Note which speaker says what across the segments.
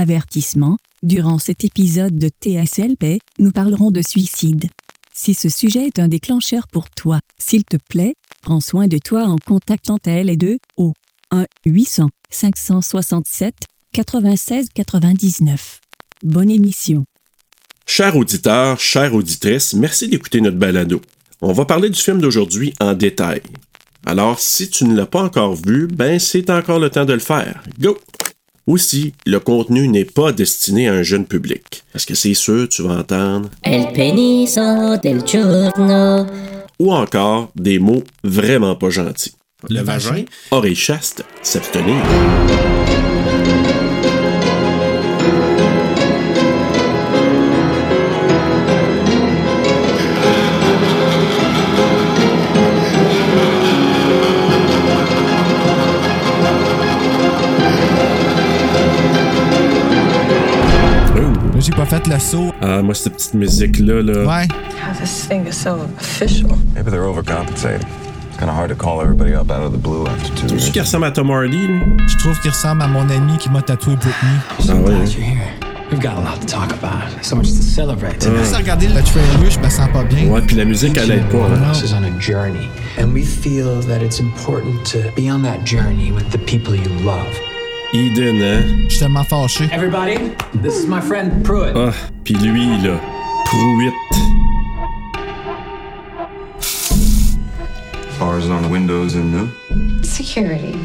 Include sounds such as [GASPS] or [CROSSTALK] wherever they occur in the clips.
Speaker 1: Avertissement, durant cet épisode de TSLP, nous parlerons de suicide. Si ce sujet est un déclencheur pour toi, s'il te plaît, prends soin de toi en contactant ta LE2 au 1-800-567-96-99. Bonne émission.
Speaker 2: Chers auditeurs, chères auditrices, merci d'écouter notre balado. On va parler du film d'aujourd'hui en détail. Alors, si tu ne l'as pas encore vu, ben c'est encore le temps de le faire. Go! Aussi, le contenu n'est pas destiné à un jeune public. Parce que c'est sûr, tu vas entendre.
Speaker 3: El peniso del giorno.
Speaker 2: Ou encore des mots vraiment pas gentils.
Speaker 4: Le vagin.
Speaker 2: Oreille chaste, s'abstenir.
Speaker 4: Pas fait le saut.
Speaker 2: Ah, moi, cette petite musique-là, là.
Speaker 4: Ouais.
Speaker 5: How this thing is so official.
Speaker 6: Maybe they're overcompensating. It's kind of hard to call everybody up out of the blue after two
Speaker 2: Tu
Speaker 6: years.
Speaker 2: qui ressemble à Tom Hardy, là?
Speaker 4: Je trouve qu'il ressemble à mon ami qui m'a tatoué Britney.
Speaker 2: Ah ouais.
Speaker 7: Glad you're here. We've got a lot to talk about. So much to celebrate.
Speaker 4: Juste à regarder le trailer, je me sens pas bien.
Speaker 2: Ouais, puis la musique, elle aide pas, hein?
Speaker 7: This is on a journey, and we feel that it's important to be on that journey with the people you love.
Speaker 2: Eden, hein?
Speaker 4: Je suis tellement fâché.
Speaker 7: Everybody, this is my friend Pruitt.
Speaker 2: Ah, puis lui, là. Pruitt.
Speaker 6: Bars on the windows and new.
Speaker 5: Security.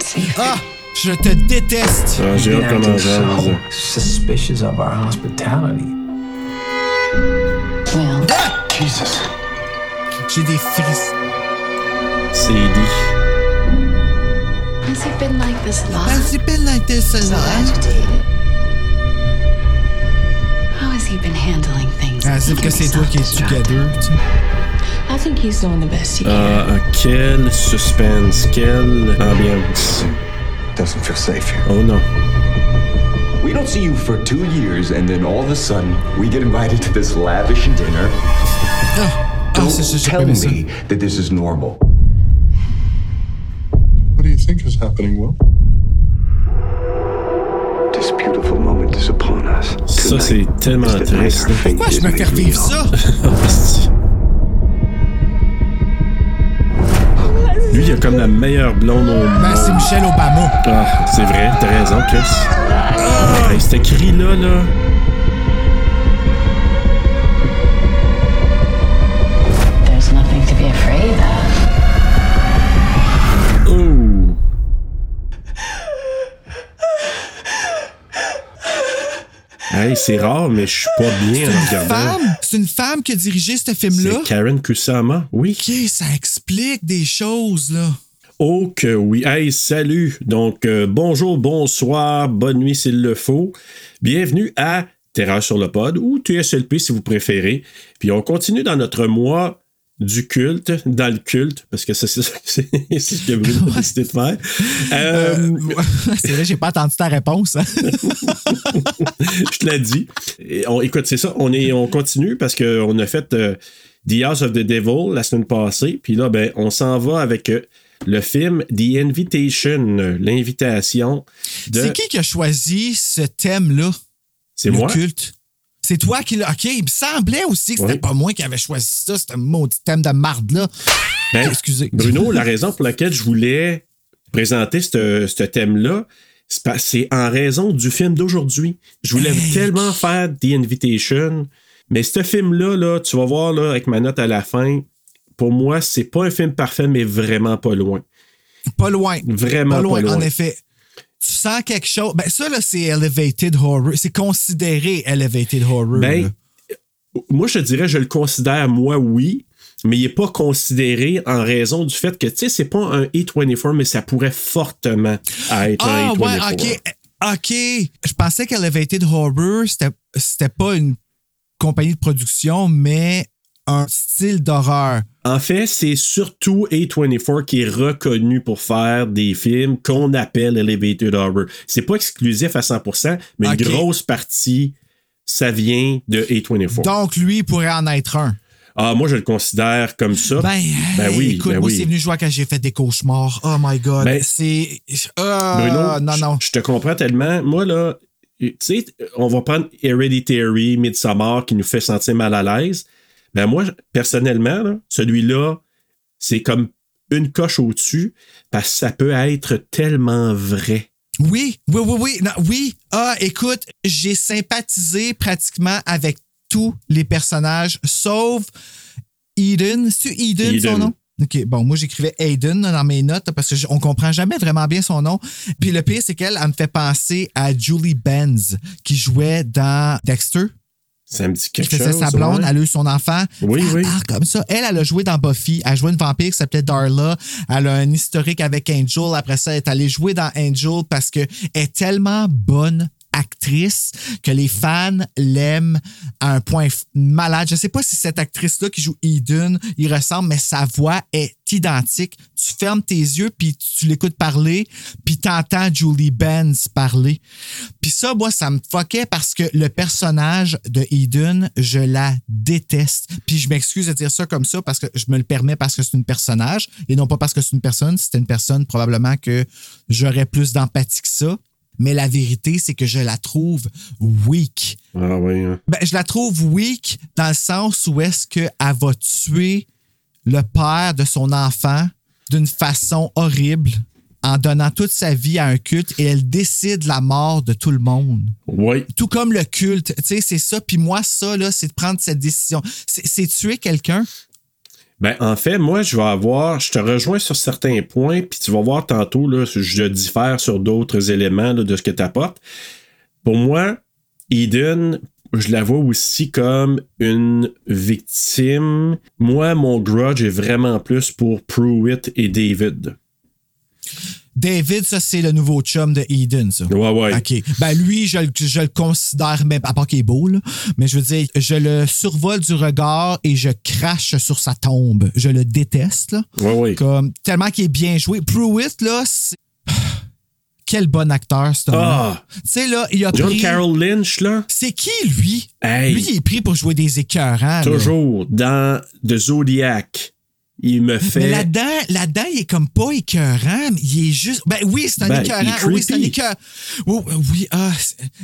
Speaker 5: Security.
Speaker 4: Ah! Je te déteste!
Speaker 2: Ah, j'ai hâte comment
Speaker 7: so suspicious of our hospitality.
Speaker 5: Well,
Speaker 7: Jesus.
Speaker 4: J'ai des frissons.
Speaker 2: C'est dit.
Speaker 8: Has he been like this a lot?
Speaker 4: Has it been like this a
Speaker 8: So
Speaker 4: lot?
Speaker 8: agitated. How has he been handling things?
Speaker 4: As if que c'est toi qui es together, tu.
Speaker 5: I think he's doing the best he can.
Speaker 2: Ah, quel suspense, quelle ambiance.
Speaker 6: Doesn't feel safe here.
Speaker 2: Oh no.
Speaker 9: We don't see you for two years, and then all of a sudden, we get invited to this lavish dinner.
Speaker 4: Ah
Speaker 9: Don't
Speaker 4: c'est ça, j'ai pas
Speaker 9: tell me that this is normal.
Speaker 6: What do you think is happening, Will?
Speaker 9: This beautiful moment is upon us.
Speaker 2: Ça, c'est tellement triste.
Speaker 4: Pourquoi je me fais revivre ça?
Speaker 2: Lui, il a comme la meilleure blonde au monde.
Speaker 4: Ben, c'est Michelle Obama.
Speaker 2: Ah, c'est vrai, t'as raison, Chris. Hey, cet cri-là, là.
Speaker 5: There's
Speaker 2: Hey, c'est rare, mais je suis pas bien en regardant.
Speaker 4: Femme? C'est une femme qui a dirigé ce film-là?
Speaker 2: Karen Kusama, oui.
Speaker 4: Ok, ça explique des choses, là.
Speaker 2: Oh que oui. Hey, salut. Donc, euh, bonjour, bonsoir, bonne nuit s'il le faut. Bienvenue à Terreur sur le pod ou TSLP si vous préférez. Puis on continue dans notre mois du culte, dans le culte, parce que [LAUGHS] c'est ce que Bruno a décidé de faire. Euh,
Speaker 4: Euh, c'est vrai, j'ai pas entendu ta réponse. hein. [LAUGHS]
Speaker 2: je te l'ai dit. Et on, écoute, c'est ça. On, est, on continue parce qu'on a fait euh, The House of the Devil la semaine passée. Puis là, ben, on s'en va avec le film The Invitation, l'invitation de.
Speaker 4: C'est qui qui a choisi ce thème-là?
Speaker 2: C'est
Speaker 4: le
Speaker 2: moi.
Speaker 4: culte. C'est toi qui l'as. OK, il me semblait aussi que c'était
Speaker 2: Oui.
Speaker 4: pas moi qui avait choisi ça, ce maudit thème de marde-là.
Speaker 2: Ben, [LAUGHS]
Speaker 4: Excusez.
Speaker 2: Bruno, la raison pour laquelle je voulais présenter ce thème-là, c'est en raison du film d'aujourd'hui. Je voulais
Speaker 4: Hey.
Speaker 2: tellement faire The Invitation, mais ce film-là, là, tu vas voir là, avec ma note à la fin, pour moi, c'est pas un film parfait, mais vraiment pas loin.
Speaker 4: Pas loin.
Speaker 2: Vraiment
Speaker 4: Pas loin,
Speaker 2: pas loin.
Speaker 4: en effet. Tu sens quelque chose. Ben, ça, là, c'est elevated horror. C'est considéré elevated horror.
Speaker 2: Ben, moi, je dirais, je le considère, moi, oui, mais il n'est pas considéré en raison du fait que, tu sais, c'est pas un A24, mais ça pourrait fortement être
Speaker 4: Ah,
Speaker 2: un
Speaker 4: ouais,
Speaker 2: A24.
Speaker 4: OK. OK. Je pensais qu'Elevated Horror, c'était c'était pas une compagnie de production, mais un style d'horreur.
Speaker 2: En fait, c'est surtout A24 qui est reconnu pour faire des films qu'on appelle Elevated Horror. C'est pas exclusif à 100%, mais une grosse partie, ça vient de A24.
Speaker 4: Donc, lui, pourrait en être un.
Speaker 2: ah, moi, je le considère comme ça.
Speaker 4: Ben,
Speaker 2: Ben oui,
Speaker 4: écoute,
Speaker 2: ben
Speaker 4: moi,
Speaker 2: oui.
Speaker 4: c'est venu jouer quand j'ai fait des cauchemars. Oh my God.
Speaker 2: Ben,
Speaker 4: c'est. Ah,
Speaker 2: Bruno,
Speaker 4: non, non.
Speaker 2: je je te comprends tellement. Moi, là, tu sais, on va prendre Hereditary, Midsommar, qui nous fait sentir mal à l'aise. Ben moi, personnellement, là, celui-là, c'est comme une coche au-dessus, parce que ça peut être tellement vrai.
Speaker 4: Oui, oui, oui, oui. non, oui. Ah, écoute, j'ai sympathisé pratiquement avec tous les personnages, sauf Eden. C'est Eden, son nom? OK, bon, moi j'écrivais Aiden dans mes notes parce qu'on comprend jamais vraiment bien son nom. Puis le pire, c'est qu'elle, elle me fait penser à Julie Benz qui jouait dans Dexter.
Speaker 2: Ça me dit
Speaker 4: Qui
Speaker 2: quelque
Speaker 4: faisait
Speaker 2: chose.
Speaker 4: sa blonde,
Speaker 2: ouais.
Speaker 4: elle a eu son enfant.
Speaker 2: Oui,
Speaker 4: Elle
Speaker 2: oui.
Speaker 4: comme ça. Elle, elle a joué dans Buffy. Elle a joué une vampire qui s'appelait Darla. Elle a un historique avec Angel. Après ça, elle est allée jouer dans Angel parce qu'elle est tellement bonne actrice que les fans l'aiment à un point malade. Je sais pas si cette actrice-là qui joue Eden, il ressemble, mais sa voix est identique. Tu fermes tes yeux, puis tu l'écoutes parler, puis t'entends Julie Benz parler. Puis ça, moi, ça me fuckait parce que le personnage de Eden, je la déteste. Puis je m'excuse de dire ça comme ça parce que je me le permets parce que c'est une personnage et non pas parce que c'est une personne. C'était une personne, probablement que j'aurais plus d'empathie que ça. Mais la vérité, c'est que je la trouve weak.
Speaker 2: Ah oui. hein.
Speaker 4: Ben, je la trouve weak dans le sens où est-ce qu'elle va tuer le père de son enfant d'une façon horrible en donnant toute sa vie à un culte et elle décide la mort de tout le monde.
Speaker 2: Oui.
Speaker 4: Tout comme le culte, tu sais, c'est ça. Puis moi, ça, là, c'est de prendre cette décision. C'est c'est tuer quelqu'un.
Speaker 2: Ben, en fait, moi, je vais avoir, je te rejoins sur certains points, puis tu vas voir tantôt, là, je diffère sur d'autres éléments de ce que tu apportes. Pour moi, Eden, je la vois aussi comme une victime. Moi, mon grudge est vraiment plus pour Pruitt et David.
Speaker 4: David, ça, c'est le nouveau chum de Eden, ça.
Speaker 2: Ouais, ouais.
Speaker 4: OK. Ben lui, je, le- je le considère même, à part qu'il est beau, là, mais je veux dire, je le survole du regard et je crache sur sa tombe. Je le déteste, là.
Speaker 2: Ouais, ouais.
Speaker 4: Comme, tellement qu'il est bien joué. Pruitt, là, c'est... [SIGHS] Quel bon acteur, ce
Speaker 2: Ah!
Speaker 4: Tu sais, là, il a
Speaker 2: John
Speaker 4: pris...
Speaker 2: Carroll Lynch, là,
Speaker 4: C'est qui, lui?
Speaker 2: Hey.
Speaker 4: Lui, il est pris pour jouer des écœurants. là.
Speaker 2: toujours dans The Zodiac, il me fait.
Speaker 4: Mais là-dedans, là-dedans, il est comme pas écœurant, mais il est juste. Ben oui, c'est un
Speaker 2: Ben,
Speaker 4: écœurant. Oui, c'est un
Speaker 2: creepy.
Speaker 4: écœurant. Oui, ah,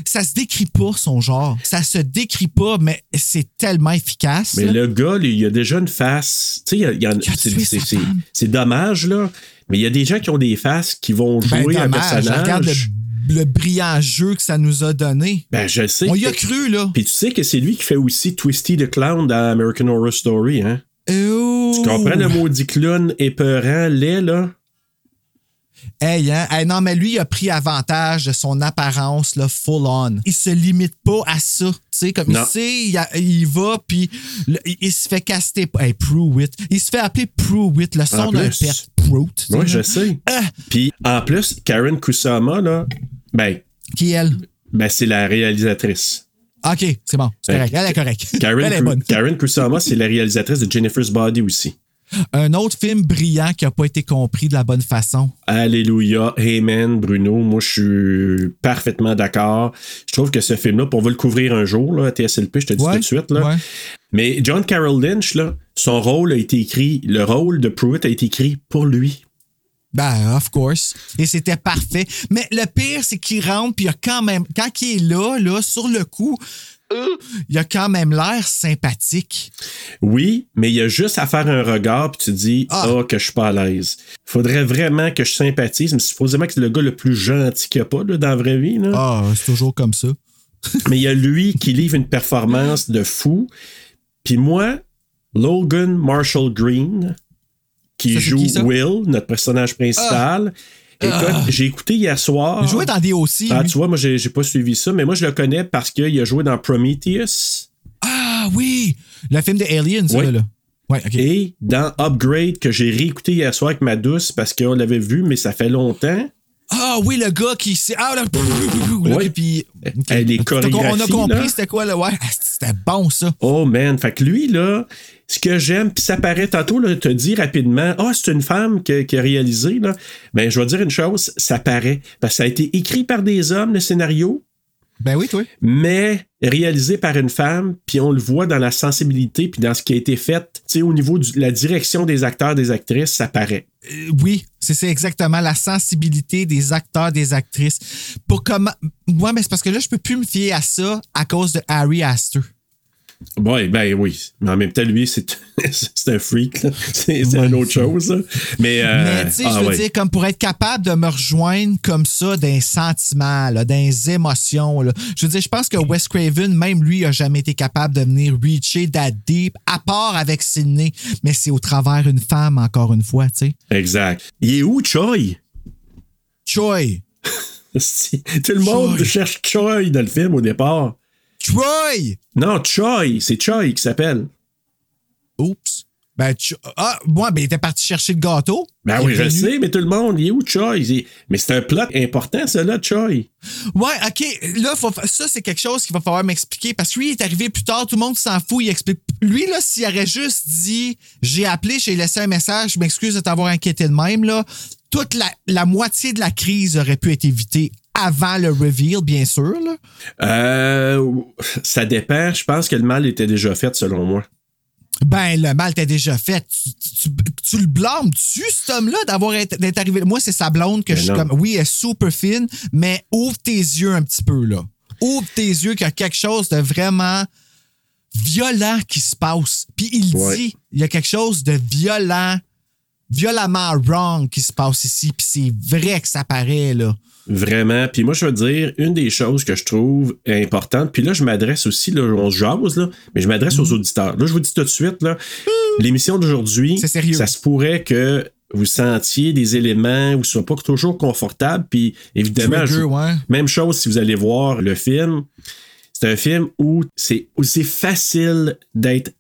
Speaker 4: ça se décrit pas, son genre. Ça se décrit pas, mais c'est tellement efficace.
Speaker 2: Mais
Speaker 4: là.
Speaker 2: le gars, lui, il a déjà une face. Tu sais, il y a- c'est- dommage, là. Mais il y a des gens qui ont des faces qui vont
Speaker 4: Ben,
Speaker 2: jouer un
Speaker 4: dommage,
Speaker 2: personnage.
Speaker 4: Regarde le, le brillant jeu que ça nous a donné.
Speaker 2: Ben, je sais.
Speaker 4: On y a cru, là.
Speaker 2: Puis tu sais que c'est lui qui fait aussi Twisty the Clown dans American Horror Story, hein? Tu comprends le maudit clown épeurant, laid, là?
Speaker 4: Hey, hein? Hey, non, mais lui, il a pris avantage de son apparence là, full on. Il se limite pas à ça. Tu sais, comme
Speaker 2: Non.
Speaker 4: il sait, il, a- il va, puis le- il, se fait caster. Hey, Pruitt. Il se fait appeler Pruitt, le son d'un pet. Pruitt.
Speaker 2: Oui, je sais.
Speaker 4: Ah!
Speaker 2: Puis en plus, Karen Kusama, là, ben,
Speaker 4: Qui est elle?
Speaker 2: ben c'est la réalisatrice.
Speaker 4: OK, c'est bon. C'est correct. Elle est correcte. [LAUGHS]
Speaker 2: Karen,
Speaker 4: elle est bonne.
Speaker 2: Karen Kusama, c'est la réalisatrice de Jennifer's Body aussi.
Speaker 4: Un autre film brillant qui n'a pas été compris de la bonne façon.
Speaker 2: Alléluia, Amen, Bruno. Moi, je suis parfaitement d'accord. Je trouve que ce film-là, on va le couvrir un jour là, à TSLP, je te dis
Speaker 4: Ouais,
Speaker 2: tout de suite. Là.
Speaker 4: ouais.
Speaker 2: Mais John Carroll Lynch, là, son rôle a été écrit, le rôle de Pruitt a été écrit pour lui.
Speaker 4: Ben, of course. Et c'était parfait. Mais le pire, c'est qu'il rentre, puis il a quand même, quand il est là, là, sur le coup, euh, il a quand même l'air sympathique.
Speaker 2: Oui, mais il y a juste à faire un regard, puis tu dis,
Speaker 4: Ah.
Speaker 2: ah, que je suis pas à l'aise. Faudrait vraiment que je sympathise, mais supposément que c'est le gars le plus gentil qu'il n'y a pas là, dans la vraie vie. Là.
Speaker 4: Ah, c'est toujours comme ça. [LAUGHS]
Speaker 2: Mais il y a lui qui livre une performance de fou. Puis moi, Logan Marshall Green, qui
Speaker 4: Ça,
Speaker 2: joue
Speaker 4: qui?
Speaker 2: Will, notre personnage principal. Écoute, j'ai écouté hier soir.
Speaker 4: Il jouait dans des aussi.
Speaker 2: Ah,
Speaker 4: lui.
Speaker 2: tu vois, moi, j'ai pas suivi ça, mais moi, je le connais parce qu'il a joué dans Prometheus
Speaker 4: Ah oui! Le film de Alien, ça,
Speaker 2: Oui.
Speaker 4: là. Ouais,
Speaker 2: et dans Upgrade que j'ai réécouté hier soir avec ma douce parce qu'on l'avait vu, mais ça fait longtemps.
Speaker 4: Ah oui, le gars qui s'est. Ah, là, là,
Speaker 2: Ouais.
Speaker 4: puis. OK.
Speaker 2: Eh,
Speaker 4: On a compris c'était quoi, là? Ouais, Ah, c'était bon, ça.
Speaker 2: Oh man, fait que lui, là, ce que j'aime, puis ça paraît tantôt, là, te dit rapidement, ah, c'est une femme qui, qui a réalisé, là. Ben, je vais dire une chose, ça paraît. Parce que ça a été écrit par des hommes, le scénario.
Speaker 4: Ben oui, toi.
Speaker 2: mais réalisé par une femme, puis on le voit dans la sensibilité, puis dans ce qui a été fait, tu sais, au niveau de la direction des acteurs, des actrices, ça paraît.
Speaker 4: Euh, oui, c'est c'est exactement la sensibilité des acteurs, des actrices. Pour comment. Moi, mais c'est parce que là, je peux plus me fier à ça à cause de Harry Astor.
Speaker 2: Ouais, ben oui. Mais en même temps, lui, c'est [LAUGHS] un freak. C'est une autre chose, là. Mais, euh,
Speaker 4: Mais tu sais,
Speaker 2: ah
Speaker 4: je veux
Speaker 2: ouais.
Speaker 4: dire, comme pour être capable de me rejoindre comme ça d'un sentiment, émotions. Là. Je veux dire, je pense que Wes Craven, même lui, a jamais été capable de venir reacher that deep, à part avec Sidney. Mais c'est au travers d'une femme, encore une fois, tu sais.
Speaker 2: Exact. Il est où, Choi?
Speaker 4: Choi. [LAUGHS]
Speaker 2: Tout le monde cherche Choi dans le film au départ.
Speaker 4: Troy!
Speaker 2: Non, Choi, c'est Choi qui s'appelle.
Speaker 4: Oups. Ben, ah, moi, ben, il était parti chercher le gâteau.
Speaker 2: Ben oui, je sais, mais tout le monde, il est où Choi? Est- Mais c'est un plot important, ça, là, Choi.
Speaker 4: Ouais, OK. Là, faut ça, c'est quelque chose qu'il va falloir m'expliquer parce que lui, il est arrivé plus tard, tout le monde s'en fout, il explique. Lui, là, s'il aurait juste dit j'ai appelé, j'ai laissé un message, je m'excuse de t'avoir inquiété de même, là, toute la, la moitié de la crise aurait pu être évitée avant le reveal, bien sûr. Là.
Speaker 2: Euh, ça dépend. Je pense que le mal était déjà fait, selon moi.
Speaker 4: Ben, le mal t'est déjà fait. Tu, tu- tu le blâmes dessus, cet homme-là, d'avoir été- d'être arrivé? Moi, c'est sa blonde que
Speaker 2: Ben
Speaker 4: je suis comme. Oui, elle est super fine, mais ouvre tes yeux un petit peu, là. Ouvre tes yeux qu'il y a quelque chose de vraiment violent qui se passe. Puis il
Speaker 2: Ouais.
Speaker 4: dit, il y a quelque chose de violent, violemment wrong qui se passe ici. Puis c'est vrai que ça paraît, là.
Speaker 2: Vraiment. Puis moi, je veux dire, une des choses que je trouve importante, puis là, je m'adresse aussi, là, on se jase, là, mais je m'adresse aux auditeurs. Là, je vous dis tout de suite, là, l'émission d'aujourd'hui, ça se pourrait que vous sentiez des éléments où ne soyez pas toujours confortable. Puis évidemment,
Speaker 4: Trigger,
Speaker 2: je-
Speaker 4: ouais.
Speaker 2: même chose si vous allez voir le film. C'est un film où c'est où c'est facile d'être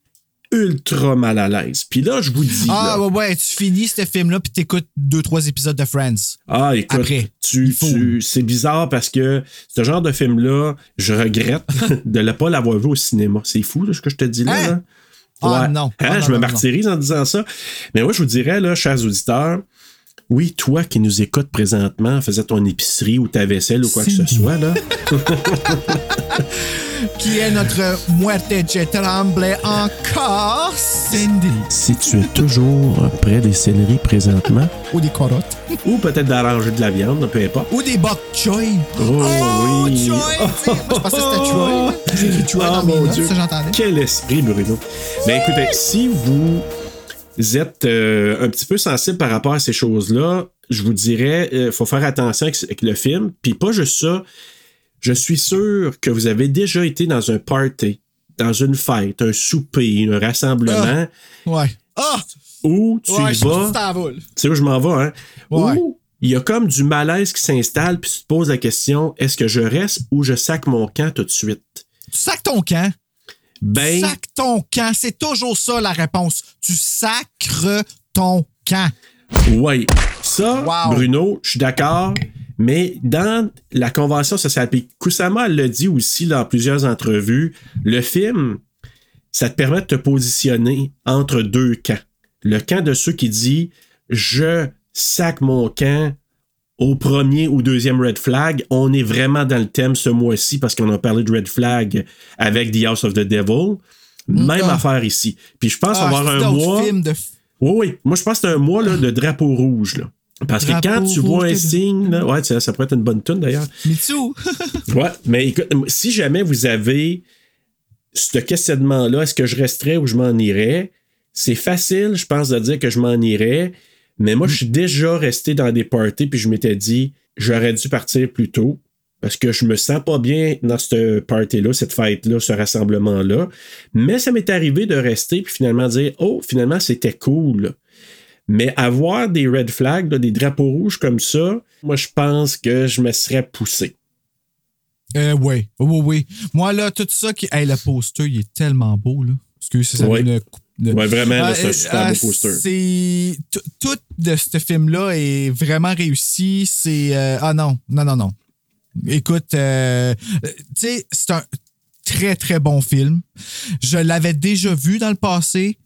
Speaker 2: ultra mal à l'aise. Puis là, je vous dis.
Speaker 4: Ah,
Speaker 2: là,
Speaker 4: ouais, ouais, tu finis ce film-là, puis t'écoutes deux, trois épisodes de Friends.
Speaker 2: Ah, écoute,
Speaker 4: Après,
Speaker 2: tu, tu- c'est bizarre parce que ce genre de film-là, je regrette [LAUGHS] de ne pas l'avoir vu au cinéma. C'est fou, là, ce que je te dis là.
Speaker 4: Hein?
Speaker 2: là.
Speaker 4: Ah, non.
Speaker 2: Hein,
Speaker 4: Ah,
Speaker 2: je
Speaker 4: non,
Speaker 2: me
Speaker 4: non,
Speaker 2: martyrise en disant ça. Mais moi, je vous dirais, là, chers auditeurs, oui, toi qui nous écoutes présentement, faisais ton épicerie ou ta vaisselle ou quoi que ce soit, là. [LAUGHS]
Speaker 4: Qui est notre muerte de tremble encore, Cindy.
Speaker 2: si tu es toujours près des céleris présentement,
Speaker 4: Ou des carottes.
Speaker 2: ou peut-être d'arranger de la viande, peu importe.
Speaker 4: Ou des bok choy.
Speaker 2: Oh, oui.
Speaker 4: Choy! tu sais. Moi, je pensais que c'était Troy. là. J'ai écrit Troy dans mes
Speaker 2: mon
Speaker 4: notes,
Speaker 2: Dieu.
Speaker 4: ça j'entendais.
Speaker 2: Quel esprit, Bruno. Ben écoutez, si vous êtes euh, un petit peu sensible par rapport à ces choses-là, je vous dirais, il faut faire attention avec, avec le film. Puis pas juste ça, je suis sûr que vous avez déjà été dans un party, dans une fête, un souper, un rassemblement,
Speaker 4: Ouais. Ah!
Speaker 2: où tu
Speaker 4: ouais,
Speaker 2: y vas. Tu sais où je m'en vais, hein?
Speaker 4: Ouais.
Speaker 2: Où il y a comme du malaise qui s'installe, puis tu te poses la question est-ce que je reste ou je sac mon camp tout de suite?
Speaker 4: Tu sacs ton camp?
Speaker 2: Ben,
Speaker 4: Sac ton camp. C'est toujours ça la réponse. Tu sacres ton camp.
Speaker 2: Oui. Ça,
Speaker 4: Wow.
Speaker 2: Bruno, je suis d'accord. Mais dans la Convention sociale, puis Kusama l'a dit aussi dans plusieurs entrevues, le film, ça te permet de te positionner entre deux camps. Le camp de ceux qui dit je sac mon camp au premier ou deuxième red flag. On est vraiment dans le thème ce mois-ci parce qu'on a parlé de red flag avec The House of the Devil. Même
Speaker 4: Ah.
Speaker 2: affaire ici. Puis je pense
Speaker 4: Ah,
Speaker 2: avoir un mois.
Speaker 4: de
Speaker 2: Oui, oui. Moi, je pense que c'est un mois là, de drapeau rouge. Là. Parce
Speaker 4: Drapeau
Speaker 2: que quand tu vois un signe, là, ouais, ça, ça pourrait être une bonne tune d'ailleurs.
Speaker 4: Mitsu. [LAUGHS]
Speaker 2: Ouais, mais écoute, si jamais vous avez ce questionnement-là, est-ce que je resterais ou je m'en irais? C'est facile, je pense, de dire que je m'en irais. Mais moi, je suis déjà resté dans des parties puis je m'étais dit, j'aurais dû partir plus tôt parce que je me sens pas bien dans cette party-là, cette fête-là, ce rassemblement-là. Mais ça m'est arrivé de rester puis finalement dire, oh, finalement, c'était cool. Mais avoir des red flags, là, des drapeaux rouges comme ça, moi, je pense que je me serais poussé.
Speaker 4: Euh, oui, oui, oui. Moi, là, tout ça qui. Hey, le poster, il est tellement beau, là. Parce que ça coupe de-
Speaker 2: Ouais, vraiment,
Speaker 4: Ah,
Speaker 2: c'est un super
Speaker 4: ah,
Speaker 2: beau poster.
Speaker 4: C'est. tout- de ce film-là est vraiment réussi. C'est. euh, Ah non, non, non, non. Écoute, euh, tu sais, c'est un très, très bon film. Je l'avais déjà vu dans le passé.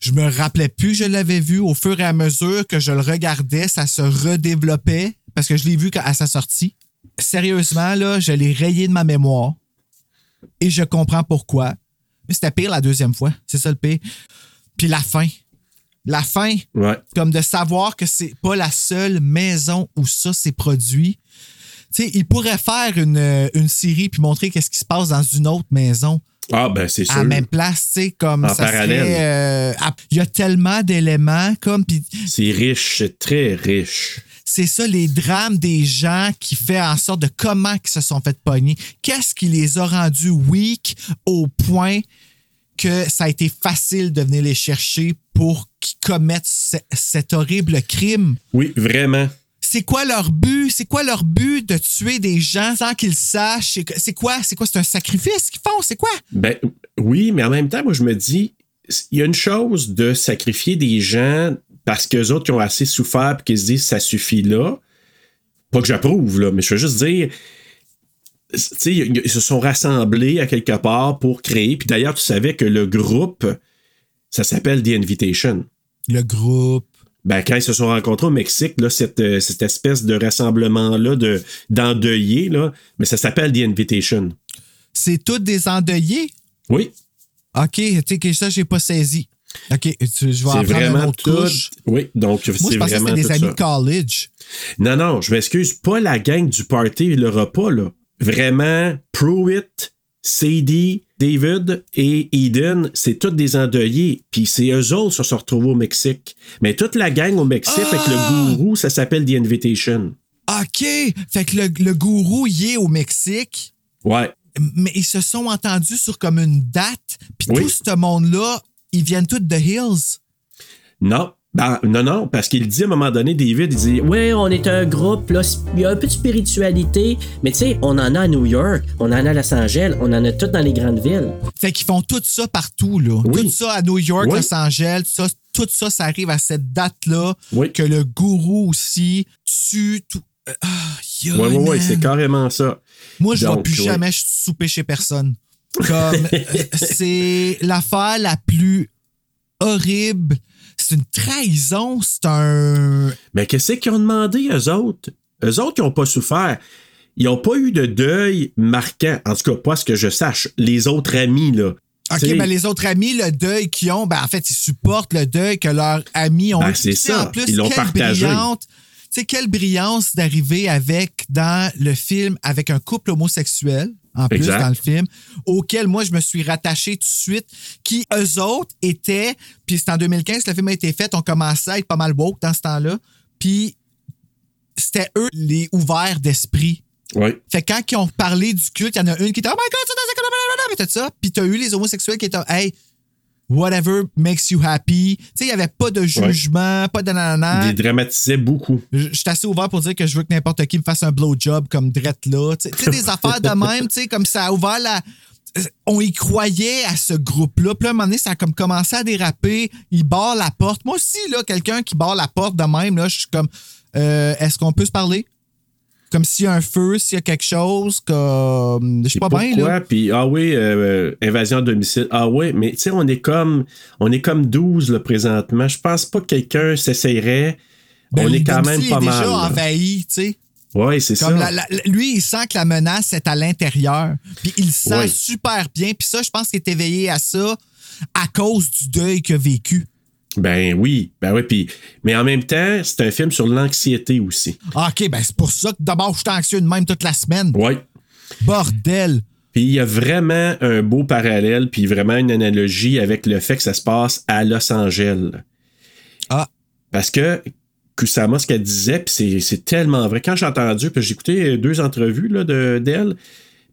Speaker 4: Je me rappelais plus que je l'avais vu. Au fur et à mesure que je le regardais, ça se redéveloppait parce que je l'ai vu à sa sortie. sérieusement, là, je l'ai rayé de ma mémoire. Et je comprends pourquoi. Mais c'était pire la deuxième fois. C'est ça le pire. Puis la fin. La fin,
Speaker 2: Ouais.
Speaker 4: comme de savoir que c'est pas la seule maison où ça s'est produit. Tu sais, il pourrait faire une, une série puis montrer qu'est-ce qui se passe dans une autre maison
Speaker 2: Ah, ben, c'est sûr.
Speaker 4: à la même place, tu sais, comme
Speaker 2: En
Speaker 4: ça
Speaker 2: parallèle.
Speaker 4: euh, Il y a tellement d'éléments, comme,
Speaker 2: C'est riche, c'est très riche.
Speaker 4: C'est ça les drames des gens qui fait en sorte de comment ils se sont fait pogner. Qu'est-ce qui les a rendus weak au point que ça a été facile de venir les chercher pour qu'ils commettent ce- cet horrible crime?
Speaker 2: Oui, vraiment.
Speaker 4: C'est quoi leur but? C'est quoi leur but de tuer des gens sans qu'ils sachent? C'est- C'est quoi? C'est quoi? C'est un sacrifice qu'ils font? C'est quoi?
Speaker 2: Ben oui, mais en même temps, moi, je me dis, il y a une chose de sacrifier des gens parce qu'eux autres qui ont assez souffert et qu'ils se disent ça suffit là. Pas que j'approuve, là, mais je veux juste dire. Tu sais, ils se sont rassemblés à quelque part pour créer. Puis d'ailleurs, tu savais que le groupe, ça s'appelle The Invitation.
Speaker 4: Le groupe.
Speaker 2: Ben, quand ils se sont rencontrés au Mexique, là, cette, euh, cette espèce de rassemblement-là de, d'endeuillés, là, mais ça s'appelle The Invitation.
Speaker 4: C'est tous des endeuillés?
Speaker 2: Oui,
Speaker 4: OK, tu sais que ça, j'ai pas saisi. OK, tu- je vais en
Speaker 2: vraiment
Speaker 4: une
Speaker 2: tout.
Speaker 4: couche.
Speaker 2: Oui, donc c'est
Speaker 4: que
Speaker 2: vraiment
Speaker 4: c'était des amis
Speaker 2: ça.
Speaker 4: de college.
Speaker 2: Non, non, je m'excuse, pas la gang du party, le repas, là. Vraiment, Pruitt, Sadie, David et Eden, c'est tous des endeuillés. Puis c'est eux autres qui se sont retrouvés au Mexique. Mais toute la gang au Mexique avec
Speaker 4: Ah!
Speaker 2: le gourou, ça s'appelle The Invitation.
Speaker 4: OK, fait que le, le gourou y est au Mexique,
Speaker 2: Ouais.
Speaker 4: mais ils se sont entendus sur comme une date, puis
Speaker 2: Oui.
Speaker 4: tout ce monde-là, ils viennent tous de Hills.
Speaker 2: Non. Ben, non, non, parce qu'il dit à un moment donné, David, il dit
Speaker 10: Oui, on est un groupe, là, il y a un peu de spiritualité, mais tu sais, on en a à New York, on en a à Los Angeles, on en a tout dans les grandes villes.
Speaker 4: Fait qu'ils font tout ça partout, là.
Speaker 2: Oui.
Speaker 4: Tout ça à New York,
Speaker 2: Oui.
Speaker 4: Los Angeles, tout ça, tout ça, ça arrive à cette date-là.
Speaker 2: Oui.
Speaker 4: Que le gourou aussi tue tout. Ah,
Speaker 2: ouais, ouais,
Speaker 4: man.
Speaker 2: c'est carrément ça.
Speaker 4: Moi, je ne vais plus jamais souper chez personne. Comme euh, c'est l'affaire la plus horrible. C'est une trahison, c'est un.
Speaker 2: Mais qu'est-ce qu'ils ont demandé, eux autres? Eux autres, qui n'ont pas souffert. Ils n'ont pas eu de deuil marquant. En tout cas, pas ce que je sache. Les autres amis, là.
Speaker 4: OK,
Speaker 2: T'sais,
Speaker 4: ben les autres amis, le deuil qu'ils ont, ben en fait, ils supportent le deuil que leurs amis ont
Speaker 2: Ben,
Speaker 4: eu.
Speaker 2: c'est ça.
Speaker 4: En plus,
Speaker 2: Ils l'ont partagé.
Speaker 4: brillante. Sais, quelle brillance d'arriver avec, dans le film, avec un couple homosexuel, en plus,
Speaker 2: Exact.
Speaker 4: dans le film, auquel moi, je me suis rattaché tout de suite, qui, eux autres, étaient, puis c'est en 2015 que le film a été fait, on commençait à être pas mal woke dans ce temps-là, puis c'était eux les ouverts d'esprit.
Speaker 2: Ouais.
Speaker 4: Fait que quand ils ont parlé du culte, il y en a une qui était Oh my god, ça, ça, ça, blablabla, puis tout ça. Puis t'as eu les homosexuels qui étaient Hey, whatever makes you happy. Tu sais, il n'y avait pas de jugement, pas de nanana.
Speaker 2: Ils dramatisaient beaucoup.
Speaker 4: Je suis assez ouvert pour dire que je veux que n'importe qui me fasse un blowjob comme Drette là. Tu sais- tu sais, des [LAUGHS] affaires de même, tu sais, comme ça a ouvert la. On y croyait à ce groupe-là. Puis là, à un moment donné, ça a comme commencé à déraper. Il barre la porte. Moi aussi, là, quelqu'un qui barre la porte de même, là, je suis comme euh, Est-ce qu'on peut se parler? Comme s'il y a un feu, s'il y a quelque chose, comme. Je suis pas bien, là.
Speaker 2: Puis, ah oui, euh, invasion à domicile. Ah oui, mais tu sais, on est comme on est comme 12 là, présentement. Je pense pas que quelqu'un s'essayerait.
Speaker 4: Ben,
Speaker 2: on est quand même pas
Speaker 4: est
Speaker 2: mal.
Speaker 4: déjà
Speaker 2: là.
Speaker 4: envahi, tu sais.
Speaker 2: Oui, c'est ça.
Speaker 4: La- la- lui, il sent que la menace est à l'intérieur. Puis il le sent
Speaker 2: Ouais.
Speaker 4: super bien. Puis ça, je pense qu'il est éveillé à ça à cause du deuil qu'il a vécu.
Speaker 2: Ben oui, ben oui. Puis, mais en même temps, c'est un film sur l'anxiété aussi.
Speaker 4: Ah, OK, ben c'est pour ça que d'abord, je suis anxieux de même toute la semaine.
Speaker 2: Oui.
Speaker 4: Bordel.
Speaker 2: Puis il y a vraiment un beau parallèle, puis vraiment une analogie avec le fait que ça se passe à Los Angeles.
Speaker 4: Ah.
Speaker 2: Parce que Kusama, ce qu'elle disait, puis c'est- c'est tellement vrai. Quand j'ai entendu, puis j'ai écouté deux entrevues là, de- d'elle,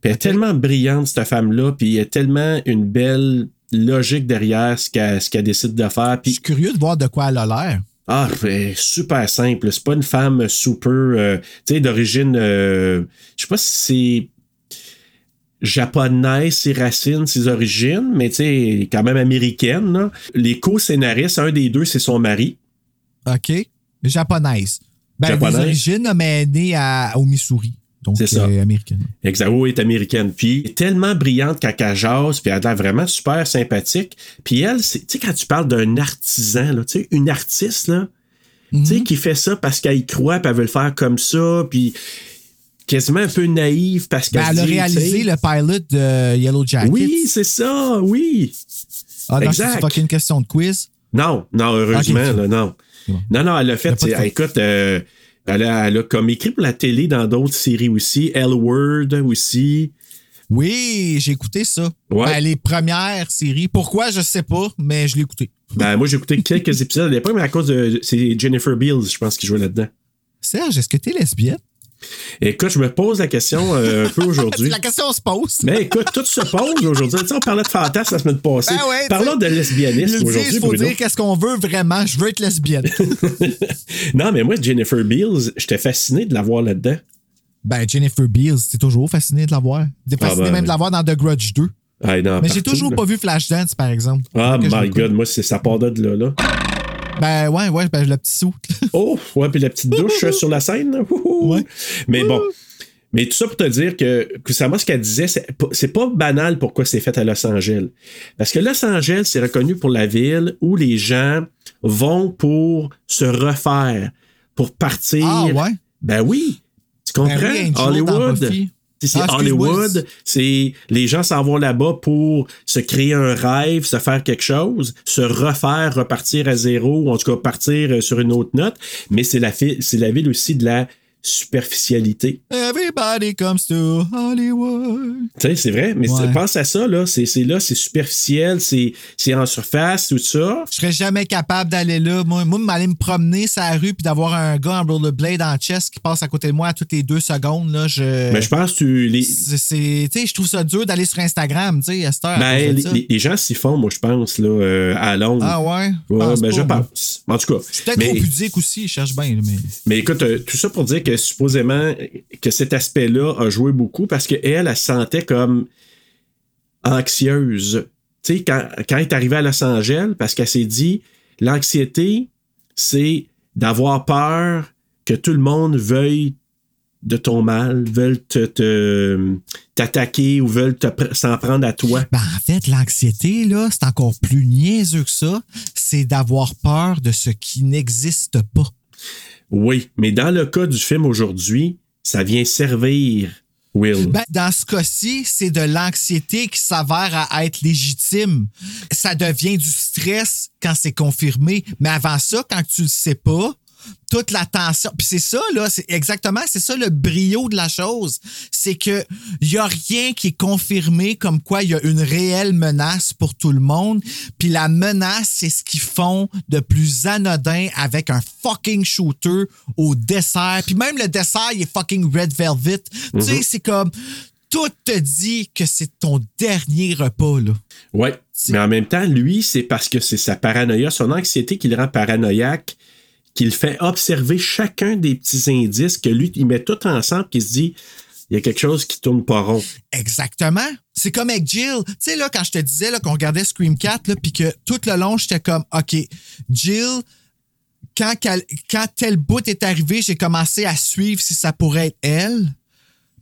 Speaker 2: puis elle est tellement brillante, cette femme-là, puis y a tellement une belle logique derrière ce qu'elle ce qu'elle décide de faire.
Speaker 4: Je
Speaker 2: Puis
Speaker 4: suis curieux de voir de quoi elle a l'air.
Speaker 2: ah, ben, super simple. C'est pas une femme super, euh, tu sais, d'origine, euh, je sais pas si c'est japonaise, ses racines, ses origines, mais tu sais, quand même américaine. là. Les co-scénaristes, un des deux, c'est son mari.
Speaker 4: OK. Japonaise. Ben,
Speaker 2: Japonaise.
Speaker 4: des origines, mais née à, au Missouri. Donc,
Speaker 2: C'est ça.
Speaker 4: euh, américaine.
Speaker 2: Exact, oui, est américaine. Puis elle est tellement brillante quand elle jase, puis elle a l'air vraiment super sympathique. Puis elle, tu sais, quand tu parles d'un artisan, là, tu sais, une artiste, là, tu sais, qui fait ça parce qu'elle y croit, puis elle veut le faire comme ça, puis quasiment un peu naïve parce qu'elle
Speaker 4: Ben, elle a réalisé le pilot de Yellow Jacket.
Speaker 2: Oui, c'est ça, oui.
Speaker 4: Ah non,
Speaker 2: exact.
Speaker 4: c'est fucking une question de quiz.
Speaker 2: Non, non, heureusement,
Speaker 4: Ok.
Speaker 2: là, non. Non, non, elle a fait,
Speaker 4: pas
Speaker 2: écoute, euh, elle, a, elle a comme écrit pour la télé dans d'autres séries aussi, L Word aussi.
Speaker 4: Oui, j'ai écouté ça.
Speaker 2: Ouais.
Speaker 4: Ben, les premières séries. Pourquoi, je sais pas, mais je l'ai écouté. [LAUGHS]
Speaker 2: Ben, moi, j'ai écouté quelques épisodes à l'époque, mais à cause de. C'est Jennifer Beals, je pense, qui jouait là-dedans.
Speaker 4: Serge, est-ce que t'es lesbienne?
Speaker 2: Écoute, je me pose la question euh, un peu [LAUGHS] aujourd'hui.
Speaker 4: La question se pose.
Speaker 2: Mais écoute, tout se pose aujourd'hui. Tu sais, on parlait de fantasme la semaine passée.
Speaker 4: Ben ouais,
Speaker 2: Parlons de lesbianisme aujourd'hui,
Speaker 4: faut
Speaker 2: Bruno.
Speaker 4: dire qu'est-ce qu'on veut vraiment. Je veux être lesbienne. [LAUGHS]
Speaker 2: Non, mais moi, Jennifer Beals, j'étais fasciné de la voir là-dedans.
Speaker 4: ben, Jennifer Beals, t'es toujours fasciné de la voir. T'es fasciné
Speaker 2: ben,
Speaker 4: même de la voir dans The Grudge 2.
Speaker 2: Ah, non,
Speaker 4: Mais j'ai toujours
Speaker 2: là.
Speaker 4: pas vu Flashdance, par exemple.
Speaker 2: Ah, my. God, moi, c'est ça part de là, là.
Speaker 4: Ben ouais, ouais, ben, le petit sou. [LAUGHS]
Speaker 2: Oh, ouais, puis la petite douche euh, sur la scène. [LAUGHS]
Speaker 4: Ouais.
Speaker 2: Mais bon. Mais tout ça pour te dire que, moi, ce qu'elle disait, c'est pas- banal pourquoi c'est fait à Los Angeles. Parce que Los Angeles, c'est reconnu pour la ville où les gens vont pour se refaire, pour partir.
Speaker 4: Ah ouais?
Speaker 2: Ben oui. Tu comprends?
Speaker 4: Ben oui,
Speaker 2: Hollywood. C'est
Speaker 4: Ah.
Speaker 2: Hollywood, c'est les gens s'en vont là-bas pour se créer un rêve, se faire quelque chose, se refaire, repartir à zéro, ou en tout cas partir euh, sur une autre note. Mais c'est la, c'est la ville aussi de la superficialité.
Speaker 4: Everybody comes to Hollywood.
Speaker 2: Tu sais, c'est vrai, mais
Speaker 4: Ouais.
Speaker 2: pense à ça, là. C'est là, c'est superficiel, c'est en surface, tout ça.
Speaker 4: Je serais jamais capable d'aller là. Moi, moi m'aller me promener sur la rue puis d'avoir un gars en rollerblade en chest qui passe à côté de moi à toutes les deux secondes. Là, je...
Speaker 2: Mais je pense que tu, les,
Speaker 4: tu sais, je trouve ça dur d'aller sur Instagram, tu sais, à cette heure.
Speaker 2: ben,
Speaker 4: de
Speaker 2: les,
Speaker 4: ça.
Speaker 2: les- les gens s'y font, moi, je pense, là, euh, à Londres.
Speaker 4: Ah ouais?
Speaker 2: Ouais,
Speaker 4: Pense
Speaker 2: ben,
Speaker 4: pas,
Speaker 2: je
Speaker 4: moi.
Speaker 2: pense. En tout cas.
Speaker 4: Je suis peut-être
Speaker 2: mais-
Speaker 4: trop pudique aussi, je cherche bien. Mais...
Speaker 2: Mais écoute, euh, tout ça pour dire que supposément que cet aspect-là a joué beaucoup parce qu'elle, elle, elle se sentait comme anxieuse. Tu sais, quand, elle est arrivée à Los Angeles, parce qu'elle s'est dit, l'anxiété, c'est d'avoir peur que tout le monde veuille de ton mal, veulent te, t'attaquer ou pr- s'en prendre à toi.
Speaker 4: Ben, en fait, l'anxiété, là, c'est encore plus niaiseux que ça. C'est d'avoir peur de ce qui n'existe pas.
Speaker 2: Oui, mais dans le cas du film aujourd'hui, ça vient servir Will.
Speaker 4: Ben, dans ce cas-ci, c'est de l'anxiété qui s'avère à être légitime. Ça devient du stress quand c'est confirmé. Mais avant ça, quand tu le sais pas, toute la tension. Puis c'est ça, là, c'est exactement, c'est ça le brio de la chose. C'est que il y a rien qui est confirmé comme quoi il y a une réelle menace pour tout le monde. Puis la menace, c'est ce qu'ils font de plus anodin avec un fucking shooter au dessert. Puis même le dessert, il est fucking red velvet. Tu sais, c'est comme tout te dit que c'est ton dernier repas, là.
Speaker 2: Oui, mais en même temps, lui, c'est parce que c'est sa paranoïa, son anxiété qui le rend paranoïaque, qu'il fait observer chacun des petits indices que lui, il met tout ensemble, qu'il se dit, il y a quelque chose qui tourne pas rond.
Speaker 4: Exactement. C'est comme avec Jill. Tu sais, là, quand je te disais qu'on regardait Scream 4, là, puis que tout le long, j'étais comme, OK, Jill, quand, quand tel bout est arrivé, j'ai commencé à suivre si ça pourrait être elle.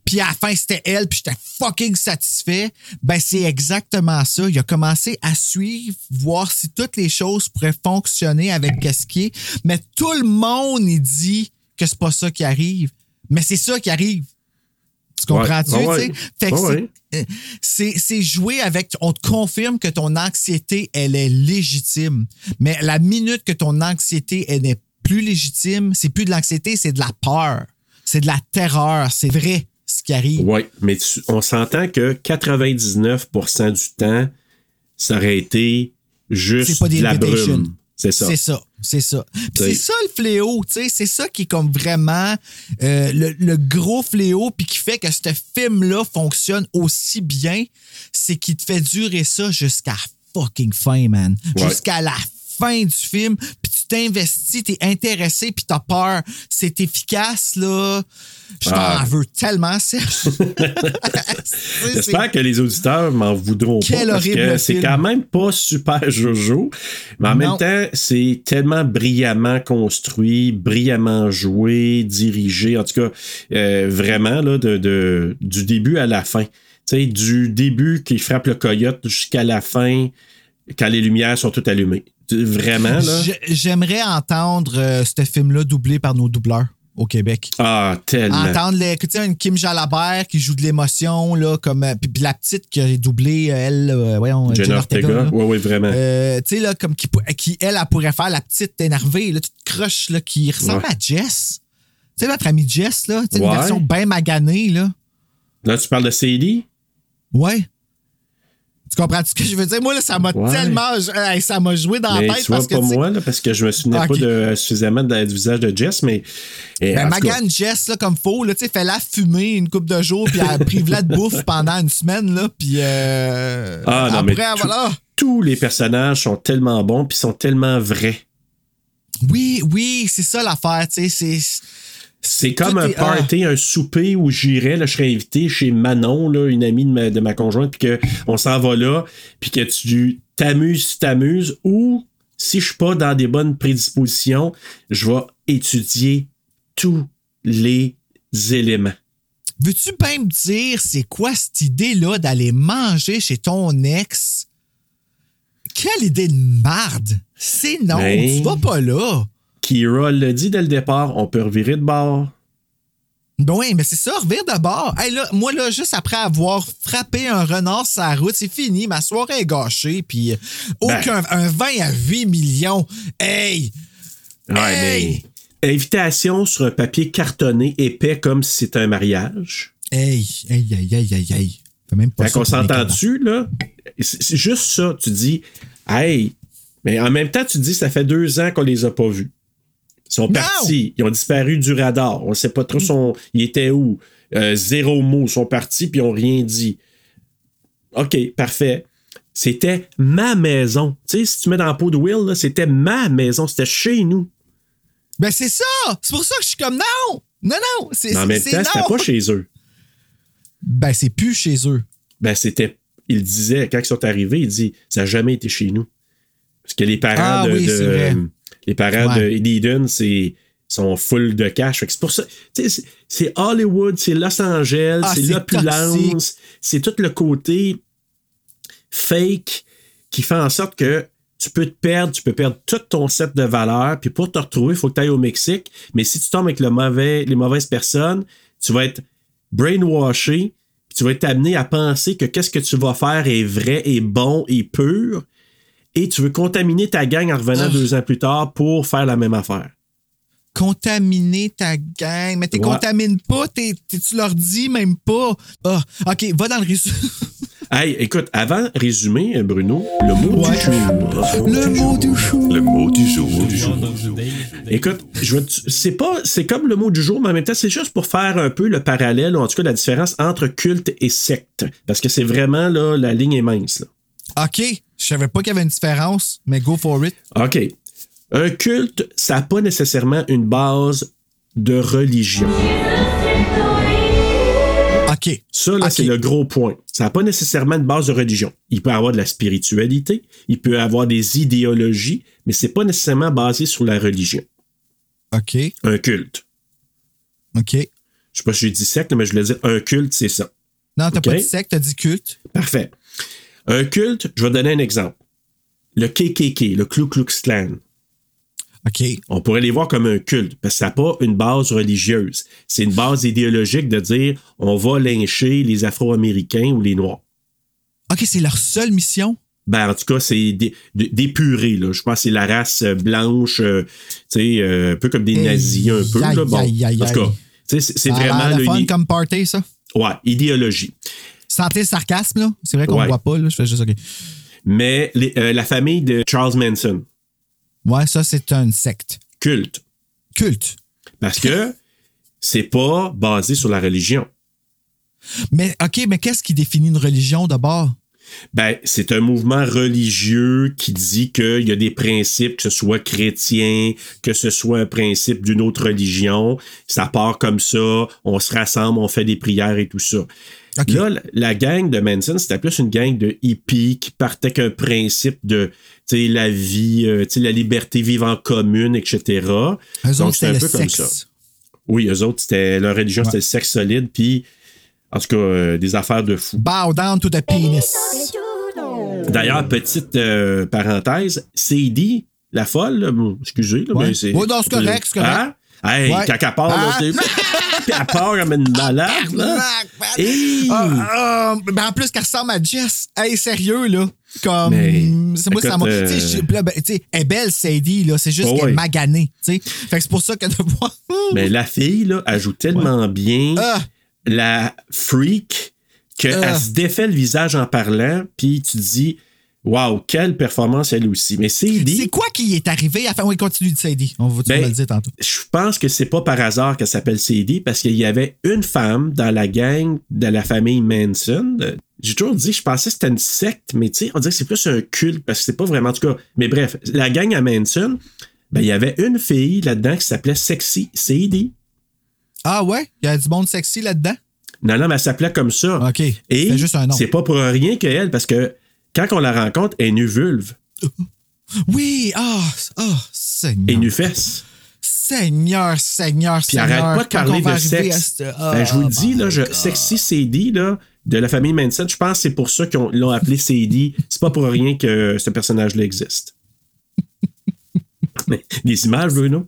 Speaker 4: Puis à la fin, c'était elle, puis j'étais fucking satisfait. Ben, c'est exactement ça. Il a commencé à suivre, voir si toutes les choses pourraient fonctionner avec est. Mais tout le monde, il dit que c'est pas ça qui arrive. Mais c'est ça qui arrive. Tu comprends-tu?
Speaker 2: Ouais, ouais,
Speaker 4: tu sais? Fait que
Speaker 2: ouais,
Speaker 4: c'est- euh, c'est jouer avec. On te confirme que ton anxiété, elle est légitime. Mais la minute que ton anxiété, elle n'est plus légitime, c'est plus de l'anxiété, c'est de la peur. C'est de la terreur. C'est vrai ce qui arrive.
Speaker 2: Oui, mais tu- on s'entend que 99% du temps, ça aurait été juste
Speaker 4: pas des
Speaker 2: de la brume. C'est ça.
Speaker 4: C'est ça, c'est ça.
Speaker 2: C'est-
Speaker 4: ça le fléau, tu sais, c'est ça qui est comme vraiment euh, le, le gros fléau, puis qui fait que ce film-là fonctionne aussi bien, c'est qu'il te fait durer ça jusqu'à la fucking fin, man.
Speaker 2: Ouais.
Speaker 4: Jusqu'à la fin du film, puis tu t'investis, t'es intéressé, puis t'as peur. C'est efficace, là. Je t'en
Speaker 2: Ah.
Speaker 4: veux tellement, Serge. [LAUGHS]
Speaker 2: J'espère que les auditeurs m'en voudront
Speaker 4: Quel
Speaker 2: pas parce
Speaker 4: horrible
Speaker 2: que c'est quand même pas super jojo. Mais en
Speaker 4: Non.
Speaker 2: même temps, c'est tellement brillamment construit, brillamment joué, dirigé. En tout cas, euh, vraiment, là, de, de- du début à la fin. Tu sais, du début qui frappe le coyote jusqu'à la fin, quand les lumières sont toutes allumées. Vraiment, là?
Speaker 4: J'ai- J'aimerais entendre euh, ce film-là doublé par nos doubleurs. au Québec.
Speaker 2: Ah, tellement.
Speaker 4: Entendre les, tu sais, une Kim Jalabert qui joue de l'émotion, là, comme. euh, Puis, puis la petite qui a doublé, euh, elle, euh, voyons,
Speaker 2: Jenna Ortega. Oui, oui, vraiment.
Speaker 4: Euh, tu sais, là, comme qui, elle, elle pourrait faire la petite énervée, là, toute croche, là, qui ressemble
Speaker 2: Ouais.
Speaker 4: à Jess. Tu sais, notre ami Jess, là, tu sais,
Speaker 2: Ouais.
Speaker 4: une version bien maganée, là.
Speaker 2: Là, tu parles de Sadie?
Speaker 4: Ouais. Tu comprends ce que je veux dire? Moi, là, ça m'a
Speaker 2: Ouais.
Speaker 4: tellement. hey, ça m'a joué dans
Speaker 2: mais
Speaker 4: la tête
Speaker 2: tu vois,
Speaker 4: parce
Speaker 2: pas moi, là, parce que je me souvenais pas de, suffisamment du visage de Jess, mais. eh,
Speaker 4: Ben, Magan Jess, là, comme faux, là, tu sais, fait-la fumer une couple de jours, puis elle prive-la de bouffe pendant une semaine, là, puis euh,
Speaker 2: Ah, non, mais
Speaker 4: après,
Speaker 2: tout-
Speaker 4: voilà.
Speaker 2: tous les personnages sont tellement bons puis sont tellement vrais.
Speaker 4: Oui, oui, c'est ça l'affaire, tu sais, c'est...
Speaker 2: C'est comme un
Speaker 4: ah.
Speaker 2: party, un souper où j'irais, je serais invité chez Manon, là, une amie de ma, de ma conjointe, puis qu'on s'en va là, puis que tu t'amuses, tu t'amuses, ou si je suis pas dans des bonnes prédispositions, je vais étudier tous les éléments.
Speaker 4: Veux-tu bien me dire, c'est quoi cette idée-là d'aller manger chez ton ex? Quelle idée de marde! C'est non,
Speaker 2: Ben.
Speaker 4: tu vas pas là.
Speaker 2: Kira l'a dit dès le départ, on peut revirer de bord.
Speaker 4: Ben oui, mais c'est ça, revire de bord. Hey, là, moi, là, juste après avoir frappé un renard sur la route, c'est fini. Ma soirée est gâchée, puis euh, aucun, un vin à 8 millions. Hey!
Speaker 2: Ouais,
Speaker 4: Hey!
Speaker 2: mais invitation sur un papier cartonné épais comme si c'était un mariage.
Speaker 4: Hey! Hey, hey, hey, hey, hey. Fais même pas
Speaker 2: Fait qu'on
Speaker 4: pour les
Speaker 2: s'entend
Speaker 4: cadeaux.
Speaker 2: dessus, là? C'est c'est juste ça. Tu dis, hey, mais en même temps, tu dis, ça fait deux ans qu'on les a pas vus. Ils sont partis. Ils ont disparu du radar. On ne sait pas trop son, ils étaient où. Euh, zéro mot. Ils sont partis puis ils n'ont rien dit. OK, parfait. C'était ma maison. Tu sais, si tu mets dans la peau de Will, c'était ma maison. C'était chez nous.
Speaker 4: Ben c'est ça! C'est pour ça que je suis comme non! Non, non! C'est
Speaker 2: Mais en même
Speaker 4: c'est
Speaker 2: temps, c'était pas chez eux.
Speaker 4: Ben c'est plus chez eux.
Speaker 2: Ben, c'était. Il disait, quand ils sont arrivés, il dit Ça n'a jamais été chez nous. Parce que les parents
Speaker 4: Ah
Speaker 2: de.
Speaker 4: oui,
Speaker 2: de-
Speaker 4: c'est vrai.
Speaker 2: Les parents
Speaker 4: Ouais.
Speaker 2: de Eden, c'est sont full de cash. C'est pour ça. C'est Hollywood, c'est Los Angeles,
Speaker 4: Ah,
Speaker 2: c'est l'opulence, c'est tout le côté fake qui fait en sorte que tu peux te perdre, tu peux perdre tout ton set de valeurs, puis pour te retrouver, il faut que tu ailles au Mexique. Mais si tu tombes avec le mauvais, les mauvaises personnes, tu vas être brainwashé, puis tu vas être amené à penser que qu'est-ce que tu vas faire est vrai, est bon, est pur, et tu veux contaminer ta gang en revenant deux ans plus tard pour faire la même affaire.
Speaker 4: Contaminer ta gang. Mais t'es
Speaker 2: Ouais.
Speaker 4: contamines pas, t'es- t'es- tu leur dis même pas. Ah, OK, va dans le résumé. [LAUGHS]
Speaker 2: Hey, écoute, avant résumé, Bruno, le mot
Speaker 4: Ouais.
Speaker 2: du jour.
Speaker 4: Le mot du jour.
Speaker 6: Le mot du jour.
Speaker 2: Écoute, je vais te- c'est pas, c'est comme le mot du jour, mais en même temps, c'est juste pour faire un peu le parallèle, ou en tout cas la différence entre culte et secte. Parce que c'est vraiment, là, la ligne est mince, là.
Speaker 4: OK, je savais pas qu'il y avait une différence, mais go for it.
Speaker 2: OK. Un culte, ça n'a pas nécessairement une base de religion.
Speaker 4: OK.
Speaker 2: Ça, là, c'est le gros point. Ça n'a pas nécessairement une base de religion. Il peut avoir de la spiritualité, il peut avoir des idéologies, mais c'est pas nécessairement basé sur la religion.
Speaker 4: OK.
Speaker 2: Un culte.
Speaker 4: OK.
Speaker 2: Je sais pas si j'ai dit secte, mais je voulais dire un culte, c'est ça.
Speaker 4: Non, t'as pas dit secte, t'as dit culte.
Speaker 2: Parfait. Un culte, je vais donner un exemple. Le KKK, le Ku Klux Klan.
Speaker 4: OK.
Speaker 2: On pourrait les voir comme un culte, parce que ça n'a pas une base religieuse. C'est une base idéologique de dire on va lyncher les Afro-Américains ou les Noirs.
Speaker 4: OK, c'est leur seule mission?
Speaker 2: Ben, en tout cas, c'est dé- dé- d'épurer, là. Je pense que c'est la race euh, blanche, euh, tu sais, euh, un peu comme des nazis, un peu, là. Bon, en tout cas, c'est c'est
Speaker 4: Ça a l'air
Speaker 2: vraiment
Speaker 4: le
Speaker 2: le
Speaker 4: fun comme party, ça?
Speaker 2: ouais, idéologie.
Speaker 4: Sentez le sarcasme, là. C'est vrai qu'on
Speaker 2: Ouais.
Speaker 4: voit pas, là. Je fais juste OK.
Speaker 2: Mais les- euh, la famille de Charles Manson,
Speaker 4: Ouais, ça, c'est une secte.
Speaker 2: culte.
Speaker 4: Culte.
Speaker 2: Parce que c'est pas basé sur la religion.
Speaker 4: Mais OK, mais qu'est-ce qui définit une religion d'abord?
Speaker 2: Ben, c'est un mouvement religieux qui dit qu'il y a des principes, que ce soit chrétien, que ce soit un principe d'une autre religion. Ça part comme ça, on se rassemble, on fait des prières et tout ça. Là, la- gang de Manson, c'était plus une gang de hippies qui partait qu'un principe de la vie, euh, la liberté, vivre en commune, etc.
Speaker 4: Eux
Speaker 2: Donc,
Speaker 4: c'était
Speaker 2: un peu comme
Speaker 4: sexe.
Speaker 2: ça. Oui, eux autres, c'était leur religion,
Speaker 4: Ouais.
Speaker 2: c'était le sexe solide, puis en tout cas, euh, des affaires de fou.
Speaker 4: Bow down to the penis.
Speaker 2: D'ailleurs, petite euh, parenthèse, Sadie, la folle, là, bon, excusez, là,
Speaker 4: Ouais.
Speaker 2: mais c'est.
Speaker 4: Ouais, non, c'est correct, c'est correct.
Speaker 2: Hein? Hey,
Speaker 4: Ouais.
Speaker 2: quand elle part, là,
Speaker 4: Ah.
Speaker 2: t'es- [LAUGHS] puis elle part comme une malade, là. Hey!
Speaker 4: Ah, ah, ben en plus, qu'elle ressemble à Jess. Hey, sérieux, là. Comme. C'est moi, ça m'a.
Speaker 2: euh,
Speaker 4: Tu sais, je- là, ben, tu elle est belle, Sadie, là. C'est juste
Speaker 2: Oh,
Speaker 4: qu'elle est
Speaker 2: ouais.
Speaker 4: maganée, tu sais. Fait que c'est pour ça que de voir. [LAUGHS]
Speaker 2: Mais la fille, là, elle joue tellement bien
Speaker 4: Ah.
Speaker 2: la freak qu'elle
Speaker 4: Ah.
Speaker 2: se défait le visage en parlant, puis tu dis, waouh, quelle performance elle aussi. Mais dit.
Speaker 4: C'est quoi qui est arrivé? Enfin, oui, continue de Sadie. On va
Speaker 2: Ben,
Speaker 4: le dire tantôt.
Speaker 2: Je pense que c'est pas par hasard qu'elle s'appelle Sadie parce qu'il y avait une femme dans la gang de la famille Manson. J'ai toujours dit, je pensais que c'était une secte, mais tu sais, on dirait que c'est plus un culte parce que c'est pas vraiment en tout cas. Mais bref, la gang à Manson, ben, il y avait une fille là-dedans qui s'appelait Sexy Sadie.
Speaker 4: Ah ouais? Il y a du monde sexy là-dedans?
Speaker 2: Non, non, mais elle s'appelait comme ça.
Speaker 4: OK.
Speaker 2: Et
Speaker 4: C'était juste un nom.
Speaker 2: c'est pas pour rien qu'elle, parce que quand on la rencontre, elle est nue vulve
Speaker 4: Oui! Ah! Ah! Seigneur.
Speaker 2: et nue fesse.
Speaker 4: Seigneur, Seigneur,
Speaker 2: Puis
Speaker 4: Seigneur.
Speaker 2: arrête pas de parler de sexe.
Speaker 4: ce-
Speaker 2: Ben, je vous le
Speaker 4: Ah,
Speaker 2: dis, là, je, Sexy Sadie, là, de la famille Manson, je pense que c'est pour ça qu'ils ont- l'ont appelé Sadie. C'est pas pour rien que ce personnage-là existe. [LAUGHS] Mais des images, Bruno?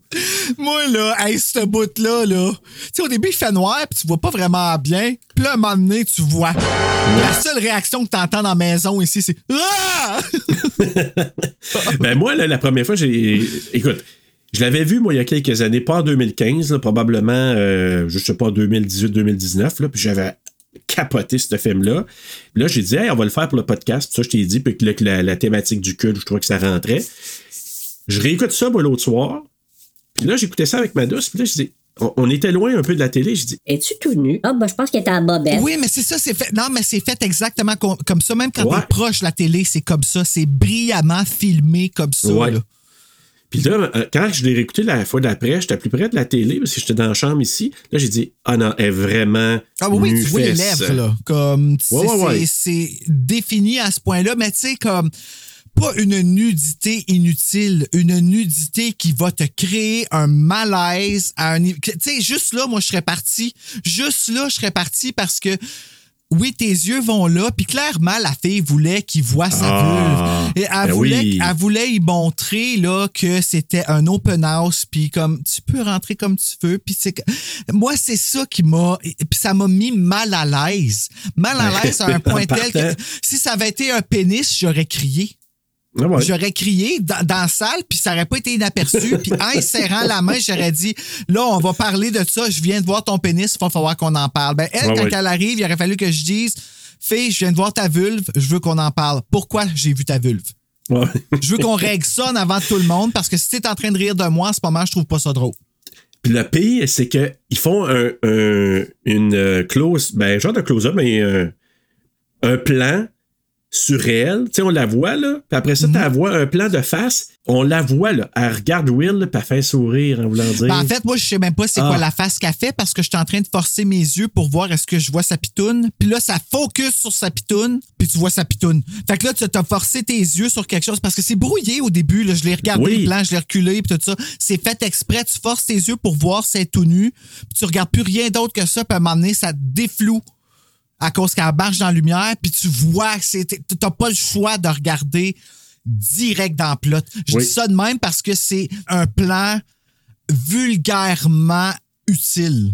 Speaker 4: Moi, là, hey, ce bout-là, là. Tu sais, au début, il fait noir, puis tu vois pas vraiment bien. Puis là, à un moment donné, tu vois. La seule réaction que t'entends dans la maison ici, c'est Ah! [LAUGHS]
Speaker 2: Ben moi, là, la première fois, j'ai. Écoute, je l'avais vu, moi, il y a quelques années, pas en 2015, là, probablement, euh, je sais pas, 2018-2019, là, puis j'avais capoté ce film-là. Puis là, j'ai dit, hey, on va le faire pour le podcast. Puis ça, je t'ai dit, puis là, que la, la thématique du culte, je trouvais que ça rentrait. Je réécoute ça, moi, l'autre soir. Puis là, j'écoutais ça avec ma douce. Puis là, je dis, on, on était loin un peu de la télé. Je dis,
Speaker 3: Es-tu tout nu? Ah, bah, je pense qu'il était en bobette.
Speaker 4: Oui, mais c'est ça, c'est fait. Non, mais c'est fait exactement com- comme ça. Même quand
Speaker 2: Ouais.
Speaker 4: t'es proche de la télé, c'est comme ça. C'est brillamment filmé comme ça.
Speaker 2: Ouais.
Speaker 4: là.
Speaker 2: Puis là, euh, quand je l'ai réécouté la fois d'après, j'étais plus près de la télé parce que j'étais dans la chambre ici. Là, j'ai dit, ah non, elle est vraiment.
Speaker 4: Ah oui,
Speaker 2: nue
Speaker 4: tu vois les lèvres, là. Comme,
Speaker 2: Ouais, ouais, ouais.
Speaker 4: c'est- c'est défini à ce point-là, mais tu sais, comme, pas une nudité inutile, une nudité qui va te créer un malaise à un niveau. Tu sais, juste là, moi, je serais parti. Juste là, je serais parti parce que. Oui, tes yeux vont là, puis clairement, la fille voulait qu'il voit sa
Speaker 2: Ah,
Speaker 4: vulve. Et elle,
Speaker 2: ben
Speaker 4: voulait,
Speaker 2: oui.
Speaker 4: elle voulait y montrer là, que c'était un open house, puis comme tu peux rentrer comme tu veux. Puis c'est moi, c'est ça qui m'a. Puis ça m'a mis mal à l'aise. Mal à l'aise à un [LAUGHS] point tel que si ça avait été un pénis, j'aurais crié.
Speaker 2: Ah ouais.
Speaker 4: J'aurais crié dans, dans la salle, puis ça n'aurait pas été inaperçu. Puis en serrant la main, j'aurais dit Là, on va parler de ça. Je viens de voir ton pénis, il va falloir qu'on en parle. Ben, elle,
Speaker 2: Ouais,
Speaker 4: quand
Speaker 2: ouais.
Speaker 4: elle arrive, il aurait fallu que je dise Fille, je viens de voir ta vulve, je veux qu'on en parle. Pourquoi j'ai vu ta vulve?
Speaker 2: Ouais.
Speaker 4: Je veux qu'on règle ça en avant de tout le monde parce que si t'es en train de rire de moi en ce moment, je trouve pas ça drôle.
Speaker 2: Puis le pire, c'est qu'ils font un, un- une euh, close, ben, genre de close-up, mais euh, un plan sur elle. Tu sais, on la voit, là. Puis après ça,
Speaker 4: Mhm.
Speaker 2: tu la vois un plan de face. On la voit, là. Elle regarde Will, puis elle fait un sourire en voulant dire.
Speaker 4: Ben, en fait, moi, je sais même pas c'est
Speaker 2: Ah.
Speaker 4: quoi la face qu'elle fait parce que je suis en train de forcer mes yeux pour voir est-ce que je vois sa pitoune. Puis là, ça focus sur sa pitoune, puis tu vois sa pitoune. Fait que là, tu as forcé tes yeux sur quelque chose parce que c'est brouillé au début. Là. Je l'ai regardé
Speaker 2: Oui.
Speaker 4: le plan, je l'ai reculé, puis tout ça. C'est fait exprès. Tu forces tes yeux pour voir si elle est tout nu, puis tu regardes plus rien d'autre que ça, puis à un moment donné, ça te défloue à cause qu'elle marche dans la lumière, puis tu vois que c'est. T'as pas le choix de regarder direct dans le plot. Je
Speaker 2: Oui.
Speaker 4: dis ça de même parce que c'est un plan vulgairement utile.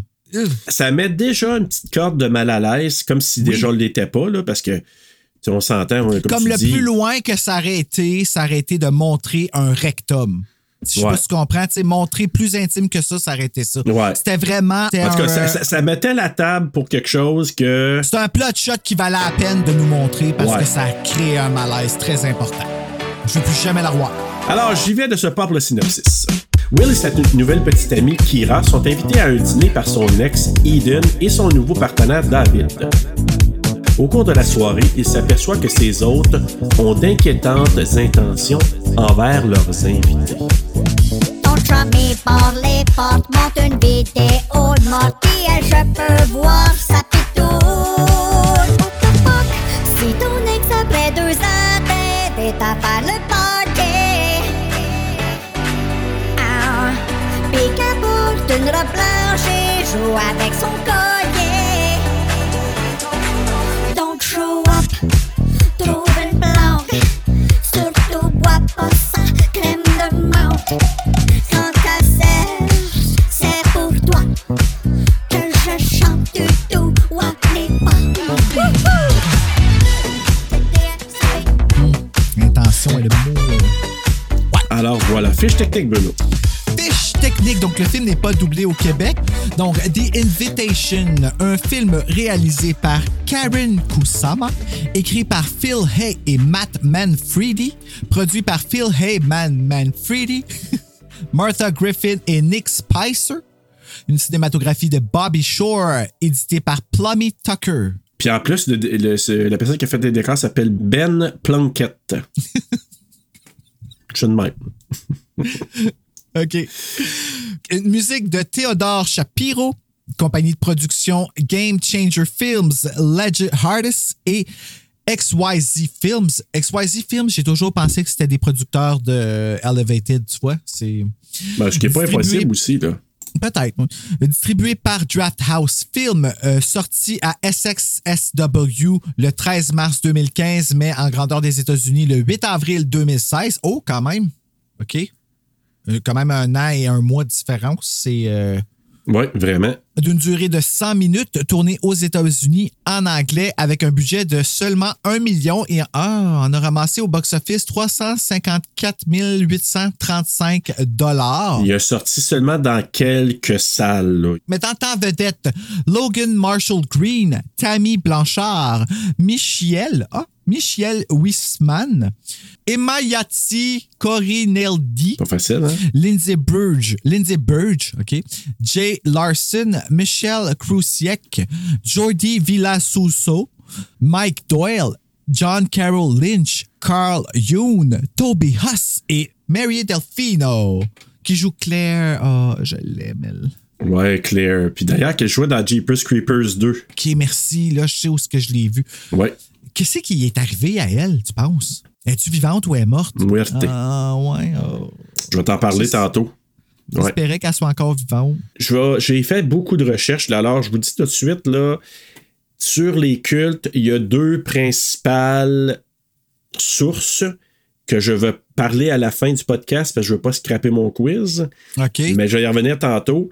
Speaker 2: Ça met déjà une petite corde de mal à l'aise, comme si déjà on ne l'était pas, là, parce que, on s'entend, comme,
Speaker 4: Comme le
Speaker 2: dis,
Speaker 4: plus loin que ça aurait été, ça aurait été de montrer un rectum. Je sais
Speaker 2: Ouais.
Speaker 4: pas si tu comprends. Tu sais, montrer plus intime que ça, ça aurait été ça.
Speaker 2: Ouais.
Speaker 4: C'était vraiment.
Speaker 2: En tout cas,
Speaker 4: un-
Speaker 2: ça, ça- ça mettait la table pour quelque chose que.
Speaker 4: C'est un plot shot qui valait la peine de nous montrer parce
Speaker 2: Ouais.
Speaker 4: que ça a créé un malaise très important. Je veux plus jamais la revoir.
Speaker 2: Alors, j'y vais de ce pas pour le synopsis. Will et sa nouvelle petite amie Kira sont invités à un dîner par son ex Eden et son nouveau partenaire David. Au cours de la soirée, il s'aperçoit que ses hôtes ont d'inquiétantes intentions envers leurs invités.
Speaker 11: Ton chum il par les portes, monte une vidéo de Morty et je peux voir sa pitoune. What the fuck? Si ton ex après deux ans t'aide à le party. Ah, pis qu'elle porte une robe blanche et joue avec son collier.
Speaker 2: Fiche technique, Bruno.
Speaker 4: Fiche technique, donc le film n'est pas doublé au Québec. Donc, The Invitation, un film réalisé par Karen Kusama, écrit par Phil Hay et Matt Manfredi, produit par Phil Hay, Man Manfredi, [LAUGHS] Martha Griffin et Nick Spicer. Une cinématographie de Bobby Shore, éditée par Plummy Tucker.
Speaker 2: Puis en plus, le- le- la personne qui a fait les décors s'appelle Ben Plunkett. [LAUGHS] Je de même. [LAUGHS]
Speaker 4: OK. Une musique de Théodore Shapiro, compagnie de production Game Changer Films, Legend Hardest et XYZ Films. XYZ Films, j'ai toujours pensé que c'était des producteurs de Elevated, tu vois. C'est.
Speaker 2: Ben, ce qui n'est pas impossible aussi, là.
Speaker 4: Peut-être. Distribué par Draft House Film, euh, sorti à SXSW le 13 mars 2015, mais en grandeur des États-Unis le 8 avril 2016. Oh, quand même. OK. Euh, quand même un an et un mois de différence. C'est. euh,
Speaker 2: Oui, vraiment.
Speaker 4: D'une durée de 100 minutes, tourné aux États-Unis en anglais avec un budget de seulement 1 million et ah, on a ramassé au box-office 354 835 dollars.
Speaker 2: Il a sorti seulement dans quelques salles. là.
Speaker 4: Mettant en vedette Logan Marshall Green, Tammy Blanchard, Michiel, ah, Michiel Wisman, Emma Yati Corineldi,
Speaker 2: Pas facile, hein?
Speaker 4: Lindsay Burge, Lindsay Burge, OK, Jay Larson, Michelle Krusiek, Jordi Villasuso, Mike Doyle, John Carroll Lynch, Carl Yoon, Toby Huss et Mary Delfino, qui joue Claire. Oh, je l'aime, elle.
Speaker 2: Ouais, Claire. Puis d'ailleurs, qu'elle jouait dans Jeepers Creepers 2.
Speaker 4: OK, merci. Là, je sais où ce que je l'ai vu.
Speaker 2: Ouais.
Speaker 4: Qu'est-ce qui est arrivé à elle, tu penses? Es-tu vivante ou est morte?
Speaker 2: Muerte.
Speaker 4: Ah, ouais. oh.
Speaker 2: Je vais t'en parler
Speaker 4: C'est-
Speaker 2: Ouais.
Speaker 4: J'espérais qu'elle soit encore vivante.
Speaker 2: J'ai fait beaucoup de recherches. là. Alors, je vous dis tout de suite, là, sur les cultes, il y a deux principales sources que je vais parler à la fin du podcast parce que je ne veux pas scraper mon quiz.
Speaker 4: OK.
Speaker 2: Mais je vais y revenir tantôt.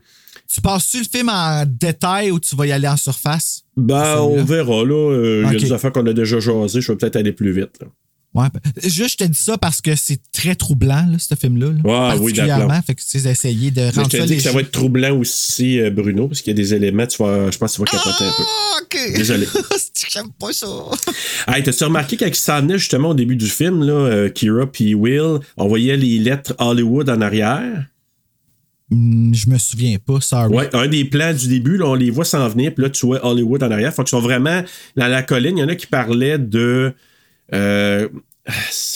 Speaker 4: Tu passes-tu le film en détail ou tu vas y aller en surface?
Speaker 2: Ben, on verra. là. Euh, Il y a des affaires qu'on a déjà jasées. Je vais peut-être aller plus vite. là.
Speaker 4: Ouais. Juste, je te dis ça parce que c'est très troublant, là, ce film-là. là.
Speaker 2: Oui,
Speaker 4: Particulièrement.
Speaker 2: d'accord.
Speaker 4: fait que tu sais, d'essayer de rendre
Speaker 2: je
Speaker 4: ça
Speaker 2: que ça va être troublant aussi, euh, Bruno, parce qu'il y a des éléments, tu vas, je pense que tu vas capoter un peu.
Speaker 4: Ah, OK.
Speaker 2: Désolé. [LAUGHS]
Speaker 4: J'aime pas ça. [LAUGHS]
Speaker 2: Hey, t'as-tu remarqué quand il s'en venait justement au début du film, là, euh, Kira puis Will, on voyait les lettres Hollywood en arrière?
Speaker 4: Hmm, je me souviens pas, sorry.
Speaker 2: Ouais, un des plans du début, là, on les voit s'en venir, puis là, tu vois Hollywood en arrière. Faut qu'ils sont vraiment dans la colline. Il y en a qui parlaient de. Euh,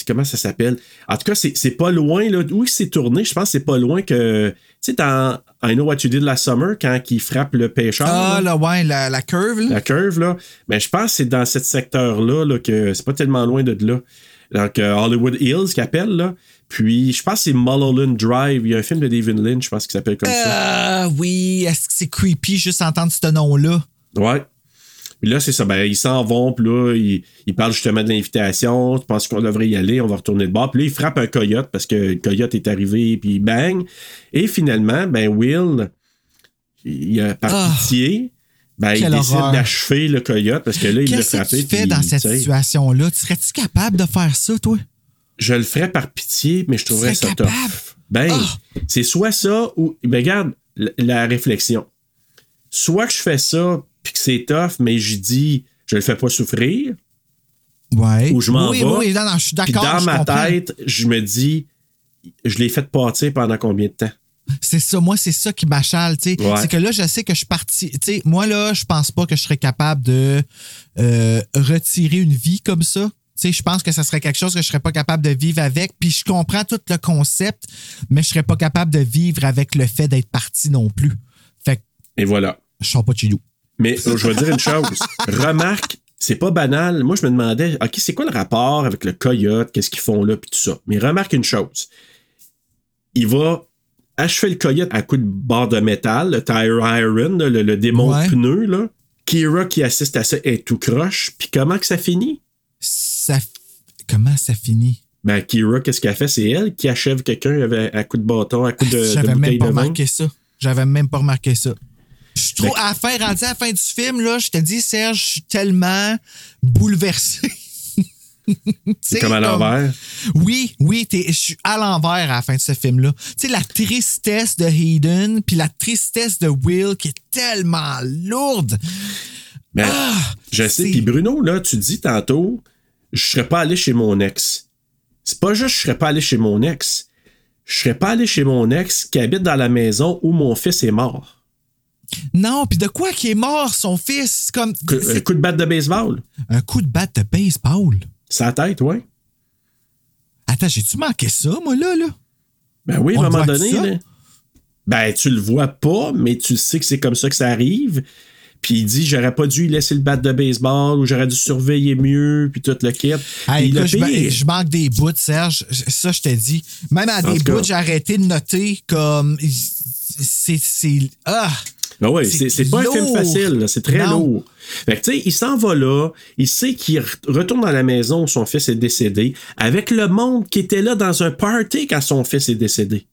Speaker 2: comment ça s'appelle? En tout cas, c'est pas loin, là. Où c'est tourné? Je pense que c'est pas loin que. Tu sais, dans I Know What You Did Last Summer, quand il frappe le pêcheur.
Speaker 4: Ah,
Speaker 2: là.
Speaker 4: ouais, la, la curve, là.
Speaker 2: la curve, là. Mais je pense que c'est dans ce secteur-là là, que c'est pas tellement loin de là. Donc, euh, Hollywood Hills, qu'il appelle, là. Puis, je pense que c'est Mulholland Drive. Il y a un film de David Lynch, je pense, qui s'appelle comme ça.
Speaker 4: Ah, oui. Est-ce que c'est creepy juste entendre ce nom-là?
Speaker 2: Ouais. Puis là, c'est ça. Ben, ils s'en vont, puis là, ils, ils parlent justement de l'invitation. Tu penses qu'on devrait y aller, on va retourner de bord. Puis là, ils frappent un coyote parce que le coyote est arrivé, puis bang. Et finalement, ben, Will, il a par
Speaker 4: Ah.
Speaker 2: pitié, ben, il décide d'achever le coyote parce que là, il l'a
Speaker 4: Qu'est-ce que
Speaker 2: frappé.
Speaker 4: tu fais dans cette situation-là? Tu serais-tu capable de faire ça, toi?
Speaker 2: Je le ferais par pitié, mais je trouverais ça
Speaker 4: capable?
Speaker 2: tough. Ben,
Speaker 4: Ah.
Speaker 2: c'est soit ça ou. Ben, regarde la, la réflexion. Soit que je fais ça, puis que c'est tough, mais j'y dis, je le fais pas souffrir.
Speaker 4: Ouais.
Speaker 2: Ou je m'en
Speaker 4: oui,
Speaker 2: vais.
Speaker 4: Oui, non, non, je suis d'accord.
Speaker 2: dans ma
Speaker 4: comprends.
Speaker 2: tête, je me dis, je l'ai fait pâtir pendant combien de temps?
Speaker 4: C'est ça, moi, c'est ça qui m'achale, tu sais.
Speaker 2: Ouais.
Speaker 4: C'est que là, je sais que je suis parti. Tu sais, moi, là, je pense pas que je serais capable de euh, retirer une vie comme ça. Tu sais, je pense que ça serait quelque chose que je serais pas capable de vivre avec. Puis je comprends tout le concept, mais je serais pas capable de vivre avec le fait d'être parti non plus. Fait que
Speaker 2: Et voilà.
Speaker 4: je sors pas de chez nous.
Speaker 2: Mais euh, je vais dire une chose. Remarque, c'est pas banal. Moi, je me demandais, OK, c'est quoi le rapport avec le coyote? Qu'est-ce qu'ils font là? Puis tout ça. Mais remarque une chose. Il va achever le coyote à coup de barre de métal, le tire iron, le, le démon
Speaker 4: Ouais.
Speaker 2: de pneu. Là. Kira qui assiste à ça est tout croche. Puis comment que ça finit?
Speaker 4: Ça. Comment ça finit?
Speaker 2: Ben, Kira, qu'est-ce qu'elle fait? C'est elle qui achève quelqu'un à coup de bâton, à coup de, de
Speaker 4: J'avais
Speaker 2: bouteille
Speaker 4: même pas
Speaker 2: de vin.
Speaker 4: remarqué ça. J'avais même pas remarqué ça. Je trouve, à la fin, rendu à la fin du film, là, je te dis, Serge, je suis tellement bouleversé. [LAUGHS] C'est
Speaker 2: comme à l'envers?
Speaker 4: Oui, oui, je suis à l'envers à la fin de ce film-là. Tu sais, la tristesse de Hayden, puis la tristesse de Will qui est tellement lourde.
Speaker 2: Mais
Speaker 4: Ah,
Speaker 2: je sais. Puis Bruno, là, tu dis tantôt, je serais pas allé chez mon ex. C'est pas juste je serais pas allé chez mon ex. Je serais pas allé chez mon ex qui habite dans la maison où mon fils est mort.
Speaker 4: Non, puis de quoi qui est mort son fils? Comme
Speaker 2: Un coup de batte de baseball.
Speaker 4: un coup de batte de baseball.
Speaker 2: Sa tête, ouais.
Speaker 4: Attends, j'ai-tu manqué ça, moi, là, là?
Speaker 2: Ben oui, à un moment donné, là, ben tu le vois pas, mais tu sais que c'est comme ça que ça arrive. Puis il dit j'aurais pas dû laisser le bat de baseball ou j'aurais dû surveiller mieux puis tout le kit.
Speaker 4: Hey,
Speaker 2: le
Speaker 4: écoute, je,
Speaker 2: pire-
Speaker 4: ma- je manque des bouts, Serge. Ça, je t'ai dit. Même à
Speaker 2: En
Speaker 4: des bouts, j'ai arrêté de noter comme. C'est ah!
Speaker 2: Ben ouais,
Speaker 4: C'est
Speaker 2: pas un film facile, c'est très
Speaker 4: Non.
Speaker 2: lourd. Fait que tu sais, il s'en va là, il sait qu'il re- retourne dans la maison où son fils est décédé, avec le monde qui était là dans un party quand son fils est décédé.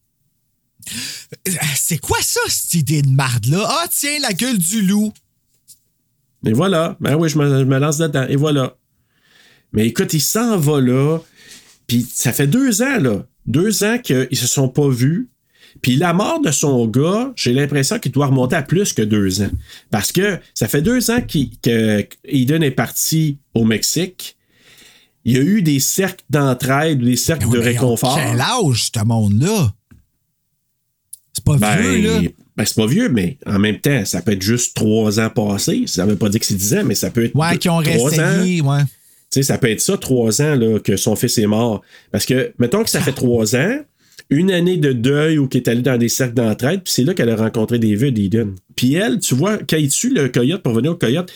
Speaker 4: C'est quoi ça, cette idée de marde-là? Ah, tiens, la gueule du loup.
Speaker 2: Et voilà. Ben oui, je me, je me lance dedans. Et voilà. Mais écoute, il s'en va là. Puis ça fait deux ans, là. Deux ans qu'ils se sont pas vus. Puis la mort de son gars, j'ai l'impression qu'il doit remonter à plus que deux ans. Parce que ça fait deux ans qu'il- que Eden est parti au Mexique. Il y a eu des cercles d'entraide, des cercles de réconfort.
Speaker 4: Quel âge, ce monde-là? C'est pas
Speaker 2: Ben,
Speaker 4: vieux, là.
Speaker 2: ben, c'est pas vieux, mais en même temps, ça peut être juste trois ans passés. Ça veut pas dire que c'est dix ans, mais ça peut être
Speaker 4: Ouais, qui ont resté, ouais.
Speaker 2: Tu sais, ça peut être ça, trois ans là, que son fils est mort. Parce que, mettons que ça fait trois ans, une année de deuil où qu'elle est allée dans des cercles d'entraide, puis c'est là qu'elle a rencontré David Eden. Puis elle, tu vois, quand il tue le coyote pour venir au coyote,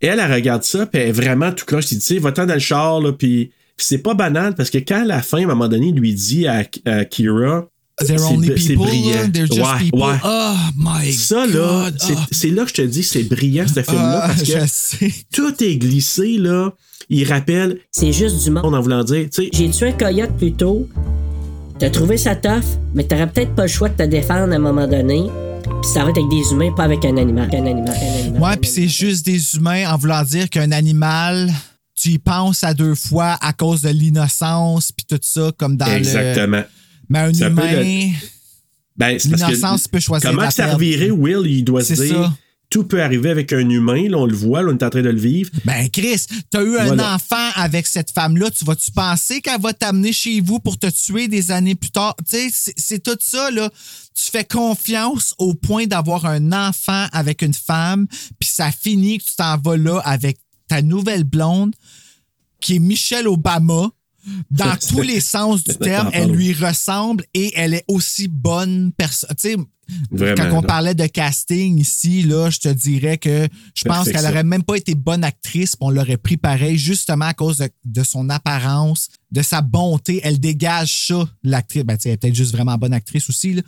Speaker 2: elle, elle regarde ça, puis elle est vraiment tout croche. Il dit, tu sais, va-t'en dans le char, là, puis puis c'est pas banal, parce que quand à la fin, à un moment donné, il lui dit à, à Kira, c'est- brillant.
Speaker 4: là. They're just
Speaker 2: Ouais,
Speaker 4: people.
Speaker 2: ouais.
Speaker 4: Oh my
Speaker 2: Ça, là,
Speaker 4: God.
Speaker 2: c'est c'est là que je te dis, c'est brillant, ce film-là,
Speaker 4: Ah,
Speaker 2: parce que
Speaker 4: sais.
Speaker 2: tout est glissé, là. Il rappelle,
Speaker 10: C'est juste du monde.
Speaker 2: en voulant dire, tu sais,
Speaker 10: J'ai tué un coyote plus tôt. T'as trouvé ça tough, mais t'aurais peut-être pas le choix de te défendre à un moment donné. Puis ça va être avec des humains, pas avec un animal. Un animal, un animal.
Speaker 4: Ouais, puis c'est juste des humains en voulant dire qu'un animal, tu y penses à deux fois à cause de l'innocence, puis tout ça, comme dans le.
Speaker 2: exactement.
Speaker 4: Mais un
Speaker 2: Ça peut
Speaker 4: humain.
Speaker 2: le- Ben, c'est parce que
Speaker 4: L'innocence peut choisir de
Speaker 2: Comment ça revirait, Will, il doit se
Speaker 4: C'est
Speaker 2: dire,
Speaker 4: ça.
Speaker 2: Tout peut arriver avec un humain, là, on le voit, là, on est en train de le vivre.
Speaker 4: Ben, Chris, t'as eu un enfant avec cette femme-là. Tu vas-tu penser qu'elle va t'amener chez vous pour te tuer des années plus tard? Tu sais, c'est- c'est tout ça, là. Tu fais confiance au point d'avoir un enfant avec une femme, puis ça finit que tu t'en vas là avec ta nouvelle blonde, qui est Michelle Obama. Dans [LAUGHS] tous les sens du terme, elle lui ressemble et elle est aussi bonne personne. Tu sais,
Speaker 2: Vraiment,
Speaker 4: quand on
Speaker 2: là.
Speaker 4: parlait de casting ici, là, je te dirais que je pense qu'elle
Speaker 2: Perfection.
Speaker 4: aurait même pas été bonne actrice, puis on l'aurait pris pareil, justement à cause de, de son apparence, de sa bonté. Elle dégage ça, l'actrice. Ben, elle est peut-être juste vraiment bonne actrice aussi, là.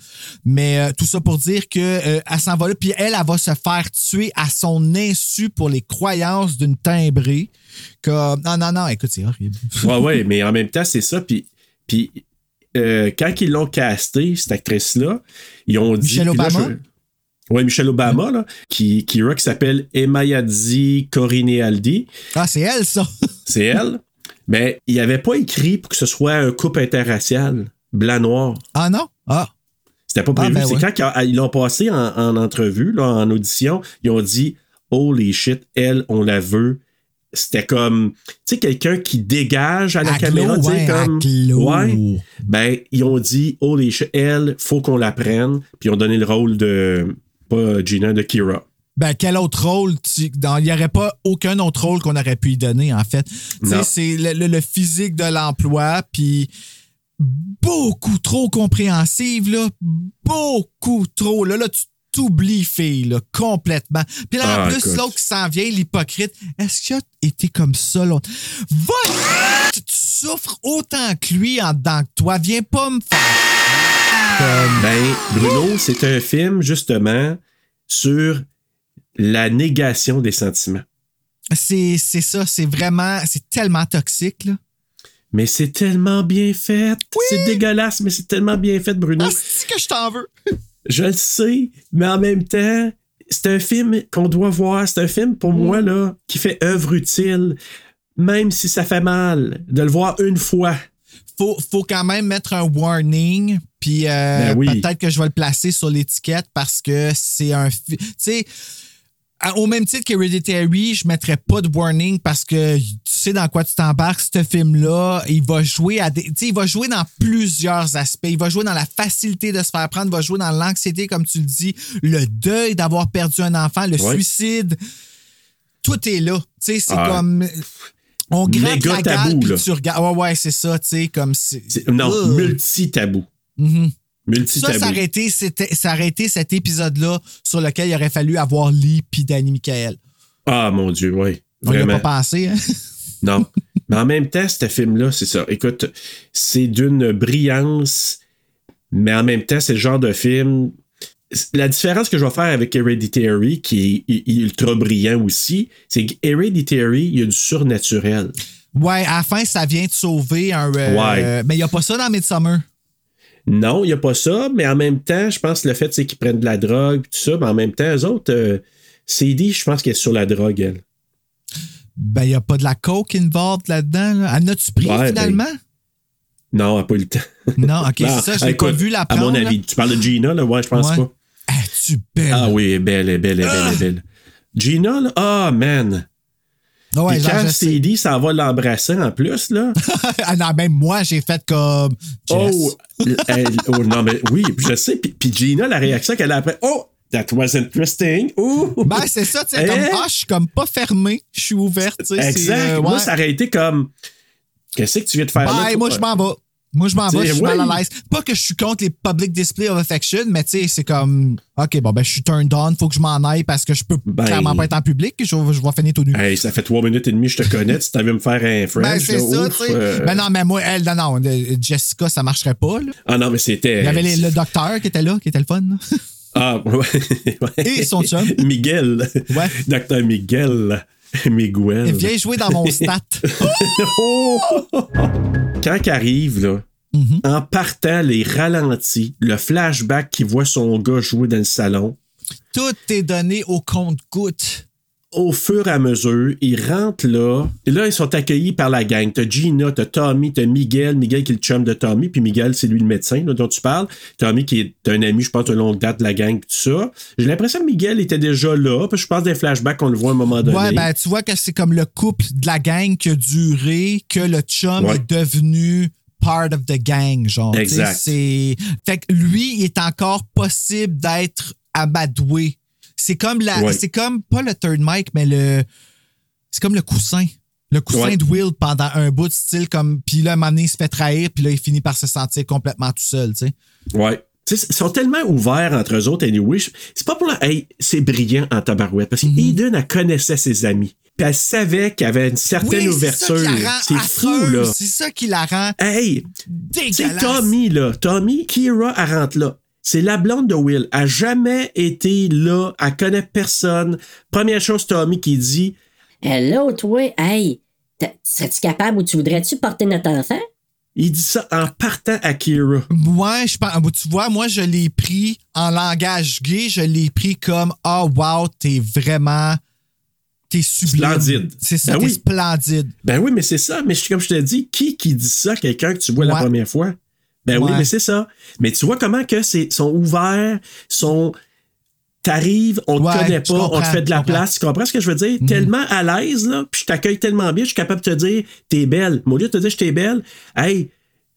Speaker 4: Mais euh, tout ça pour dire que euh, elle s'en va là, puis elle, elle va se faire tuer à son insu pour les croyances d'une timbrée. Comme, non, non, non, écoute, c'est horrible.
Speaker 2: Ouais, ouais, [LAUGHS] mais en même temps, c'est ça. Puis, puis euh, quand ils l'ont casté, cette actrice-là, ils ont dit.
Speaker 4: Michelle Obama?
Speaker 2: je- Ouais, Michelle Obama, là, qui, qui, qui s'appelle Emayadzi Corinealdi.
Speaker 4: Ah, c'est elle, ça. [LAUGHS]
Speaker 2: C'est elle. Mais il avait pas écrit pour que ce soit un couple interracial, blanc-noir.
Speaker 4: Ah non? Ah.
Speaker 2: C'était pas
Speaker 4: Ah,
Speaker 2: prévu.
Speaker 4: ben
Speaker 2: c'est
Speaker 4: ouais.
Speaker 2: quand ils l'ont passé en, en entrevue, là, en audition, ils ont dit Holy shit, elle, on la veut. C'était comme, tu sais, quelqu'un qui dégage à la
Speaker 4: À
Speaker 2: caméra, tu
Speaker 4: ouais,
Speaker 2: comme. Ouais. Ben, ils ont dit Holy shit, elle, faut qu'on la prenne. Puis ils ont donné le rôle de, pas Gina, de Kira.
Speaker 4: Ben, quel autre rôle? tu- Il n'y aurait pas aucun autre rôle qu'on aurait pu y donner, en fait. Tu sais, c'est le, le- le physique de l'emploi, puis beaucoup trop compréhensive, là. Beaucoup trop. Là, là, tu t'oublies, fille, là, complètement. Puis là, en
Speaker 2: Ah,
Speaker 4: plus,
Speaker 2: écoute.
Speaker 4: l'autre qui s'en vient, l'hypocrite, est-ce qu'il a été comme ça, l'autre? Va! Tu souffres autant que lui en dedans que toi. Viens pas me faire... Comme-
Speaker 2: Ben, Bruno, c'est un film, justement, sur la négation des sentiments.
Speaker 4: C'est c'est ça, c'est vraiment... C'est tellement toxique, là.
Speaker 2: Mais c'est tellement bien fait. C'est dégueulasse, mais c'est tellement bien fait, Bruno.
Speaker 4: Ah, c'est que je t'en veux.
Speaker 2: Je le sais, mais en même temps, c'est un film qu'on doit voir. C'est un film, pour moi, là, qui fait œuvre utile. même si ça fait mal, de le voir une fois.
Speaker 4: Faut, faut quand même mettre un warning, puis euh,
Speaker 2: Ben oui.
Speaker 4: peut-être que je vais le placer sur l'étiquette parce que c'est un. fi- Tu sais, au même titre qu'Hereditary, je mettrais pas de warning parce que tu sais dans quoi tu t'embarques, ce film-là, il va jouer à des. Il va jouer dans plusieurs aspects. Il va jouer dans la facilité de se faire prendre, il va jouer dans l'anxiété, comme tu le dis, le deuil d'avoir perdu un enfant, le
Speaker 2: Ouais.
Speaker 4: suicide. Tout est là. C'est
Speaker 2: Ah.
Speaker 4: comme. On gratte la
Speaker 2: tabou,
Speaker 4: gale, puis tu regardes. Ouais, ouais, c'est ça, tu sais, comme c'est.
Speaker 2: Non, multi-tabou.
Speaker 4: Ça,
Speaker 2: Multi-tabou.
Speaker 4: Ça aurait été cet épisode-là sur lequel il aurait fallu avoir Lee puis Danny Michael.
Speaker 2: Ah, mon Dieu, oui.
Speaker 4: On n'y a pas pensé, hein? [LAUGHS]
Speaker 2: Non. Mais en même temps, ce film-là, c'est ça. Écoute, c'est d'une brillance, mais en même temps, c'est le genre de film. La différence que je vais faire avec Hereditary, qui est ultra brillant aussi, c'est qu'Hereditary, il y a du surnaturel.
Speaker 4: Ouais, à la fin, ça vient de sauver un. euh,
Speaker 2: Ouais.
Speaker 4: Mais il n'y a pas ça dans Midsummer.
Speaker 2: Non, il n'y a pas ça, mais en même temps, je pense que le fait c'est qu'ils prennent de la drogue, tout ça, mais en même temps, eux autres, euh, CD, je pense qu'elle est sur la drogue, elle.
Speaker 4: Ben, il n'y a pas de la coke involved là-dedans. Là. En as-tu pris
Speaker 2: Ouais, ben,
Speaker 4: finalement?
Speaker 2: Non, elle n'a pas eu le temps.
Speaker 4: Non, ok, c'est ça, je
Speaker 2: écoute,
Speaker 4: pas vu la
Speaker 2: À mon avis,
Speaker 4: là.
Speaker 2: tu parles de Gina, là? Ouais, je pense
Speaker 4: Ouais.
Speaker 2: pas.
Speaker 4: Es-tu belle?
Speaker 2: Ah oui, elle belle, elle belle, elle belle, elle est belle. Gina, là, ah, man.
Speaker 4: Ah ouais, genre,
Speaker 2: quand s'en va l'embrasser en plus, là. [LAUGHS]
Speaker 4: ah non, même moi, j'ai fait comme.
Speaker 2: Oh, elle- oh, non, mais oui, je sais. Puis, puis Gina, la réaction qu'elle a après, oh, that was interesting.
Speaker 4: Ben, c'est ça, tu sais, comme. Ah, je suis comme pas fermée, je suis ouverte, tu sais.
Speaker 2: Exact.
Speaker 4: euh,
Speaker 2: Moi, ça aurait été comme. Qu'est-ce que tu viens de faire là?
Speaker 4: Bye,
Speaker 2: toi?
Speaker 4: moi, je m'en vais. Moi, je m'en vais, je suis mal à l'aise. Pas que je suis contre les public display of affection, mais tu sais, c'est comme, OK, bon, ben, je suis turned on, faut que je m'en aille parce que je peux
Speaker 2: Ben-
Speaker 4: clairement pas être en public, je, je vais finir tout nu.
Speaker 2: Hey, ça fait trois minutes et demie, je te connais. Tu t'avais me faire un French.
Speaker 4: ben, c'est ça, tu sais.
Speaker 2: euh,
Speaker 4: Ben non, mais moi, elle, non, non, Jessica, ça marcherait pas, là.
Speaker 2: Ah non, mais c'était.
Speaker 4: Il y avait les- le docteur qui était là, qui était le fun. là.
Speaker 2: Ah, ouais. [LAUGHS] ouais.
Speaker 4: Et son chum.
Speaker 2: Miguel.
Speaker 4: Ouais.
Speaker 2: Docteur Miguel. [LAUGHS] Miguel.
Speaker 4: Viens jouer dans mon stat.
Speaker 2: Oh! [LAUGHS] Quand il arrive, là,
Speaker 4: Mhm.
Speaker 2: en partant les ralentis, le flashback qui voit son gars jouer dans le salon,
Speaker 4: Tout est donné au compte-goutte.
Speaker 2: Au fur et à mesure, ils rentrent là. Et là, ils sont accueillis par la gang. T'as Gina, t'as Tommy, t'as Miguel. Miguel qui est le chum de Tommy. Puis Miguel, c'est lui le médecin là, dont tu parles. Tommy qui est un ami, je pense, de longue date de la gang. Tout ça. J'ai l'impression que Miguel était déjà là. Puis je pense des flashbacks qu'on le voit à un moment donné.
Speaker 4: Ouais, ben, tu vois que c'est comme le couple de la gang qui a duré, que le chum
Speaker 2: Ouais.
Speaker 4: est devenu part of the gang, genre.
Speaker 2: Exact.
Speaker 4: Fait que lui, il est encore possible d'être amadoué. C'est comme la.
Speaker 2: Ouais.
Speaker 4: C'est comme pas le third mic, mais le. C'est comme le coussin. Le coussin
Speaker 2: Ouais.
Speaker 4: de Will pendant un bout de style comme. Puis là, à un moment donné, il se fait trahir, puis là, il finit par se sentir complètement tout seul, tu sais.
Speaker 2: Ouais. Ils sont tellement ouverts entre eux autres, anyway. C'est pas pour la. Hey, c'est brillant en tabarouette. Parce
Speaker 4: Mhm.
Speaker 2: qu'Eden, elle connaissait ses amis. Puis elle savait qu'il y avait une certaine
Speaker 4: Oui,
Speaker 2: ouverture.
Speaker 4: C'est
Speaker 2: C'est fou, là.
Speaker 4: C'est ça qui la rend
Speaker 2: Hey, tu sais,
Speaker 4: dégueulasse.
Speaker 2: Tommy, là. Tommy, Kira, elle rentre là. C'est la blonde de Will. Elle a jamais été là. Elle connaît personne. Première chose, Tommy qui dit
Speaker 10: L'autre, ouais, hey, serais-tu capable ou tu voudrais-tu porter notre enfant?
Speaker 2: il dit ça en partant à Kira.
Speaker 4: Moi, je pense, tu vois, moi, je l'ai pris en langage gay, je l'ai pris comme Ah, wow, t'es vraiment. T'es sublime.
Speaker 2: Splendide.
Speaker 4: C'est ça,
Speaker 2: Ben
Speaker 4: t'es
Speaker 2: oui.
Speaker 4: splendide.
Speaker 2: Ben oui, mais c'est ça. Mais je- comme je te dis, qui qui dit ça? À quelqu'un que tu vois la
Speaker 4: Ouais.
Speaker 2: première fois? Ben oui, mais c'est ça. Mais tu vois comment que c'est sont ouverts, sont t'arrives, on te
Speaker 4: Ouais,
Speaker 2: connaît
Speaker 4: je
Speaker 2: pas, on te fait de la place, tu comprends ce que je veux dire?
Speaker 4: Mhm.
Speaker 2: Tellement à l'aise, là, puis je t'accueille tellement bien, je suis capable de te dire, t'es belle. Mais au lieu de te dire, je t'es belle, hey,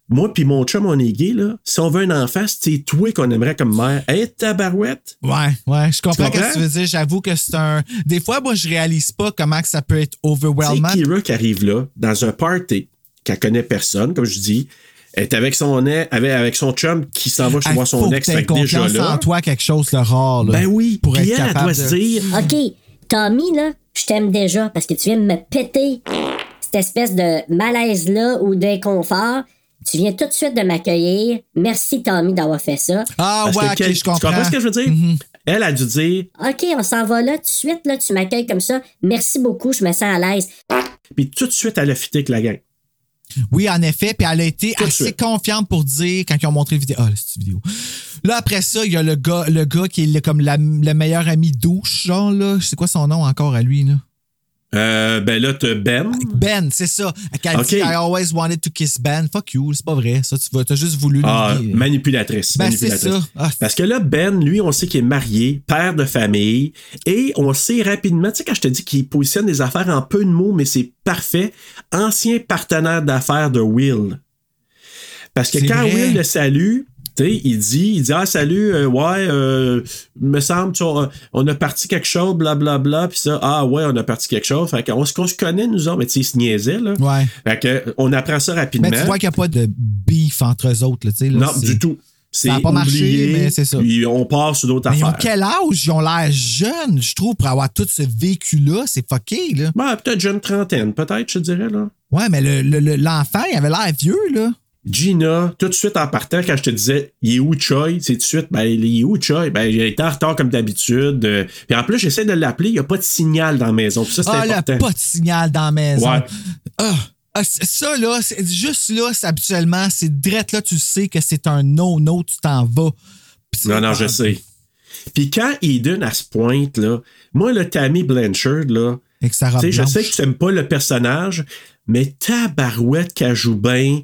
Speaker 2: moi puis mon chum, on est gay, là. Si on veut un enfant, c'est toi qu'on aimerait comme mère. Hey, tabarouette!
Speaker 4: Ouais, ouais, je comprends ce que tu veux dire. J'avoue que c'est un. Des fois, moi, je réalise pas comment que ça peut être
Speaker 2: C'est
Speaker 4: overwhelming.
Speaker 2: Kira qui arrive là, dans un party, qu'elle connaît personne, comme je dis. Elle est avec son, avec, avec son chum qui s'en va chez
Speaker 4: Il
Speaker 2: voir son ex. fait déjà
Speaker 4: confiance en
Speaker 2: là.
Speaker 4: toi, quelque chose de rare. Là,
Speaker 2: Ben oui,
Speaker 4: pour être
Speaker 2: elle, elle
Speaker 4: capable
Speaker 2: doit
Speaker 4: de-
Speaker 2: se dire.
Speaker 3: OK, Tommy, là, je t'aime déjà parce que tu viens de me péter cette espèce de malaise-là ou d'inconfort. Tu viens tout de suite de m'accueillir. Merci, Tommy, d'avoir fait ça.
Speaker 4: Ah,
Speaker 2: Parce
Speaker 4: ouais,
Speaker 2: que
Speaker 4: je comprends.
Speaker 2: Tu comprends ce que je veux dire? Elle a dû dire,
Speaker 3: OK, on s'en va là tout de suite. Là, tu m'accueilles comme ça. Merci beaucoup, je me sens à l'aise.
Speaker 2: puis tout de suite, elle a fité avec la gang.
Speaker 4: Oui, en effet. Puis elle a été
Speaker 2: Tout
Speaker 4: assez
Speaker 2: suite.
Speaker 4: confiante pour dire, quand ils ont montré la vidéo. Ah, vidéo. Là, après ça, il y a le gars, le gars qui est comme la- le meilleur ami douche, genre, là. C'est quoi son nom encore à lui, là?
Speaker 2: Euh, ben là, t'as Ben.
Speaker 4: Ben, c'est ça. Qu'elle
Speaker 2: Ok.
Speaker 4: dit I always wanted to kiss Ben. Fuck you, c'est pas vrai. Ça, tu vas, t'as juste voulu.
Speaker 2: Ah,
Speaker 4: lui-
Speaker 2: manipulatrice.
Speaker 4: Ben, c'est
Speaker 2: manipulatrice.
Speaker 4: ça. Ah.
Speaker 2: Parce que là, Ben, lui, on sait qu'il est marié, père de famille, et on sait rapidement, tu sais, quand je te dis qu'il positionne des affaires en peu de mots, mais c'est parfait, ancien partenaire d'affaires de Will. Parce que quand
Speaker 4: vrai.
Speaker 2: Will le salue, il dit, il dit, ah, salut, euh, ouais, euh, me semble, tu vois, on a parti quelque chose, blablabla, puis ça, ah, ouais, on a parti quelque chose. Fait qu'on qu'on se connaît, nous autres, mais tu sais, il se niaisait, là.
Speaker 4: Ouais.
Speaker 2: Fait que, on apprend ça rapidement.
Speaker 4: Mais tu vois qu'il n'y a pas de beef entre eux autres. Là, tu sais, là,
Speaker 2: Non, du tout.
Speaker 4: Ça a pas marché, mais c'est ça.
Speaker 2: Puis on part sur d'autres
Speaker 4: Mais ils ont
Speaker 2: affaires.
Speaker 4: quel âge? Ils ont l'air jeunes, je trouve, pour avoir tout ce vécu-là. C'est fucké, là.
Speaker 2: Ben, peut-être jeune trentaine, peut-être, je dirais, là.
Speaker 4: Ouais, mais le- le- le- l'enfant, il avait l'air vieux, là.
Speaker 2: Gina, tout de suite en partant, quand je te disais, il est où Choi? C'est tout de suite, ben, il est où Choi? Ben, il était en retard comme d'habitude. Euh, Puis en plus, j'essaie de l'appeler, il n'y a pas de signal dans la maison. Puis ça, c'est
Speaker 4: Ah, là, pas de signal dans la maison.
Speaker 2: Ouais.
Speaker 4: Ah, ah, ça, là, c'est juste là, c'est habituellement, c'est direct là, tu sais que c'est un no-no, tu t'en vas.
Speaker 2: Non, non, je sais. Puis quand Eden, à ce pointe, là, moi, le Tammy Blanchard, là, je sais que tu n'aimes pas le personnage, mais tabarouette qu'elle joue bien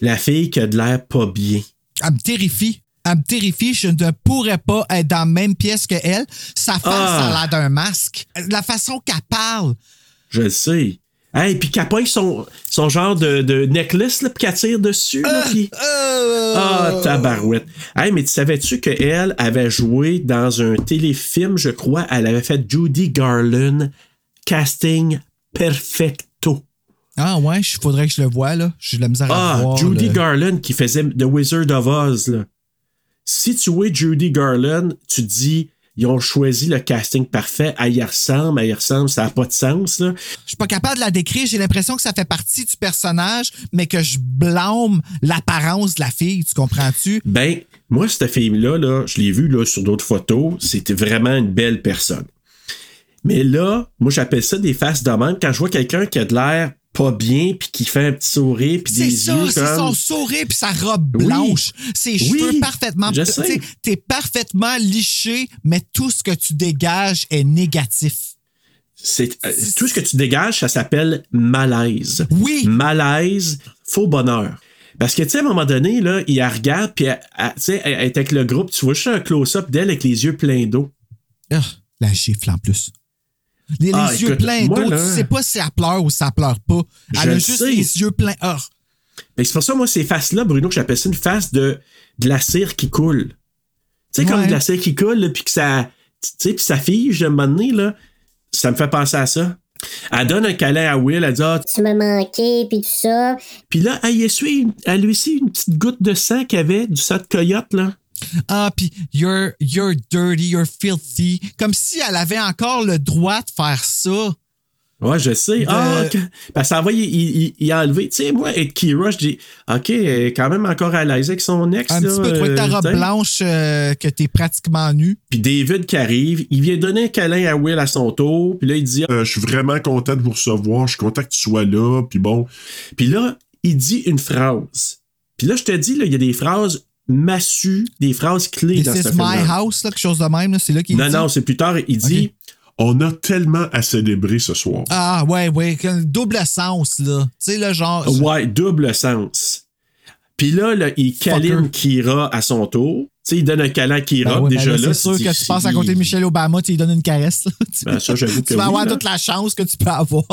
Speaker 2: la fille qui a de l'air pas bien.
Speaker 4: Elle me terrifie. Elle me terrifie. Je ne pourrais pas être dans la même pièce que elle. Sa face
Speaker 2: Ah.
Speaker 4: a l'air d'un masque. La façon qu'elle parle.
Speaker 2: Je le sais. Hey, puis qu'elle pogne son, son genre de, de necklace, là, puis qu'elle tire dessus. là, puis-
Speaker 4: Euh,
Speaker 2: Ah, tabarouette. Hey, mais tu savais-tu qu'elle avait joué dans un téléfilm, je crois, elle avait fait Judy Garland, casting perfecto.
Speaker 4: Ah ouais, il faudrait que je le voie, là. J'ai de la misère à
Speaker 2: Ah,
Speaker 4: voir.
Speaker 2: Judy
Speaker 4: là.
Speaker 2: Garland qui faisait The Wizard of Oz, là. Si tu vois Judy Garland, tu te dis, ils ont choisi le casting parfait. Elle y ressemble, elle y ressemble, ça n'a pas de sens, là.
Speaker 4: Je suis pas capable de la décrire. J'ai l'impression que ça fait partie du personnage, mais que je blâme l'apparence de la fille. Tu comprends-tu?
Speaker 2: Ben, moi, cette fille-là, là, je l'ai vue là, sur d'autres photos, c'était vraiment une belle personne. Mais là, moi, j'appelle ça des faces de même. Quand je vois quelqu'un qui a de l'air pas bien, puis qui fait un petit sourire, puis
Speaker 4: C'est
Speaker 2: des
Speaker 4: ça,
Speaker 2: yeux
Speaker 4: c'est
Speaker 2: comme...
Speaker 4: son sourire puis sa robe
Speaker 2: Oui.
Speaker 4: blanche. Ses
Speaker 2: Oui,
Speaker 4: cheveux parfaitement.
Speaker 2: je
Speaker 4: tu
Speaker 2: sais.
Speaker 4: T'es parfaitement liché, mais tout ce que tu dégages est négatif.
Speaker 2: C'est, euh, tout ce que tu dégages, ça s'appelle malaise.
Speaker 4: Oui.
Speaker 2: Malaise, faux bonheur. Parce que, tu sais, à un moment donné, là, il la regarde, puis, tu sais, elle elle est avec le groupe, tu vois juste un close-up d'elle avec les yeux pleins d'eau.
Speaker 4: Ah, la gifle en plus. Les, les
Speaker 2: Ah,
Speaker 4: yeux
Speaker 2: écoute,
Speaker 4: pleins d'eau, tu sais pas si elle pleure ou si elle pleure pas.
Speaker 2: Je
Speaker 4: Elle a
Speaker 2: le
Speaker 4: juste
Speaker 2: sais.
Speaker 4: les yeux pleins. Ah,
Speaker 2: Mais c'est pour ça, moi, ces faces-là, Bruno, que j'appelle ça une face de, de la cire qui coule. Tu sais, comme de la cire qui coule, puis que ça, tu sais, puis ça fige, à un moment donné, là, ça me fait penser à ça. Elle donne un câlin à Will, elle dit, ah,
Speaker 3: Tu me manquais, puis tout ça.
Speaker 2: Puis là, elle, essuie, une- elle lui essuie une petite goutte de sang qu'il y avait du sang de coyote, là.
Speaker 4: Ah puis you're, you're dirty, you're filthy. Comme si elle avait encore le droit de faire ça.
Speaker 2: Ouais, je sais. Ah, ok. Parce qu'en vrai, il, il, il a enlevé. Tu sais, moi, et Kira, je dis, OK, elle est quand même encore à l'aise avec son ex.
Speaker 4: Un
Speaker 2: là,
Speaker 4: petit peu, toi, avec ta
Speaker 2: euh,
Speaker 4: robe blanche, euh, que t'es pratiquement nu.
Speaker 2: Puis David qui arrive, il vient donner un câlin à Will à son tour. Puis là, il dit,
Speaker 12: Euh, je suis vraiment content de vous recevoir. Je suis content que tu sois là. Puis bon,
Speaker 2: Puis là, il dit une phrase. Puis là, je te dis, là, il y a des phrases massues, des phrases clés dans
Speaker 4: This
Speaker 2: ce
Speaker 4: is my
Speaker 2: film
Speaker 4: house, là, quelque chose de même, là, c'est là qu'il
Speaker 2: Non,
Speaker 4: dit.
Speaker 2: non, c'est plus tard. Il dit,
Speaker 12: on a tellement à célébrer ce soir.
Speaker 4: Ah, ouais, ouais, double sens, là. Tu sais, le genre.
Speaker 2: ouais, double sens. Puis là, là, il câline Kira à son tour. Tu sais, il donne un câlin à Kira.
Speaker 4: Ben
Speaker 2: déjà
Speaker 4: ben là,
Speaker 2: là.
Speaker 4: c'est sûr que tu passes à côté de Michelle Obama, tu lui donnes une caresse. [LAUGHS]
Speaker 2: Ben, ça, que
Speaker 4: tu vas
Speaker 2: oui,
Speaker 4: avoir
Speaker 2: là.
Speaker 4: toute la chance que tu peux avoir.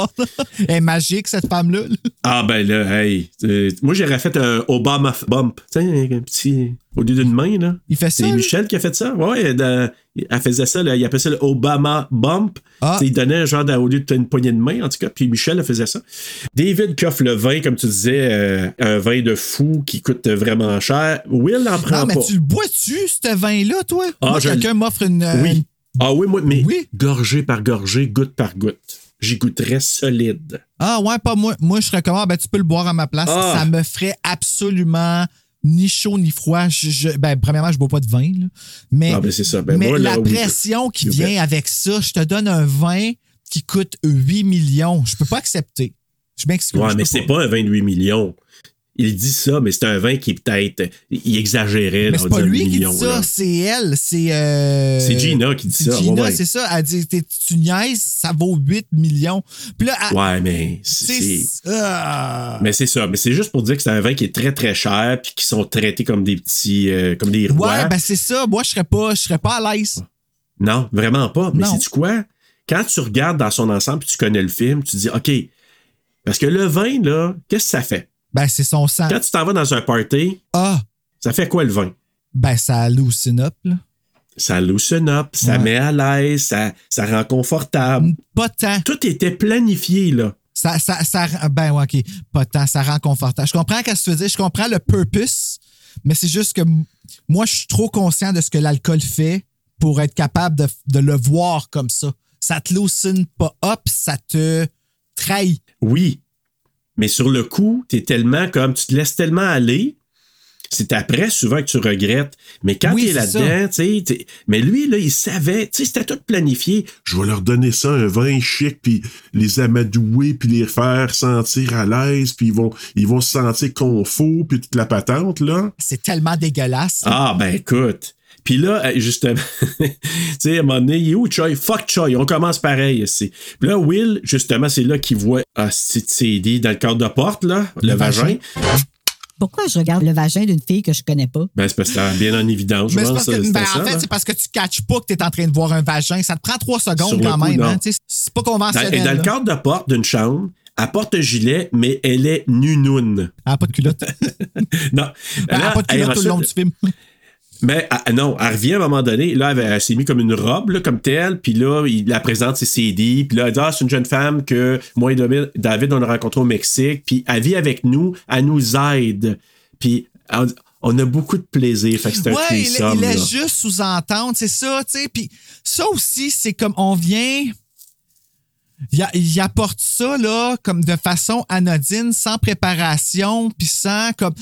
Speaker 4: Elle est magique, cette femme-là. là.
Speaker 2: Ah ben là, hey. euh, moi, j'aurais fait un Obama bump. Tu sais, un petit. Au lieu d'une main, là.
Speaker 4: Il fait ça.
Speaker 2: C'est? Michel qui a fait ça. Ouais, elle faisait ça, là, il appelait ça le Obama bump.
Speaker 4: Ah.
Speaker 2: Il donnait un genre au lieu de une poignée de main, en tout cas. Puis Michel, elle faisait ça. David qui offre le vin, comme tu disais, euh, un vin de fou qui coûte vraiment cher. Will n'en prend
Speaker 4: Non, mais
Speaker 2: pas.
Speaker 4: tu le bois-tu, ce vin-là, toi?
Speaker 2: Ah,
Speaker 4: quelqu'un m'offre une. euh,
Speaker 2: Oui.
Speaker 4: une-
Speaker 2: Ah oui, moi, mais
Speaker 4: Oui?
Speaker 2: gorgée par gorgée, goutte par goutte. J'y goûterais solide.
Speaker 4: Ah, ouais, pas moi. Moi, je serais comment? Ben, tu peux le boire à ma place.
Speaker 2: Ah.
Speaker 4: Ça me ferait absolument ni chaud ni froid. Je, je- ben, premièrement, je bois pas de vin, là. Mais,
Speaker 2: c'est ça. Ben,
Speaker 4: mais
Speaker 2: moi, là,
Speaker 4: la pression qui vient avec ça, je te donne un vin qui coûte 8 millions. Je peux pas accepter. Je m'excuse.
Speaker 2: Ouais, mais c'est pas un 28 millions. Il dit ça, mais c'est un vin qui peut-être. Il exagérait.
Speaker 4: Mais c'est pas lui qui dit ça, c'est elle. C'est. euh,
Speaker 2: C'est Gina qui dit
Speaker 4: c'est
Speaker 2: ça,
Speaker 4: Gina,
Speaker 2: ouais, ouais.
Speaker 4: c'est ça. Elle dit tu niaises, ça vaut 8 millions. Puis là, elle-
Speaker 2: Ouais, mais c'est.
Speaker 4: c'est. Ah.
Speaker 2: Mais c'est ça. Mais c'est juste pour dire que c'est un vin qui est très, très cher puis qui sont traités comme des petits. euh, comme des rois.
Speaker 4: Ouais, ben c'est ça. Moi, je serais pas, je serais pas à l'aise.
Speaker 2: Non, vraiment pas. Mais
Speaker 4: Non.
Speaker 2: sais-tu quoi? Quand tu regardes dans son ensemble puis tu connais le film, tu te dis, OK. Parce que le vin, là, qu'est-ce que ça fait?
Speaker 4: Ben, c'est son sang.
Speaker 2: Quand tu t'en vas dans un party,
Speaker 4: Ah,
Speaker 2: ça fait quoi le vin?
Speaker 4: ben, ça hallucine up, là.
Speaker 2: Ça loosen up, ça
Speaker 4: Ouais.
Speaker 2: met à l'aise, ça, ça rend confortable.
Speaker 4: Pas tant.
Speaker 2: Tout était planifié, là.
Speaker 4: Ça, ça, ça, ben, ouais, OK. Pas tant. Ça rend confortable. Je comprends ce que tu veux dire. Je comprends le purpose, mais c'est juste que moi, je suis trop conscient de ce que l'alcool fait pour être capable de, de le voir comme ça. Ça te loosen pas up, ça te trahit.
Speaker 2: Oui. Mais sur le coup, t'es tellement comme, tu te laisses tellement aller. C'est après souvent que tu regrettes. Mais quand
Speaker 4: Oui,
Speaker 2: t'es
Speaker 4: c'est
Speaker 2: là-dedans, tu sais, mais lui, là, il savait, tu sais, c'était tout planifié.
Speaker 12: Je vais leur donner ça, un vin chic, puis les amadouer, puis les faire sentir à l'aise, puis ils vont, ils vont se sentir confort, puis toute la patente, là.
Speaker 4: C'est tellement dégueulasse.
Speaker 2: Ah, ben écoute. Puis là, justement, [LAUGHS] tu sais, à un moment donné, il est où Choi? Fuck Choi, on commence pareil ici. Puis là, Will, justement, c'est là qu'il voit ah, c'est CD dans le cadre de porte, là, le, vagin.
Speaker 13: Pourquoi je regarde le vagin d'une fille que je connais pas?
Speaker 2: Ben, c'est parce que c'était bien en évidence, je
Speaker 4: c'est
Speaker 2: pense.
Speaker 4: que, ben,
Speaker 2: ça,
Speaker 4: en fait, c'est parce que tu catches pas que tu es en train de voir un vagin. Ça te prend trois secondes
Speaker 2: Sur
Speaker 4: quand
Speaker 2: coup,
Speaker 4: même.
Speaker 2: non.
Speaker 4: Hein, tu sais, c'est pas
Speaker 2: Dans,
Speaker 4: conventionnel.
Speaker 2: et dans le cadre de porte d'une chambre, elle porte un gilet, mais elle est nunoune.
Speaker 4: Elle a pas de culotte. [LAUGHS]
Speaker 2: Non.
Speaker 4: Elle a pas de culotte tout le long du film.
Speaker 2: Mais ah, non, elle revient à un moment donné. Là, elle, elle s'est mis comme une robe, là, comme telle. Puis là, il la présente ses CD. Puis là, elle dit Ah, c'est une jeune femme que moi et David, on a rencontré au Mexique. Puis elle vit avec nous. Elle nous aide. Puis on, on a beaucoup de plaisir. Fait que c'est un
Speaker 4: Ouais, il,
Speaker 2: threesome,
Speaker 4: il
Speaker 2: là.
Speaker 4: laisse juste sous-entendre, c'est ça, tu sais. Puis ça aussi, c'est comme on vient. Il, il apporte ça, là, comme de façon anodine, sans préparation, puis sans comme.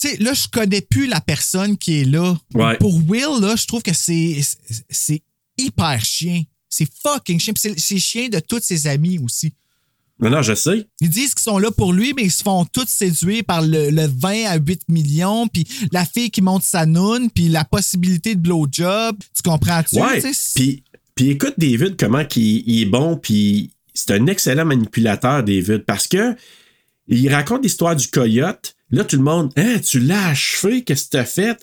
Speaker 4: Tu sais, là, je connais plus la personne qui est là.
Speaker 2: Ouais.
Speaker 4: Pour Will, là, je trouve que c'est c'est hyper chien. C'est fucking chien. Puis c'est chien de tous ses amis aussi.
Speaker 2: Non, non, je sais.
Speaker 4: Ils disent qu'ils sont là pour lui, mais ils se font tous séduire par le, le 20 à 8 millions, puis la fille qui monte sa noune, puis la possibilité de blowjob. Tu comprends-tu?
Speaker 2: Ouais.
Speaker 4: Tu sais,
Speaker 2: Puis, puis écoute, David, comment qu'il il est bon, puis c'est un excellent manipulateur, David, parce que il raconte l'histoire du coyote. Là, tout le monde, hein, tu l'as achevé, qu'est-ce que t'as fait?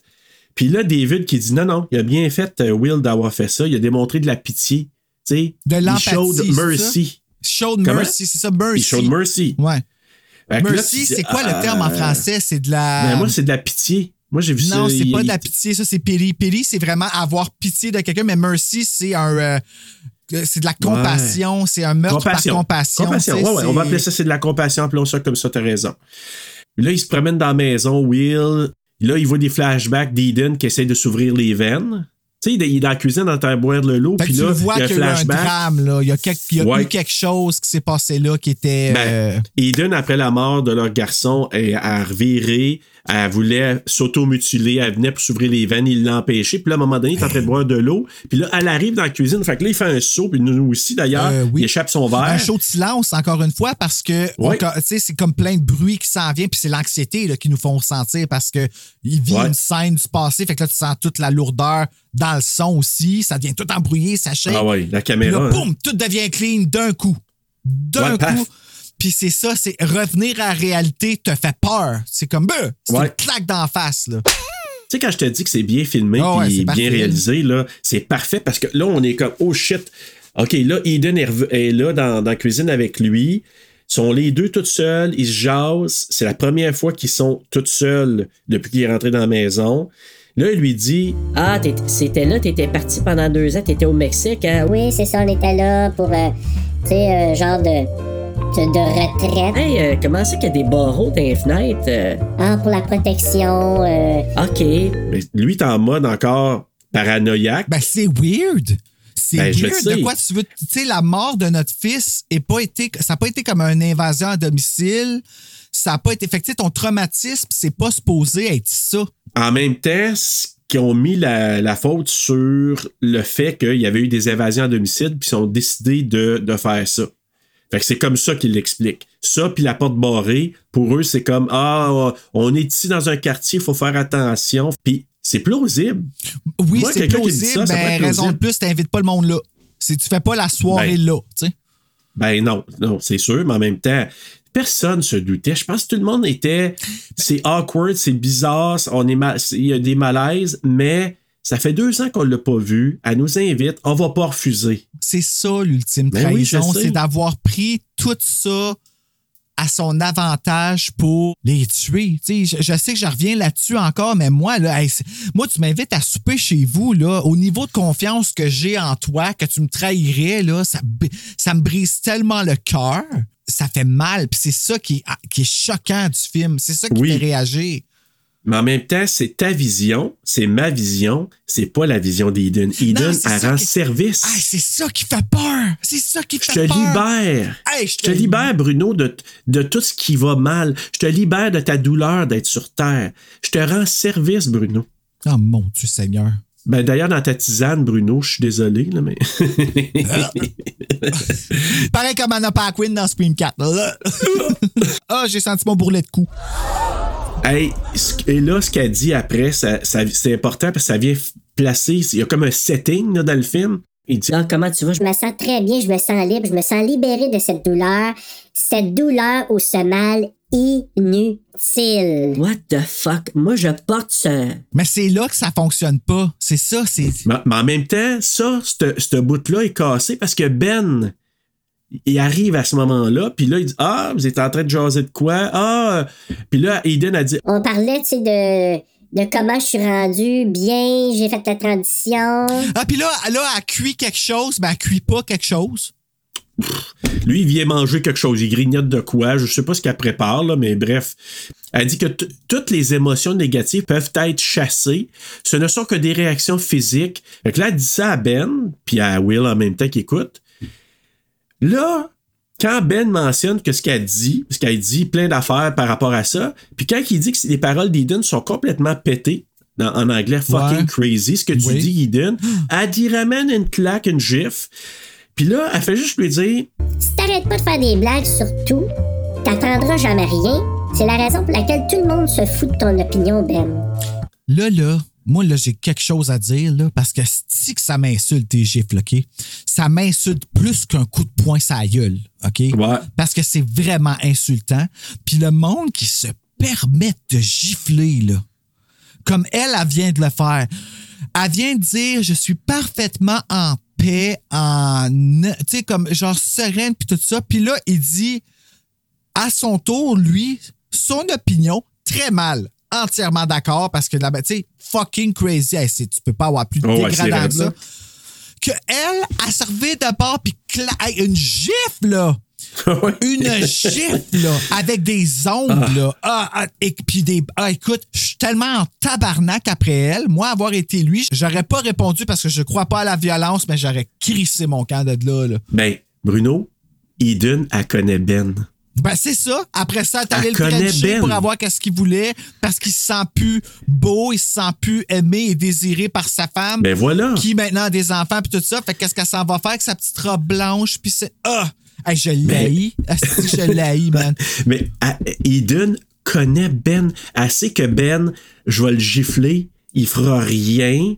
Speaker 2: Puis là, David qui dit, non, non, il a bien fait, euh, Will, d'avoir fait ça. Il a démontré de la pitié. Tu sais,
Speaker 4: De
Speaker 2: il
Speaker 4: l'empathie,
Speaker 2: showed mercy.
Speaker 4: Showed mercy, c'est ça, mercy.
Speaker 2: Il showed mercy.
Speaker 4: Ouais. Mercy,
Speaker 2: tu
Speaker 4: c'est quoi
Speaker 2: ah,
Speaker 4: le terme en français? C'est de la.
Speaker 2: Ben, moi, c'est de la pitié. Moi, j'ai vu ça.
Speaker 4: non, c'est pas de la pitié, ça, c'est pity. Pity, c'est vraiment avoir pitié de quelqu'un, mais mercy, c'est un. euh, c'est de la compassion, c'est un meurtre par compassion.
Speaker 2: Compassion, ouais, ouais, on va appeler ça, c'est de la compassion, appelons ça comme ça, t'as raison. Là, il se promène dans la maison, Will. Là, il voit des flashbacks d'Eden qui essaie de s'ouvrir les veines. Tu sais, il est- dans la cuisine en train de boire de l'eau,
Speaker 4: Fait que
Speaker 2: puis là,
Speaker 4: le vois
Speaker 2: il y a un
Speaker 4: qu'il y a eu un
Speaker 2: flashback.
Speaker 4: drame, là. Il y a, quelque- il y a
Speaker 2: Ouais.
Speaker 4: eu quelque chose qui s'est passé là qui était.
Speaker 2: Ben,
Speaker 4: euh,
Speaker 2: Eden, après la mort de leur garçon, elle a reviré, elle voulait s'auto-mutiler, elle venait pour s'ouvrir les veines, il l'a empêché. Puis là, à un moment donné, il est en train de boire de l'eau. Puis là, elle arrive dans la cuisine. Fait que là, il fait un saut, puis nous aussi d'ailleurs,
Speaker 4: Euh, oui.
Speaker 2: il échappe son verre.
Speaker 4: Un show de silence, encore une fois, parce que
Speaker 2: Ouais.
Speaker 4: c'est comme plein de bruit qui s'en vient, puis c'est l'anxiété qui nous font ressentir parce que il vit
Speaker 2: Ouais.
Speaker 4: une scène du passé, fait que là, tu sens toute la lourdeur dans le son aussi, ça devient tout embrouillé, ça shake.
Speaker 2: Ah ouais, la caméra.
Speaker 4: là,
Speaker 2: hein.
Speaker 4: boum, tout devient clean d'un coup. D'un
Speaker 2: Ouais,
Speaker 4: coup. Puis c'est ça, c'est revenir à la réalité te fait peur. C'est comme, bah, c'est
Speaker 2: Ouais.
Speaker 4: une claque d'en face, là.
Speaker 2: Tu sais, quand je te dis que c'est bien filmé
Speaker 4: ouais, c'est
Speaker 2: bien
Speaker 4: parfait.
Speaker 2: réalisé, là, c'est parfait parce que là, on est comme, oh shit. OK, là, Eden est, là dans, dans la cuisine avec lui. Ils sont les deux toutes seuls, ils se jasent. C'est la première fois qu'ils sont toutes seuls depuis qu'il est rentré dans la maison. Là, il lui dit
Speaker 10: Ah, c'était là, t'étais parti pendant deux ans, t'étais au Mexique, hein?
Speaker 3: Oui, c'est ça, on était là pour, euh, tu sais, euh, genre de, de, de retraite.
Speaker 10: Hey, euh, comment c'est qu'il y a des barreaux dans les fenêtres? euh?
Speaker 3: Ah, pour la protection. euh,
Speaker 10: OK.
Speaker 2: Mais lui, t'es en mode encore paranoïaque.
Speaker 4: Ben, c'est weird. C'est
Speaker 2: Ben, je
Speaker 4: weird.
Speaker 2: sais.
Speaker 4: De quoi tu veux. Tu sais, la mort de notre fils est pas été. Ça n'a pas été comme une invasion à domicile. Ça n'a pas été. Fait que, tu sais, ton traumatisme, c'est pas supposé être ça.
Speaker 2: En même temps, ce qu'ils ont mis la, la faute sur le fait qu'il y avait eu des invasions à domicile, puis ils ont décidé de, de faire ça. Fait que c'est comme ça qu'ils l'expliquent. Ça, puis la porte barrée, pour eux, c'est comme Ah, on est ici dans un quartier, il faut faire attention. Puis c'est plausible.
Speaker 4: Oui,
Speaker 2: Moi,
Speaker 4: c'est
Speaker 2: quelqu'un qui dit
Speaker 4: plausible,
Speaker 2: ça, ça
Speaker 4: raison de
Speaker 2: plausible.
Speaker 4: plus, t'invites pas le monde là. Si tu fais pas la soirée
Speaker 2: Ben.
Speaker 4: là, tu sais.
Speaker 2: Ben non, non, c'est sûr, mais en même temps, personne se doutait. Je pense que tout le monde était. C'est awkward, c'est bizarre, on est mal- il y a des malaises, mais ça fait deux ans qu'on l'a pas vu. Elle nous invite, on va pas refuser.
Speaker 4: C'est ça l'ultime
Speaker 2: Ben oui,
Speaker 4: trahison, c'est d'avoir pris tout ça à son avantage pour les tuer. Je, je sais que je reviens là-dessus encore, mais moi, là, hey, moi, tu m'invites à souper chez vous, là, au niveau de confiance que j'ai en toi, que tu me trahirais, là, ça, me brise tellement le cœur. Ça fait mal, puis c'est ça qui est, qui est choquant du film. C'est ça qui
Speaker 2: Oui.
Speaker 4: fait réagir.
Speaker 2: Mais en même temps, c'est ta vision, c'est ma vision, c'est pas la vision d'Eden. Eden, elle rend
Speaker 4: qui-
Speaker 2: service.
Speaker 4: Hey, c'est ça qui fait peur! C'est ça qui
Speaker 2: Je
Speaker 4: fait
Speaker 2: te
Speaker 4: peur!
Speaker 2: libère.
Speaker 4: Hey, je
Speaker 2: Je te libère, Bruno, de, de tout ce qui va mal. Je te libère de ta douleur d'être sur Terre. Je te rends service, Bruno.
Speaker 4: Oh mon Dieu Seigneur.
Speaker 2: Ben, d'ailleurs, dans ta tisane, Bruno, je suis désolé, là, mais. [LAUGHS]
Speaker 4: Pareil comme Anna Paquin dans Scream 4. [LAUGHS] Ah, j'ai senti mon bourrelet de cou.
Speaker 2: Hey, et là, ce qu'elle dit après, ça, ça- c'est important parce que ça vient placer. Il y a comme un setting là, dans le film. Il dit
Speaker 10: comment tu vas?
Speaker 3: Je me sens très bien, je me sens libre, je me sens libéré de cette douleur. Cette douleur ou ce mal inutile.
Speaker 10: What the fuck? Moi, je porte ce.
Speaker 4: Mais c'est là que ça fonctionne pas. C'est ça, c'est.
Speaker 2: Mais, mais en même temps, ça, ce ce bout-là est cassé parce que Ben, il arrive à ce moment-là, puis là, il dit Ah, vous êtes en train de jaser de quoi? Ah, puis là, Eden a dit
Speaker 3: On parlait, tu sais, de, de comment je suis rendu bien, j'ai fait la transition.
Speaker 4: Ah, puis là, là, elle cuit quelque chose, mais elle cuit pas quelque chose?
Speaker 2: Lui, il vient manger quelque chose. Il grignote de quoi. Je sais pas ce qu'elle prépare, là, mais bref. Elle dit que toutes les émotions négatives peuvent être chassées. Ce ne sont que des réactions physiques. Fait que là, elle dit ça à Ben, puis à Will en même temps qui écoute. Là, quand Ben mentionne que ce qu'elle dit, parce qu'elle dit plein d'affaires par rapport à ça, puis quand il dit que les paroles d'Eden sont complètement pétées, dans- en anglais fucking
Speaker 4: Ouais.
Speaker 2: crazy, ce que tu
Speaker 4: Oui.
Speaker 2: dis, Eden, [GASPS] elle dit ramène une claque, une gifle. Puis là, elle fait juste lui dire
Speaker 3: Si t'arrêtes pas de faire des blagues sur tout, t'apprendras jamais rien. C'est la raison pour laquelle tout le monde se fout de ton opinion, Ben.
Speaker 4: Là, là, moi, là, j'ai quelque chose à dire, là, parce que si que ça m'insulte tes gifles, OK? Ça m'insulte plus qu'un coup de poing la gueule, OK? Parce que c'est vraiment insultant. Puis le monde qui se permet de gifler, là, comme elle, elle vient de le faire. Elle vient de dire je suis parfaitement en paix, en tu sais comme genre sereine puis tout ça. Puis là, il dit à son tour lui son opinion très mal. Entièrement d'accord parce que là ben, tu sais fucking crazy, Hey, tu peux pas avoir plus
Speaker 2: Oh ouais,
Speaker 4: dégradant
Speaker 2: c'est
Speaker 4: que ça.
Speaker 2: raide,
Speaker 4: Que elle a servi de part puis une gifle là. [LAUGHS] Une gifle, là, avec des ongles, là. Ah, ah, et puis des. Ah, écoute, je suis tellement en tabarnak après elle. Moi, avoir été lui, j'aurais pas répondu parce que je crois pas à la violence, mais j'aurais crissé mon camp de là, là.
Speaker 2: Ben, Bruno, Eden, elle connaît Ben.
Speaker 4: Ben, c'est ça. Après ça, t'allais le frencher
Speaker 2: Ben.
Speaker 4: pour avoir qu'est-ce qu'il voulait parce qu'il se sent plus beau, il se sent plus aimé et désiré par sa femme.
Speaker 2: Ben voilà.
Speaker 4: Qui maintenant a des enfants puis tout ça. Fait que qu'est-ce qu'elle s'en va faire avec sa petite robe blanche puis c'est. Ah! Hey, je l'haïs. Asti, Je l'haïs, [LAUGHS] man.
Speaker 2: Mais ah, Eden connaît Ben. Elle sait que Ben, je vais le gifler, il fera rien.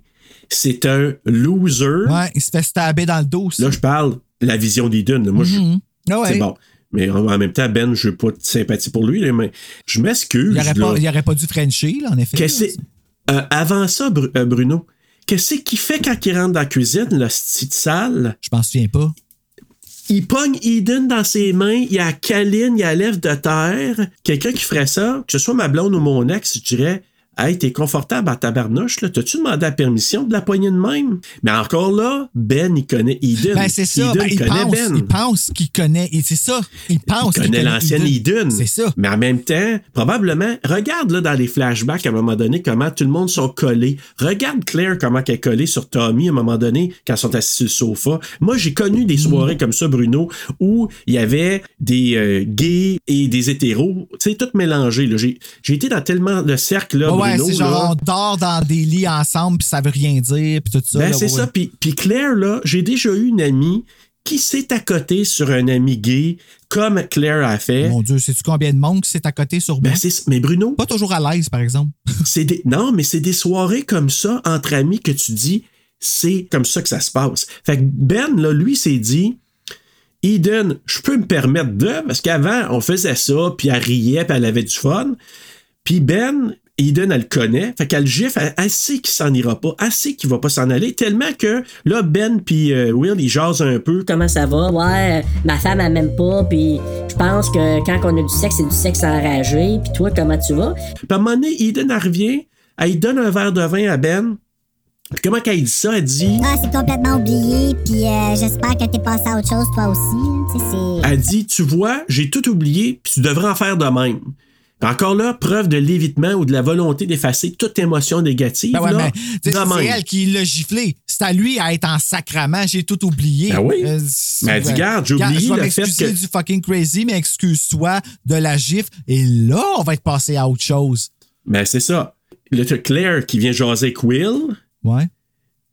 Speaker 2: C'est un loser.
Speaker 4: Ouais, il se fait stabber dans le dos.
Speaker 2: Là, je parle la vision d'Eden. Moi, je-
Speaker 4: Mhm. Ah ouais.
Speaker 2: c'est bon. Mais en en même temps, Ben, je n'ai pas de sympathie pour lui, là, mais je m'excuse.
Speaker 4: Il aurait,
Speaker 2: là.
Speaker 4: pas, pas dû Frencher, là, en effet.
Speaker 2: Euh, avant ça, euh, Bruno, qu'est-ce qu'il fait quand il rentre dans la cuisine, le petite salle?
Speaker 4: Je m'en souviens pas.
Speaker 2: Il pogne Eden dans ses mains, il y a Kaline, il y a lèvre de terre. Quelqu'un qui ferait ça, que ce soit ma blonde ou mon ex, je dirais Hey, t'es confortable à tabarnouche, là? T'as-tu demandé la permission de la poignée de même? Mais encore là, Ben, il connaît Eden.
Speaker 4: Ben, c'est ça.
Speaker 2: Eden
Speaker 4: Ben, il,
Speaker 2: connaît
Speaker 4: pense,
Speaker 2: Ben.
Speaker 4: il pense qu'il connaît. et C'est ça. Il pense
Speaker 2: Il
Speaker 4: qu'il
Speaker 2: connaît l'ancienne Eden.
Speaker 4: C'est ça.
Speaker 2: Mais en même temps, probablement, regarde là dans les flashbacks à un moment donné comment tout le monde sont collés. Regarde Claire comment elle est collée sur Tommy à un moment donné quand ils sont assis sur le sofa. Moi, j'ai connu des soirées comme ça, Bruno, où il y avait des euh, gays et des hétéros, tu sais, tout mélangé. là. J'ai j'ai été dans tellement de cercles là,
Speaker 4: Ouais, C'est genre, on dort dans des lits ensemble, puis ça veut rien dire, puis tout ça.
Speaker 2: Ben, c'est
Speaker 4: ouais.
Speaker 2: ça. Puis, puis Claire, là, j'ai déjà eu une amie qui s'est à côté sur un ami gay, comme Claire a fait.
Speaker 4: Mon Dieu, sais-tu combien de monde qui s'est à côté sur?
Speaker 2: Ben, c'est- mais Bruno,
Speaker 4: Pas toujours à l'aise, par exemple. [LAUGHS]
Speaker 2: c'est des, non, mais c'est des soirées comme ça entre amis que tu dis, c'est comme ça que ça se passe. Fait que Ben, là, lui, s'est dit, Eden, je peux me permettre de, parce qu'avant, on faisait ça, puis elle riait, puis elle avait du fun. Puis Ben, Eden, elle le connaît. Fait qu'elle gifle, elle, elle sait qu'il s'en ira pas, elle sait qu'il va pas s'en aller, tellement que là, Ben puis euh, Will, ils jasent un peu.
Speaker 10: Comment ça va? Ouais, euh, ma femme, elle m'aime pas, puis je pense que quand on a du sexe, c'est du sexe enragé. Puis toi, comment tu vas?
Speaker 2: Puis à un moment donné, Eden, elle revient, elle donne un verre de vin à Ben. Puis comment qu'elle dit ça? Elle dit...
Speaker 11: Ah, c'est complètement oublié, puis euh, j'espère que t'es passé à autre chose toi aussi. Tu sais, c'est.
Speaker 2: Elle dit, tu vois, j'ai tout oublié, puis tu devrais en faire de même. Encore là, preuve de l'évitement ou de la volonté d'effacer toute émotion négative.
Speaker 4: Ben ouais,
Speaker 2: là,
Speaker 4: mais c'est elle qui l'a giflé. C'est à lui à être en sacrament. J'ai tout oublié.
Speaker 2: Ben oui.
Speaker 4: Euh,
Speaker 2: Mais elle dit, garde, j'ai oublié le fait que-
Speaker 4: du fucking crazy, mais excuse-toi de la gifle. Et là, on va être passé à autre chose.
Speaker 2: Ben, c'est ça. Là, t'as Claire qui vient jaser Will.
Speaker 4: Ouais.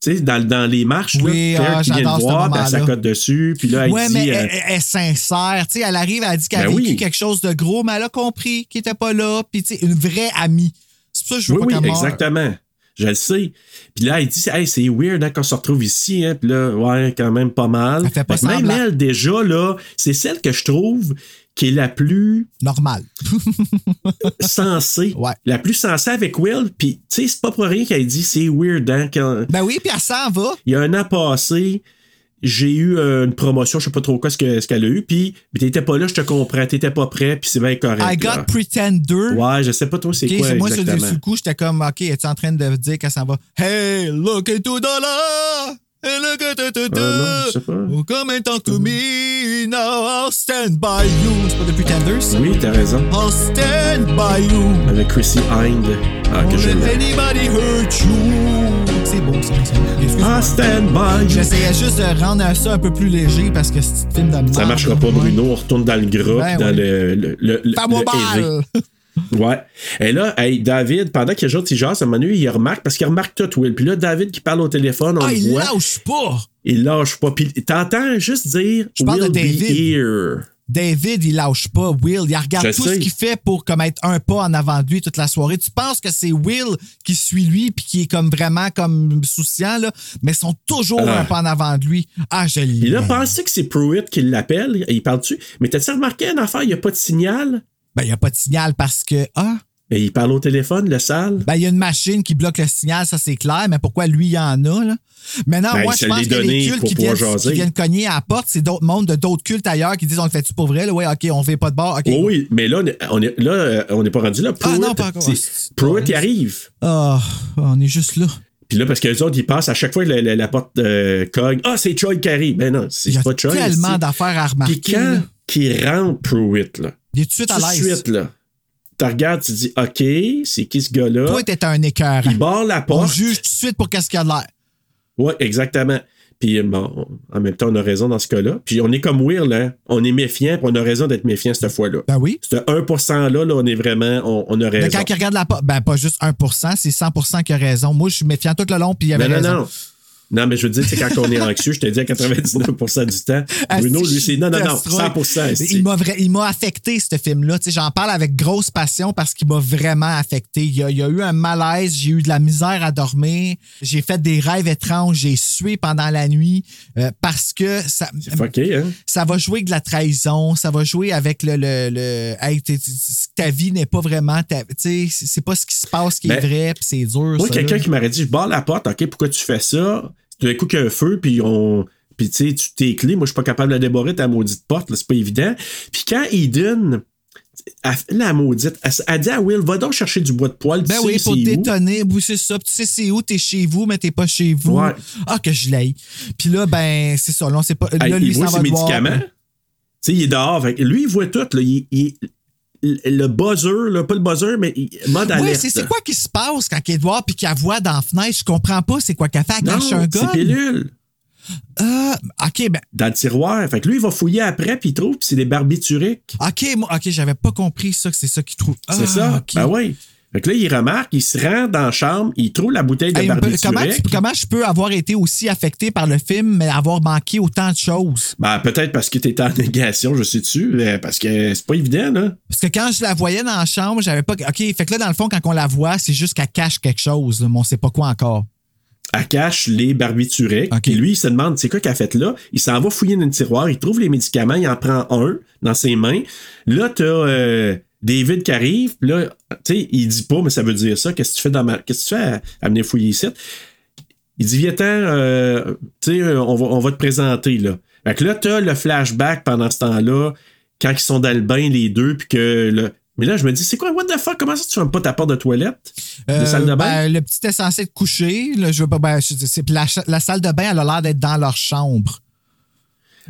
Speaker 2: Tu sais, dans, dans les marches,
Speaker 4: Oui,
Speaker 2: là, Claire
Speaker 4: ah,
Speaker 2: qui vient
Speaker 4: ce
Speaker 2: voir, elle s'accote dessus, puis là, elle
Speaker 4: ouais,
Speaker 2: dit...
Speaker 4: mais
Speaker 2: euh,
Speaker 4: elle, est sincère. Tu sais, elle arrive, elle dit qu'elle a
Speaker 2: Ben
Speaker 4: vécu
Speaker 2: oui.
Speaker 4: quelque chose de gros, mais elle a compris qu'il était pas là. Puis, tu sais, une vraie amie. C'est pour ça que je veux
Speaker 2: oui,
Speaker 4: pas
Speaker 2: oui, exactement. Je le sais. Puis là, elle dit, hey, c'est weird hein, qu'on se retrouve ici. Hein. Puis là, ouais, quand même pas mal.
Speaker 4: Elle fait pas
Speaker 2: Fait même elle, déjà, là, c'est celle que je trouve qui est la plus
Speaker 4: Normal. [LAUGHS]
Speaker 2: sensée.
Speaker 4: Ouais.
Speaker 2: La plus sensée avec Will. Puis, tu sais, c'est pas pour rien qu'elle dit, c'est weird, hein. quand-
Speaker 4: Ben oui, puis elle s'en va.
Speaker 2: Il y a un an passé, j'ai eu euh, une promotion, je sais pas trop quoi ce que- ce qu'elle a eu, puis mais t'étais pas là, je te comprends, t'étais pas prêt, puis c'est bien correct.
Speaker 4: I got
Speaker 2: là.
Speaker 4: Pretender.
Speaker 2: Ouais, je sais pas trop c'est
Speaker 4: Ok,
Speaker 2: quoi
Speaker 4: c'est moi, sur le,
Speaker 2: exactement.
Speaker 4: sur le coup, j'étais comme, OK, es-tu en train de dire qu'elle s'en va? Hey, look into dollar!
Speaker 2: Euh, non, je sais pas.
Speaker 4: Oh, I'll stand by you. C'est pas de Pretenders? ça?
Speaker 2: Oui, t'as raison.
Speaker 4: I'll stand by you.
Speaker 2: Avec Chrissy Hind. Ah, que l'aime.
Speaker 4: anybody hurt you. C'est beau, ça.
Speaker 2: Ah, stand by you.
Speaker 4: J'essayais juste de rendre ça un peu plus léger parce que c'est un film de
Speaker 2: Ça marchera pas. Bruno. On retourne dans le gras,
Speaker 4: Ben
Speaker 2: dans le, le, le, le- Ouais. Et là, hey, David, pendant qu'il jase, il jase, à un moment donné, il remarque, parce qu'il remarque tout, Will. Puis là, David qui parle au téléphone, on
Speaker 4: Ah,
Speaker 2: le
Speaker 4: il
Speaker 2: voit.
Speaker 4: lâche pas.
Speaker 2: Il lâche pas. Puis t'entends juste dire
Speaker 4: Je parle
Speaker 2: Will
Speaker 4: de
Speaker 2: be
Speaker 4: David.
Speaker 2: here.
Speaker 4: David, il lâche pas Will. Il regarde
Speaker 2: Je
Speaker 4: tout
Speaker 2: sais.
Speaker 4: ce qu'il fait pour comme être un pas en avant de lui toute la soirée. Tu penses que c'est Will qui suit lui puis qui est comme vraiment comme souciant, là, mais ils sont toujours
Speaker 2: Ah.
Speaker 4: un pas en avant de lui. Ah, je.
Speaker 2: Il a pensé que c'est Pruitt qui l'appelle. Il parle dessus. Mais t'as-tu remarqué une affaire? Il n'y a pas de signal?
Speaker 4: Ben, il n'y a pas de signal parce que. Ah,
Speaker 2: Et il parle au téléphone, le sale?
Speaker 4: ben, il y a une machine qui bloque le signal, ça c'est clair, mais pourquoi lui, il y en a, là? Maintenant,
Speaker 2: Ben,
Speaker 4: moi, je
Speaker 2: se
Speaker 4: pense que les cultes qui viennent, qui viennent cogner à la porte, c'est d'autres mondes de d'autres cultes ailleurs qui disent on le fait-tu pour vrai? Là? Ouais, OK, on fait pas de bord.
Speaker 2: Oh oui, mais là, on est, là, euh, on n'est pas rendu là. Pruitt,
Speaker 4: Ah, non, pas encore.
Speaker 2: Pruitt, il arrive.
Speaker 4: Ah, on est juste là.
Speaker 2: Puis là, parce que les autres, ils passent à chaque fois que la, la- la porte euh, cogne. Ah, c'est Choi qui arrive. Ben non, c'est
Speaker 4: Il y a
Speaker 2: pas
Speaker 4: tellement d'affaires à remarquer.
Speaker 2: Puis quand qui rentre Pruitt, là,
Speaker 4: Il est tout de suite à
Speaker 2: tout de
Speaker 4: l'aise.
Speaker 2: suite, là, tu regardes, tu dis, OK, c'est qui ce gars-là?
Speaker 4: Toi, t'es un écœur.
Speaker 2: Il barre la
Speaker 4: On
Speaker 2: porte.
Speaker 4: juge tout de suite pour qu'est-ce qu'il y a de l'air.
Speaker 2: Oui, exactement. Puis bon, en même temps, on a raison dans ce cas-là. Puis on est comme Will, hein? on est méfiant, puis on a raison d'être méfiant cette fois-là.
Speaker 4: Ben oui.
Speaker 2: Ce 1%-là, là, on est vraiment, on, on a
Speaker 4: Mais
Speaker 2: raison.
Speaker 4: quand il regarde la porte, ben pas juste 1%, c'est 100% qui a raison. Moi, je suis méfiant tout le long, puis il avait
Speaker 2: Non, non,
Speaker 4: raison.
Speaker 2: non. Non, mais je veux dire, c'est quand on est anxieux, je te dis à 99% du temps. Bruno,
Speaker 4: Asti,
Speaker 2: lui, c'est non, non, non,
Speaker 4: destroy.
Speaker 2: 100%. asti.
Speaker 4: Il m'a affecté, ce film-là. J'en parle avec grosse passion parce qu'il m'a vraiment affecté. Il y, a, il y a eu un malaise, j'ai eu de la misère à dormir, j'ai fait des rêves étranges, j'ai sué pendant la nuit euh, parce que ça,
Speaker 2: Fucké, hein?
Speaker 4: ça va jouer avec de la trahison, ça va jouer avec le. le, le- hey, ta vie n'est pas vraiment. c'est pas ce qui se passe qui est
Speaker 2: Ben,
Speaker 4: vrai, puis c'est dur.
Speaker 2: Moi, quelqu'un qui m'aurait dit, je barre la porte, OK, pourquoi tu fais ça? Tout d'un coup, qu'il y a un feu, puis on. Puis tu sais, tu t'es clé, moi, je suis pas capable de débarrer, ta maudite porte, là, c'est pas évident. Puis quand Eden, elle la maudite, elle, elle dit à Will, va donc chercher du bois de tu
Speaker 4: Ben
Speaker 2: sais
Speaker 4: oui, pour détonner, oui, c'est ça. Tu sais, c'est où? T'es chez vous, mais t'es pas chez vous.
Speaker 2: Ouais.
Speaker 4: Ah, que je l'aille. Puis là, ben, c'est ça. Là, on sait pas.
Speaker 2: Hey,
Speaker 4: là, lui,
Speaker 2: il voit ses médicaments. Tu sais, il est dehors. Fait lui, il voit tout. Là, il, il- le buzzer, là, pas le buzzer, mais mode
Speaker 4: Oui,
Speaker 2: alerte.
Speaker 4: c'est c'est quoi qui se passe quand voit puis qu'elle voit dans la fenêtre? Je comprends pas c'est quoi qu'elle fait. Elle cache un
Speaker 2: c'est
Speaker 4: gars.
Speaker 2: pilule.
Speaker 4: Ah, OK, ben,
Speaker 2: Dans le tiroir. Fait que lui, il va fouiller après, puis il trouve, puis c'est des barbituriques.
Speaker 4: OK, moi, OK, j'avais pas compris ça, que c'est ça qu'il trouve.
Speaker 2: C'est
Speaker 4: Ah,
Speaker 2: ça.
Speaker 4: OK.
Speaker 2: Ben oui. Fait que là, il remarque, il se rend dans la chambre, il trouve la bouteille de
Speaker 4: Hey, comment,
Speaker 2: barbiturique.
Speaker 4: tu- comment je peux avoir été aussi affecté par le film, mais avoir manqué autant de choses?
Speaker 2: Ben, peut-être parce que t'étais en [LAUGHS] négation, je sais-tu, parce que c'est pas évident, là.
Speaker 4: Parce que quand je la voyais dans la chambre, j'avais pas. OK, fait que là, dans le fond, quand on la voit, c'est juste qu'elle cache quelque chose, là, mais on sait pas quoi encore.
Speaker 2: Elle cache les barbituriques. Puis lui, il se demande, c'est quoi qu'elle a fait là? Il s'en va fouiller dans une tiroir, il trouve les médicaments, il en prend un dans ses mains. Là, t'as euh, David qui arrive, puis là, tu sais, il dit pas, mais ça veut dire ça. Qu'est-ce que tu fais dans ma. Qu'est-ce que tu fais à, à venir fouiller ici? Il dit, viens-t'en, euh, tu sais, euh, on va, on va te présenter, là. Fait que là, t'as le flashback pendant ce temps-là, quand ils sont dans le bain, les deux, puis que le. Mais là, je me dis, c'est quoi, what the fuck? Comment ça, tu fermes pas ta porte de toilette? de
Speaker 4: Euh,
Speaker 2: salle de bain?
Speaker 4: ben, le petit est censé être couché. Là, je veux pas, ben, la salle de bain, elle a l'air d'être dans leur chambre.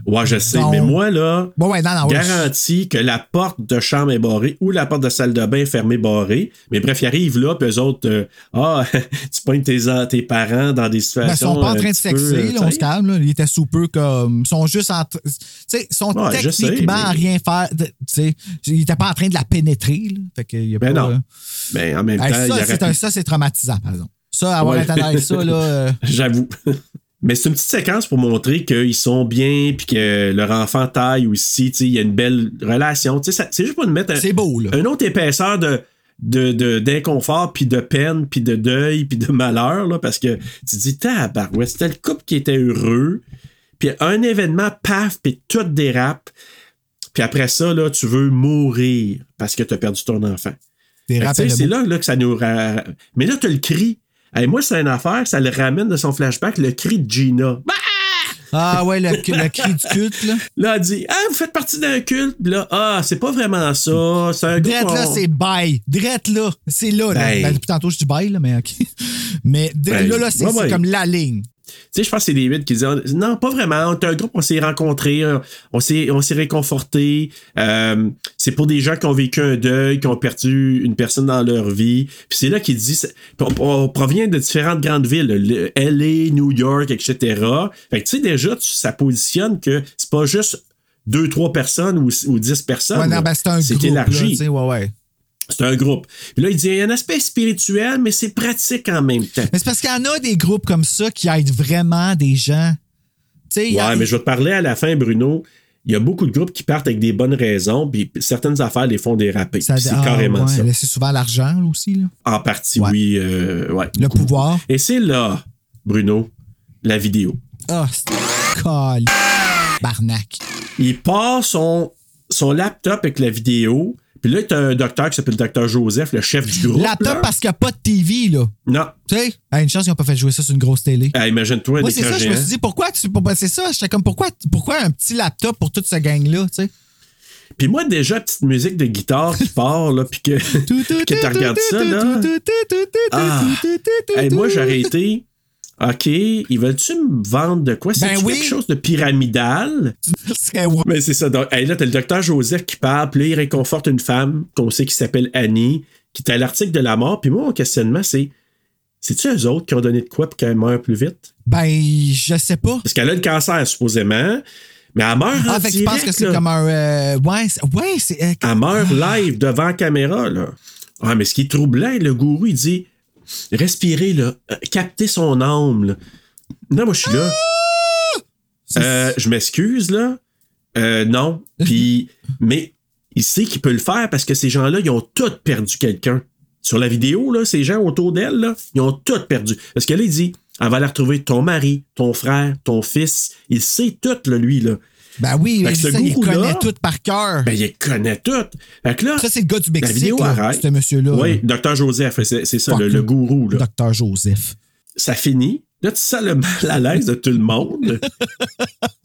Speaker 2: Ouais, je sais,
Speaker 4: Donc-
Speaker 2: mais moi, là,
Speaker 4: Bon, ouais, non, non, ouais.
Speaker 2: garantis que la porte de chambre est barrée ou la porte de salle de bain est fermée, barrée. Mais bref, ils arrivent là, puis eux autres, euh, ah, [LAUGHS] tu pognes tes, tes parents dans des
Speaker 4: Ben, ils
Speaker 2: situations.
Speaker 4: sont pas en train de
Speaker 2: petit peu,
Speaker 4: sexer,
Speaker 2: euh,
Speaker 4: là, on se calme. Là. Ils étaient sous peu comme. Ils sont juste en. Tu sais, ils sont
Speaker 2: Ouais, je sais,
Speaker 4: techniquement
Speaker 2: mais-
Speaker 4: à rien faire. de- Tu sais, ils étaient pas en train de la pénétrer. Là. Fait que y a
Speaker 2: Ben
Speaker 4: pas,
Speaker 2: non.
Speaker 4: euh,
Speaker 2: Mais en même temps,
Speaker 4: ça, c'est
Speaker 2: pu-
Speaker 4: traumatisant, par exemple. Ça, avoir
Speaker 2: Ouais.
Speaker 4: ça, là. euh, [LAUGHS]
Speaker 2: J'avoue. Mais c'est une petite séquence pour montrer qu'ils sont bien, puis que leur enfant taille aussi, il y a une belle relation. Tu sais, ça- c'est juste pour nous mettre un,
Speaker 4: C'est beau, là.
Speaker 2: un autre épaisseur de de- de- d'inconfort, puis de peine, puis de deuil, puis de malheur, là, parce que tu te dis, tabarouette, c'était le couple qui était heureux, puis un événement, paf, puis tout dérape, puis après ça, là, tu veux mourir parce que tu as perdu ton enfant. C'est là, là que ça nous. Mais là, tu as le cri. Hey, moi, c'est une affaire, ça le ramène de son flashback, le cri de Gina. Bah!
Speaker 4: Ah ouais, le, le cri du culte, là.
Speaker 2: Là, elle dit Ah, vous faites partie d'un culte. Là, ah, c'est pas vraiment ça. C'est un
Speaker 4: Drette là,
Speaker 2: on-
Speaker 4: c'est bye. Drette là, c'est là. là.
Speaker 2: Ben.
Speaker 4: Ben, depuis tantôt, je dis bye, là, mais OK. Mais
Speaker 2: Ben,
Speaker 4: là, là, c'est
Speaker 2: ouais,
Speaker 4: c'est
Speaker 2: ouais.
Speaker 4: comme la ligne.
Speaker 2: Tu sais, je pense que c'est David qui dit Non, pas vraiment. On est un groupe, on s'est rencontrés, on s'est, on s'est réconfortés. Euh, c'est pour des gens qui ont vécu un deuil, qui ont perdu une personne dans leur vie. Puis c'est là qu'il dit on, on provient de différentes grandes villes, le- LA, New York, etc. Fait que tu sais, déjà, tu- ça positionne que c'est pas juste deux, trois personnes ou, ou dix personnes.
Speaker 4: Ouais, non,
Speaker 2: là.
Speaker 4: ben, c'est un groupe.
Speaker 2: élargi.
Speaker 4: ouais, ouais.
Speaker 2: C'est un groupe. Puis là, il dit il y a un aspect spirituel, mais c'est pratique en même temps.
Speaker 4: Mais c'est parce qu'il y en a des groupes comme ça qui aident vraiment des gens. Tu sais, il y a-
Speaker 2: Ouais, mais je vais te parler à la fin, Bruno. Il y a beaucoup de groupes qui partent avec des bonnes raisons, puis certaines affaires les font déraper.
Speaker 4: ça-
Speaker 2: C'est
Speaker 4: ah,
Speaker 2: carrément
Speaker 4: ouais,
Speaker 2: ça.
Speaker 4: C'est souvent l'argent aussi. Là.
Speaker 2: En partie,
Speaker 4: Ouais.
Speaker 2: oui. euh, ouais,
Speaker 4: Le
Speaker 2: beaucoup.
Speaker 4: pouvoir.
Speaker 2: Et c'est là, Bruno, la vidéo.
Speaker 4: Ah, c'est col. Barnac.
Speaker 2: Il part son, son laptop avec la vidéo, puis là, tu as un docteur qui s'appelle le docteur Joseph, le chef du groupe.
Speaker 4: Laptop
Speaker 2: là.
Speaker 4: parce qu'il n'y a pas de TV, là.
Speaker 2: Non.
Speaker 4: Tu sais, ah, une chance qu'ils n'ont pas fait jouer ça sur une grosse télé.
Speaker 2: Ah, Imagine-toi
Speaker 4: Moi, c'est ça, je me suis dit, pourquoi tu. pourquoi- C'est ça, j'étais comme, pourquoi, pourquoi un petit laptop pour toute cette gang-là, tu sais?
Speaker 2: Puis moi, déjà, petite musique de guitare qui part, là, puis que, [LAUGHS] que tu regardes ça, là. Ah. Hey, moi, j'aurais été. OK, ils veulent-tu me vendre de quoi? C'est
Speaker 4: Ben oui.
Speaker 2: quelque chose de pyramidal? [LAUGHS] Mais c'est ça. Donc, hey, là, t'as le docteur Joseph qui parle, puis là, il réconforte une femme qu'on sait qui s'appelle Annie, qui est à l'article de la mort. Puis moi, mon questionnement, c'est c'est-tu eux autres qui ont donné de quoi pour qu'elle meure plus vite?
Speaker 4: Ben, je sais pas.
Speaker 2: Parce qu'elle a le cancer, supposément, mais elle meurt en
Speaker 4: Ah, fait penses
Speaker 2: direct,
Speaker 4: que c'est comme un. euh, ouais, c'est- ouais, c'est. euh,
Speaker 2: Elle meurt live devant la caméra, là. Ah, mais ce qui est troublant, le gourou, il dit respirer, là, euh, capter son âme, là. Non, moi, je suis là. Euh, je m'excuse, là. Euh, non. Puis, mais il sait qu'il peut le faire parce que ces gens-là, ils ont tous perdu quelqu'un. Sur la vidéo, là, ces gens autour d'elle, là, ils ont tous perdu. Parce que là, il dit elle va aller retrouver ton mari, ton frère, ton fils. Il sait tout, là, lui, là.
Speaker 4: Ben oui,
Speaker 2: que ce
Speaker 4: ça, il connaît tout par cœur.
Speaker 2: Ben, il connaît tout. Fait que là,
Speaker 4: Ça, c'est le gars du
Speaker 2: la
Speaker 4: Mexique,
Speaker 2: vidéo
Speaker 4: là,
Speaker 2: arrête.
Speaker 4: ce monsieur-là.
Speaker 2: Oui, Docteur Joseph, c'est ça, le gourou. Là.
Speaker 4: Docteur Joseph.
Speaker 2: Ça finit. Là, tu sens le [LAUGHS] mal à l'aise de tout le monde. [LAUGHS]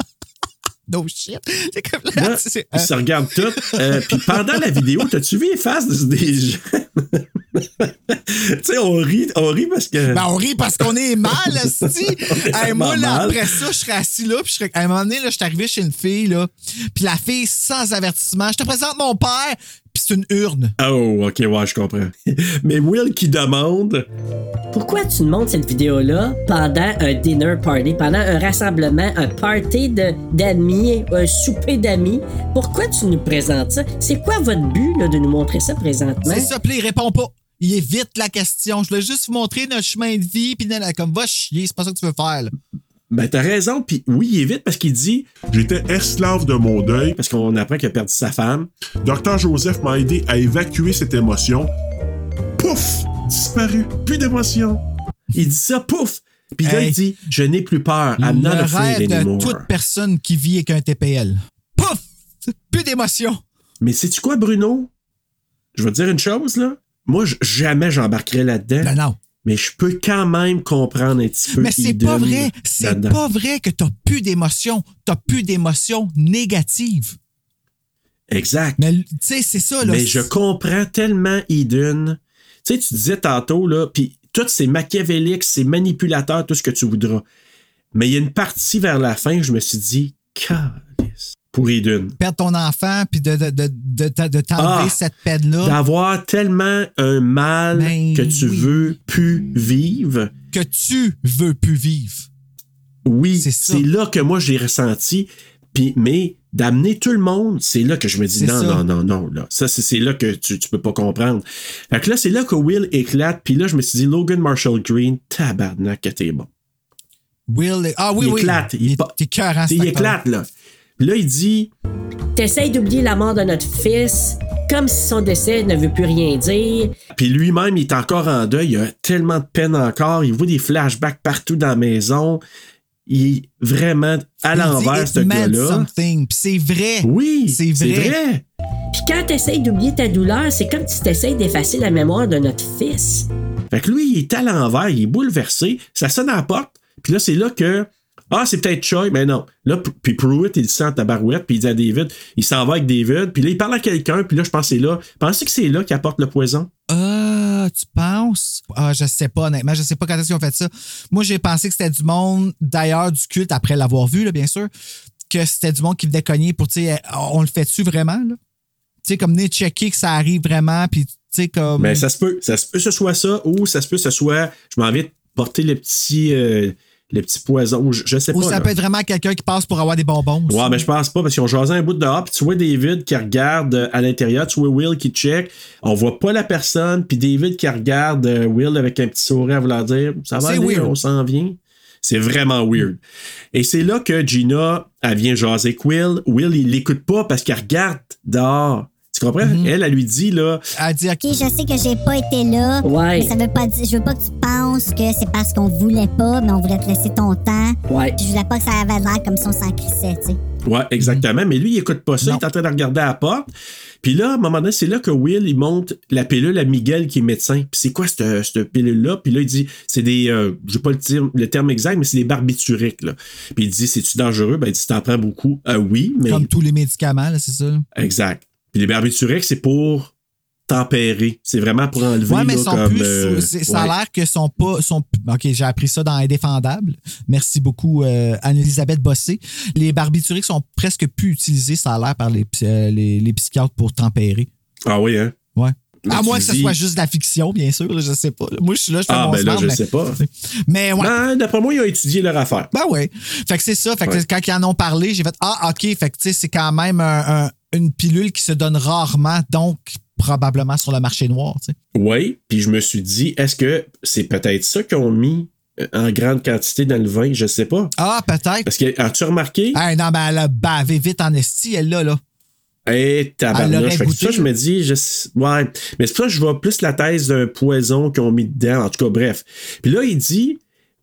Speaker 4: No shit. [LAUGHS] C'est comme là,
Speaker 2: Là,
Speaker 4: c'est-
Speaker 2: ils se regardent tous. Euh, puis pendant la vidéo, t'as-tu vu les faces de- des gens? [LAUGHS] tu sais, on rit, on rit parce que.
Speaker 4: Ben, on rit parce qu'on est mal, [LAUGHS] esti. Hey, moi, là,
Speaker 2: mal.
Speaker 4: après ça, je serais assis là, puis je serais... à un moment donné, là, je suis arrivé chez une fille, là, puis la fille, sans avertissement, je te présente mon père, puis c'est une urne.
Speaker 2: Oh, ok, ouais, je comprends. [LAUGHS] Mais Will qui demande.
Speaker 10: Pourquoi tu nous montres cette vidéo-là pendant un dinner party, pendant un rassemblement, un party de- d'amis, un souper d'amis? Pourquoi tu nous présentes ça? C'est quoi votre but là, de nous montrer ça présentement?
Speaker 4: C'est ça, puis là, il répond pas. Il évite la question. Je voulais juste vous montrer notre chemin de vie, puis là, comme va chier, c'est pas ça que tu veux faire. là.
Speaker 2: Ben, t'as raison, puis oui, il évite parce qu'il dit
Speaker 12: J'étais esclave de mon deuil.
Speaker 2: Parce qu'on apprend qu'il a perdu sa femme.
Speaker 12: Docteur Joseph m'a aidé à évacuer cette émotion. Pouf! Disparu. Plus d'émotion.
Speaker 2: Il dit ça, pouf! Puis là,
Speaker 4: Hey.
Speaker 2: il dit Je n'ai plus peur. I'm not
Speaker 4: Le
Speaker 2: afraid
Speaker 4: rêve de toute personne qui vit avec un TPL. Pouf! Plus d'émotion.
Speaker 2: Mais sais-tu quoi, Bruno? Je vais te dire une chose, là. Moi, jamais j'embarquerais là-dedans.
Speaker 4: Ben non.
Speaker 2: Mais je peux quand même comprendre un petit peu.
Speaker 4: Mais c'est pas vrai. C'est pas vrai que t'as plus d'émotions. T'as plus d'émotions négatives.
Speaker 2: Exact.
Speaker 4: Mais tu sais, c'est ça, là.
Speaker 2: Mais je comprends tellement Eden. Tu sais, tu disais tantôt, là, puis tout c'est machiavélique, c'est manipulateur, tout ce que tu voudras. Mais il y a une partie vers la fin, je me suis dit, calice. Pour Eden.
Speaker 4: Perdre ton enfant, puis de, de, de, de, de- t'enlever
Speaker 2: Ah,
Speaker 4: cette peine-là.
Speaker 2: D'avoir tellement un mal
Speaker 4: Ben
Speaker 2: que tu
Speaker 4: oui.
Speaker 2: veux plus vivre.
Speaker 4: Que tu veux plus vivre.
Speaker 2: Oui,
Speaker 4: C'est
Speaker 2: là que moi j'ai ressenti. Puis, mais d'amener tout le monde, c'est là que je me dis non,
Speaker 4: ça.
Speaker 2: non, non, non. Là. Ça, c'est, c'est là que tu, tu peux pas comprendre. Fait que là, c'est là que Will éclate. Puis là, je me suis dit, Logan Marshall Green, tabarnak, que t'es bon.
Speaker 4: Will. Ah oui,
Speaker 2: il
Speaker 4: oui.
Speaker 2: éclate. Il,
Speaker 4: cœurant,
Speaker 2: il
Speaker 4: cet
Speaker 2: éclate, là. Puis là, il dit,
Speaker 10: T'essayes d'oublier la mort de notre fils, comme si son décès ne veut plus rien dire.
Speaker 2: Puis lui-même, il est encore en deuil. Il a tellement de peine encore. Il voit des flashbacks partout dans la maison. Il est vraiment à l'envers, ce gars-là.
Speaker 4: c'est vrai.
Speaker 2: Oui,
Speaker 4: c'est
Speaker 2: c'est
Speaker 4: vrai.
Speaker 2: vrai.
Speaker 10: Puis quand t'essayes d'oublier ta douleur, c'est comme si t'essayes d'effacer la mémoire de notre fils.
Speaker 2: Fait que lui, il est à l'envers, il est bouleversé. Ça sonne à la porte. Puis là, c'est là que. Ah, c'est peut-être Choi, mais non. Là, puis Pruitt, il sent tabarouette, puis il dit à David, il s'en va avec David, puis là, il parle à quelqu'un, puis là, je pense que c'est là. Pensez que c'est là qu'il apporte le poison?
Speaker 4: Ah, tu penses? Ah, je sais pas, honnêtement. Je sais pas quand est-ce qu'ils ont fait ça. Moi, j'ai pensé que c'était du monde, d'ailleurs, du culte, après l'avoir vu, là, bien sûr, que c'était du monde qui venait cogner pour, tu sais, on le fait-tu vraiment, là? Tu sais, comme venir checker que ça arrive vraiment, puis, tu sais, comme.
Speaker 2: Mais ça se peut. Ça se peut que ce soit ça, ou ça se peut que ce soit, je m'en de porter le petit, euh, le petit poison, ou je, je sais
Speaker 4: Ou
Speaker 2: pas.
Speaker 4: ça
Speaker 2: là.
Speaker 4: peut être vraiment quelqu'un qui passe pour avoir des bonbons.
Speaker 2: Ouais, mais je pense pas, parce qu'ils ont jasé un bout de dehors, puis tu vois David qui regarde euh, à l'intérieur, tu vois Will qui check, on voit pas la personne, puis David qui regarde euh, Will avec un petit sourire à vouloir dire ça va aller,
Speaker 4: weird.
Speaker 2: on s'en vient. C'est vraiment weird. Et c'est là que Gina, elle vient jaser avec Will. Will, il l'écoute pas parce qu'elle regarde dehors. Tu comprends?
Speaker 4: Mm-hmm.
Speaker 2: Elle, elle lui dit, là,
Speaker 4: Elle dit,
Speaker 11: Ok, je sais que j'ai pas été là.
Speaker 10: Ouais.
Speaker 11: Mais ça veut pas dire. Je veux pas que tu penses que c'est parce qu'on voulait pas, mais on voulait te laisser ton temps.
Speaker 10: Ouais.
Speaker 11: Je voulais pas que ça avait l'air comme si on s'en crissait, tu sais.
Speaker 2: Ouais, exactement. Mais lui, il écoute pas ça.
Speaker 4: Non.
Speaker 2: Il est en train de regarder à la porte. Puis là, à un moment donné, c'est là que Will, il monte la pilule à Miguel, qui est médecin. Puis c'est quoi cette, cette pilule-là? Puis là, il dit, c'est des, euh, je sais pas le, terme- le terme exact, mais c'est des barbituriques, là. Puis il dit, c'est-tu dangereux? Ben, il dit, t'en prends beaucoup. Euh, oui, mais.
Speaker 4: Comme tous les médicaments, là, c'est ça.
Speaker 2: Exact. Puis les barbituriques, c'est pour tempérer. C'est vraiment pour enlever,
Speaker 4: Ouais, mais
Speaker 2: là,
Speaker 4: sont
Speaker 2: comme,
Speaker 4: plus.
Speaker 2: euh,
Speaker 4: ça a l'air que sont pas. Sont, OK, j'ai appris ça dans Indéfendable. Merci beaucoup, euh, Anne-Elisabeth Bossé. Les barbituriques sont presque plus utilisés, ça a l'air, par les, euh, les, les psychiatres pour tempérer.
Speaker 2: Ah oui, hein?
Speaker 4: Ouais. À moins que ce soit juste de la fiction, bien sûr, là, je sais pas. Moi, je suis là, je fais
Speaker 2: Ah,
Speaker 4: mon
Speaker 2: ben là, je
Speaker 4: mais-
Speaker 2: sais pas.
Speaker 4: Mais ouais.
Speaker 2: Ben, d'après moi, ils ont étudié leur affaire.
Speaker 4: Ben ouais. Fait que c'est ça. Fait que
Speaker 2: Ouais.
Speaker 4: quand ils en ont parlé, j'ai fait Ah, OK. Fait que tu sais, c'est quand même un- un- une pilule qui se donne rarement, donc probablement sur le marché noir. tu sais.
Speaker 2: Oui, puis je me suis dit, est-ce que c'est peut-être ça qu'ils ont mis euh, en grande quantité dans le vin? Je sais pas.
Speaker 4: Ah, peut-être.
Speaker 2: Parce que, as-tu remarqué?
Speaker 4: Hey, non, ben elle a bavé vite en esti, elle là, là.
Speaker 2: Eh,
Speaker 4: Elle
Speaker 2: tabarnouche. Fait que ça, je me dis, je... ouais. Mais c'est pour ça que je vois plus la thèse d'un poison qu'ils ont mis dedans. En tout cas, bref. Puis là, il dit,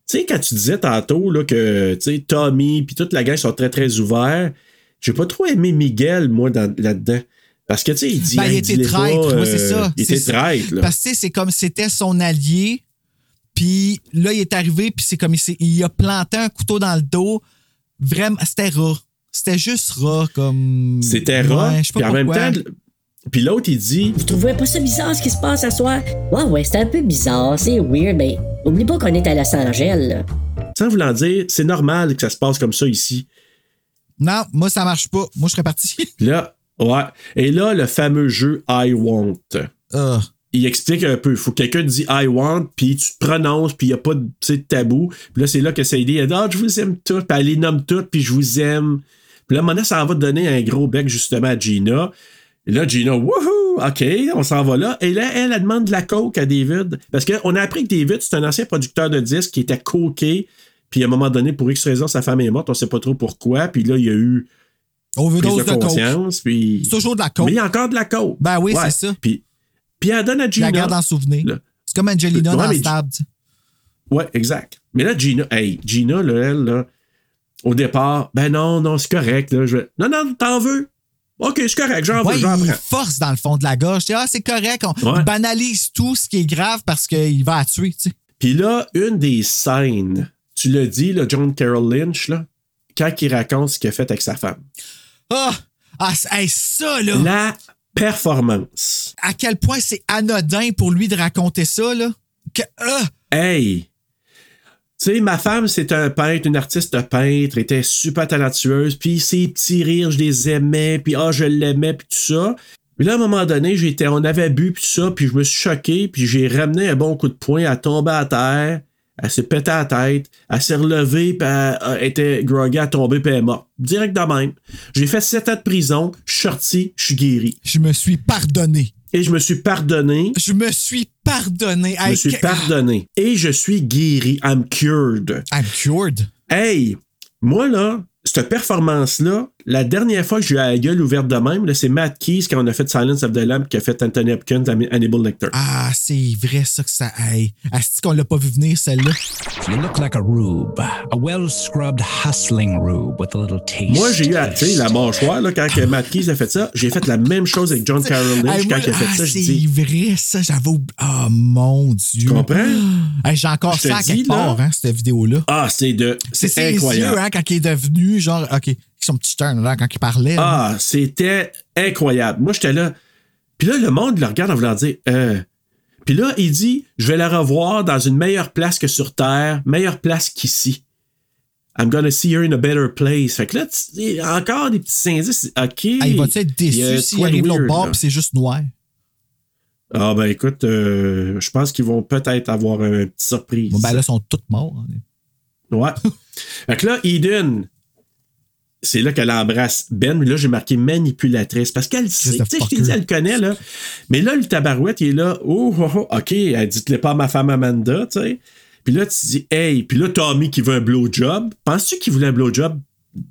Speaker 2: tu sais, quand tu disais tantôt là, que, tu sais, Tommy puis toute la gang sont très, très ouverts, j'ai pas trop aimé Miguel, moi, dans- là-dedans. Parce que, tu sais, il dit.
Speaker 4: Ben, il
Speaker 2: hey,
Speaker 4: était traître, ouais,
Speaker 2: euh,
Speaker 4: c'est ça.
Speaker 2: Il
Speaker 4: C'est
Speaker 2: était traître, là.
Speaker 4: Parce que c'est comme c'était son allié, puis là, il est arrivé, puis c'est comme il, il a planté un couteau dans le dos. Vraiment, c'était rat. C'était juste rat, comme.
Speaker 2: C'était rare.
Speaker 4: Ouais,
Speaker 2: puis en même temps, puis l'autre, il dit,
Speaker 10: Vous trouvez pas ça bizarre ce qui se passe à soir? Ouais, ouais, c'est un peu bizarre, c'est weird, mais oublie pas qu'on est à Los Angeles, là.
Speaker 2: sans vouloir dire, c'est normal que ça se passe comme ça ici.
Speaker 4: Non, moi, ça marche pas. Moi, je serais parti. [LAUGHS]
Speaker 2: Là, ouais. Et là, le fameux jeu I want.
Speaker 4: Ah.
Speaker 2: Il explique un peu. Il faut que quelqu'un te dise I want, puis tu te prononces, puis il n'y a pas de, tabou. Puis là, c'est là que ça dit Ah, je vous aime tous, puis elle les nomme toutes, puis je vous aime. Puis là, à un moment donné, ça en va donner un gros bec justement à Gina. Et là, Gina, wouhou! OK, on s'en va là. Et là, elle, elle demande de la coke à David. Parce qu'on a appris que David, c'est un ancien producteur de disques qui était coqué. Puis à un moment donné, pour X raison, sa femme est morte. On sait pas trop pourquoi. Puis là, il y a eu.
Speaker 4: Overdose
Speaker 2: de
Speaker 4: de
Speaker 2: conscience. Puis...
Speaker 4: C'est toujours de la coke.
Speaker 2: Mais il y a encore de la coke.
Speaker 4: Ben oui,
Speaker 2: Ouais.
Speaker 4: c'est ça.
Speaker 2: Puis, puis elle donne à Gina.
Speaker 4: la garde en souvenir. C'est comme Angelina
Speaker 2: Ouais,
Speaker 4: dans
Speaker 2: mais-
Speaker 4: Stab.
Speaker 2: Ouais, exact. Mais là, Gina, hey, Gina, là, elle, là, au départ, ben non, non, c'est correct. Là, je vais- Non, non, t'en veux. OK, c'est correct, j'en veux, j'en prends.
Speaker 4: force dans le fond de la gorge. Dis, ah, c'est correct. On
Speaker 2: Ouais.
Speaker 4: banalise tout ce qui est grave parce qu'il va la tuer. Tu sais.
Speaker 2: Puis là, une des scènes, tu l'as dit, là, John Carroll Lynch, là, quand il raconte ce qu'il a fait avec sa femme.
Speaker 4: Ah, ah hey, ça, là.
Speaker 2: La performance.
Speaker 4: À quel point c'est anodin pour lui de raconter ça, là? Que, ah,
Speaker 2: Hey! Tu sais, ma femme, c'est un peintre, une artiste peintre, était super talentueuse, puis ses petits rires, je les aimais, puis ah, je l'aimais, puis tout ça. Puis là, à un moment donné, j'étais, on avait bu, puis tout ça, puis je me suis choqué, puis j'ai ramené un bon coup de poing, elle tombé à terre, elle s'est pété à la tête, elle s'est relevée, puis elle, était groggy, a tombé, puis elle est morte. Direct de même. J'ai fait 7 ans de prison, je suis sorti, je suis guéri.
Speaker 4: je me suis pardonné.
Speaker 2: Et je me suis pardonné.
Speaker 4: Je me suis pardonné.
Speaker 2: Je me suis pardonné. Et je suis guéri. I'm cured.
Speaker 4: I'm cured.
Speaker 2: Hey, moi, là, cette performance-là, la dernière fois que j'ai eu la gueule ouverte de même, c'est Matt Keys quand on a fait Silence of the Lamb qui a fait Anthony Hopkins, Hannibal Lecter.
Speaker 4: Ah, c'est vrai ça que ça. Hey, Asti qu'on l'a pas vu venir, celle-là.
Speaker 14: You look like a rube, a well scrubbed, hustling rube with a little taste.
Speaker 2: Moi, j'ai eu, à- la mâchoire, là, quand que Matt Keys a fait ça, j'ai fait la même chose avec John Carroll Lynch
Speaker 4: Hey, moi,
Speaker 2: quand il a fait
Speaker 4: ah,
Speaker 2: ça. Je
Speaker 4: c'est
Speaker 2: dis,
Speaker 4: vrai, ça, j'avais oublié. Oh mon Dieu.
Speaker 2: tu comprends? [GASPS]
Speaker 4: Hey, J'ai encore ça à
Speaker 2: dis,
Speaker 4: quelque
Speaker 2: là.
Speaker 4: part, hein, cette vidéo-là.
Speaker 2: Ah, c'est de,
Speaker 4: C'est
Speaker 2: c'est
Speaker 4: ses
Speaker 2: incroyable.
Speaker 4: yeux, hein, quand il est devenu, genre, OK, son petit turn, là, quand il parlait. là.
Speaker 2: Ah, c'était incroyable. Moi, j'étais là. Puis là, le monde le regarde en voulant dire euh. Puis là, il dit Je vais la revoir dans une meilleure place que sur Terre, meilleure place qu'ici. I'm gonna see her in a better place. Fait que là, encore des petits indices. OK.
Speaker 4: Hey, il va-tu être déçu s'il arrive l'autre bord c'est juste noir?
Speaker 2: Ah, ben écoute, euh, je pense qu'ils vont peut-être avoir une petite surprise.
Speaker 4: Bon, ben là, ils sont tous morts. hein.
Speaker 2: Ouais. [LAUGHS] fait que là, Eden, c'est là qu'elle embrasse Ben, mais là, j'ai marqué manipulatrice parce qu'elle sait. Tu sais, je t'ai dit, elle le connaît, là. Mais là, le tabarouette, il est là. Oh, oh, oh, OK, elle dit-le pas à ma femme Amanda, tu sais. Puis là, tu dis, hey, puis là, Tommy qui veut un blowjob. Penses-tu qu'il voulait un blowjob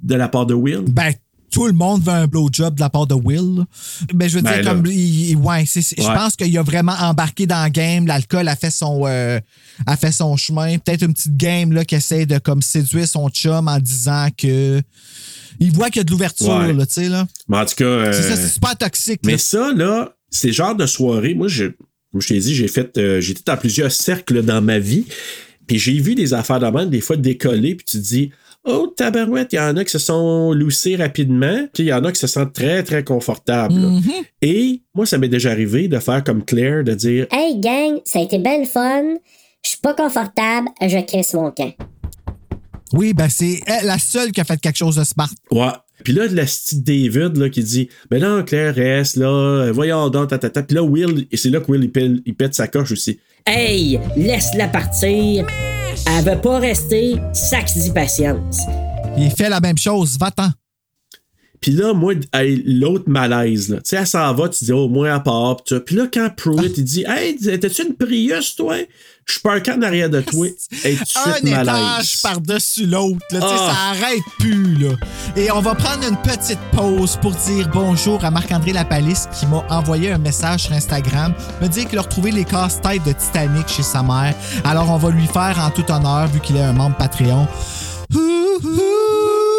Speaker 2: de la part de Will?
Speaker 4: Ben, tout le monde veut un blowjob de la part de Will. là. Ben, je veux
Speaker 2: Ben
Speaker 4: dire,
Speaker 2: là.
Speaker 4: comme. il- il- ouais, je
Speaker 2: Ouais.
Speaker 4: pense qu'il a vraiment embarqué dans le game. L'alcool a fait son, euh, a fait son chemin. Peut-être une petite game là, qui essaie de comme, séduire son chum en disant que. Il voit qu'il y a de l'ouverture,
Speaker 2: Ouais.
Speaker 4: là, tu sais, là.
Speaker 2: Mais en tout cas. euh,
Speaker 4: C'est ça, c'est super toxique.
Speaker 2: Mais
Speaker 4: là.
Speaker 2: ça, là, c'est le genre de soirée. Moi, je, comme je t'ai dit, j'ai fait. euh, J'étais dans plusieurs cercles dans ma vie. Puis j'ai vu des affaires de même, des fois décoller, puis tu te dis. Oh, tabarouette, il y en a qui se sont loussés rapidement, puis il y en a qui se sentent très, très confortables.
Speaker 4: Mhm.
Speaker 2: Et moi, ça m'est déjà arrivé de faire comme Claire, de dire
Speaker 3: Hey gang, ça a été belle fun. Je suis pas confortable, je crisse mon camp.
Speaker 4: Oui, ben, c'est la seule qui a fait quelque chose de smart.
Speaker 2: Ouais. Puis là, la petite David là, qui dit Mais non, Claire, reste là, euh, voyons donc, ta, ta, ta. Puis là, Will, et c'est là que Will, il, pète sa coche aussi.
Speaker 10: Hey, laisse-la partir. Elle veut pas rester, sax dit patience.
Speaker 4: Il fait la même chose. Va-t'en.
Speaker 2: Puis là, moi, l'autre malaise, là. Tu sais, elle s'en va, tu dis, oh, moi, à part. Ça. Puis là, quand Pruitt, il dit, hey, t'es-tu une Prius, toi? Je suis pas un en arrière de toi. [LAUGHS]
Speaker 4: Un étage par-dessus l'autre. là, tu sais,
Speaker 2: Ah.
Speaker 4: Ça arrête plus. Là. Et on va prendre une petite pause pour dire bonjour à Marc-André Lapalisse qui m'a envoyé un message sur Instagram, me dire qu'il a retrouvé les casse-têtes de Titanic chez sa mère. Alors on va lui faire en tout honneur vu qu'il est un membre Patreon. [LAUGHS]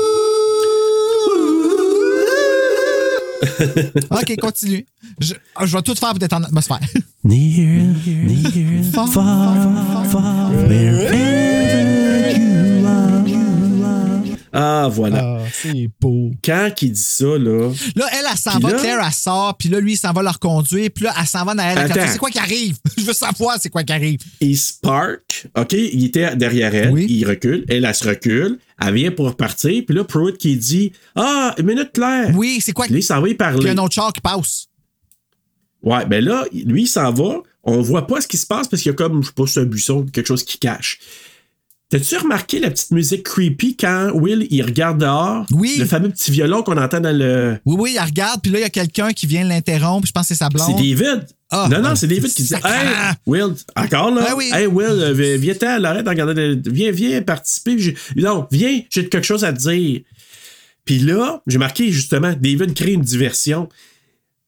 Speaker 4: [LAUGHS] ok, continue. Je, je vais tout faire pour être en atmosphère. [LAUGHS]
Speaker 2: Near, near, far, far, wherever you are. Ah, voilà.
Speaker 4: Ah, c'est beau.
Speaker 2: Quand il dit ça, là.
Speaker 4: Là, elle, elle s'en va,
Speaker 2: là-
Speaker 4: Claire, elle sort, puis là, lui, il s'en va leur conduire, puis là, elle s'en va
Speaker 2: Attends.
Speaker 4: voiture. C'est quoi qui arrive? [LAUGHS] Je veux savoir c'est quoi qui arrive.
Speaker 2: Il se park, OK? Il était derrière elle, il recule, elle, elle se recule, elle vient pour repartir, puis là, Pruitt qui dit Ah, une minute, Claire.
Speaker 4: Oui, c'est quoi?
Speaker 2: Là, il s'en va y
Speaker 4: Puis il y
Speaker 2: parler.
Speaker 4: a un autre char qui passe.
Speaker 2: Ouais, ben là, lui, il s'en va. On voit pas ce qui se passe parce qu'il y a comme, je sais pas, un buisson, quelque chose qui cache. T'as-tu remarqué la petite musique creepy quand Will il regarde dehors?
Speaker 4: Oui.
Speaker 2: Le fameux petit violon qu'on entend dans le.
Speaker 4: Oui, oui, il regarde, puis là, il y a quelqu'un qui vient l'interrompre. Je pense que c'est sa blonde.
Speaker 2: C'est David.
Speaker 4: Ah,
Speaker 2: non, non,
Speaker 4: ah,
Speaker 2: c'est David qui dit. Hey, Will, encore là?
Speaker 4: Ah oui.
Speaker 2: Hey, Will, euh, vi- viens-t'en, arrête de regarder. Viens, viens participer. Non, viens, j'ai quelque chose à te dire. Puis là, j'ai marqué justement, David crée une diversion.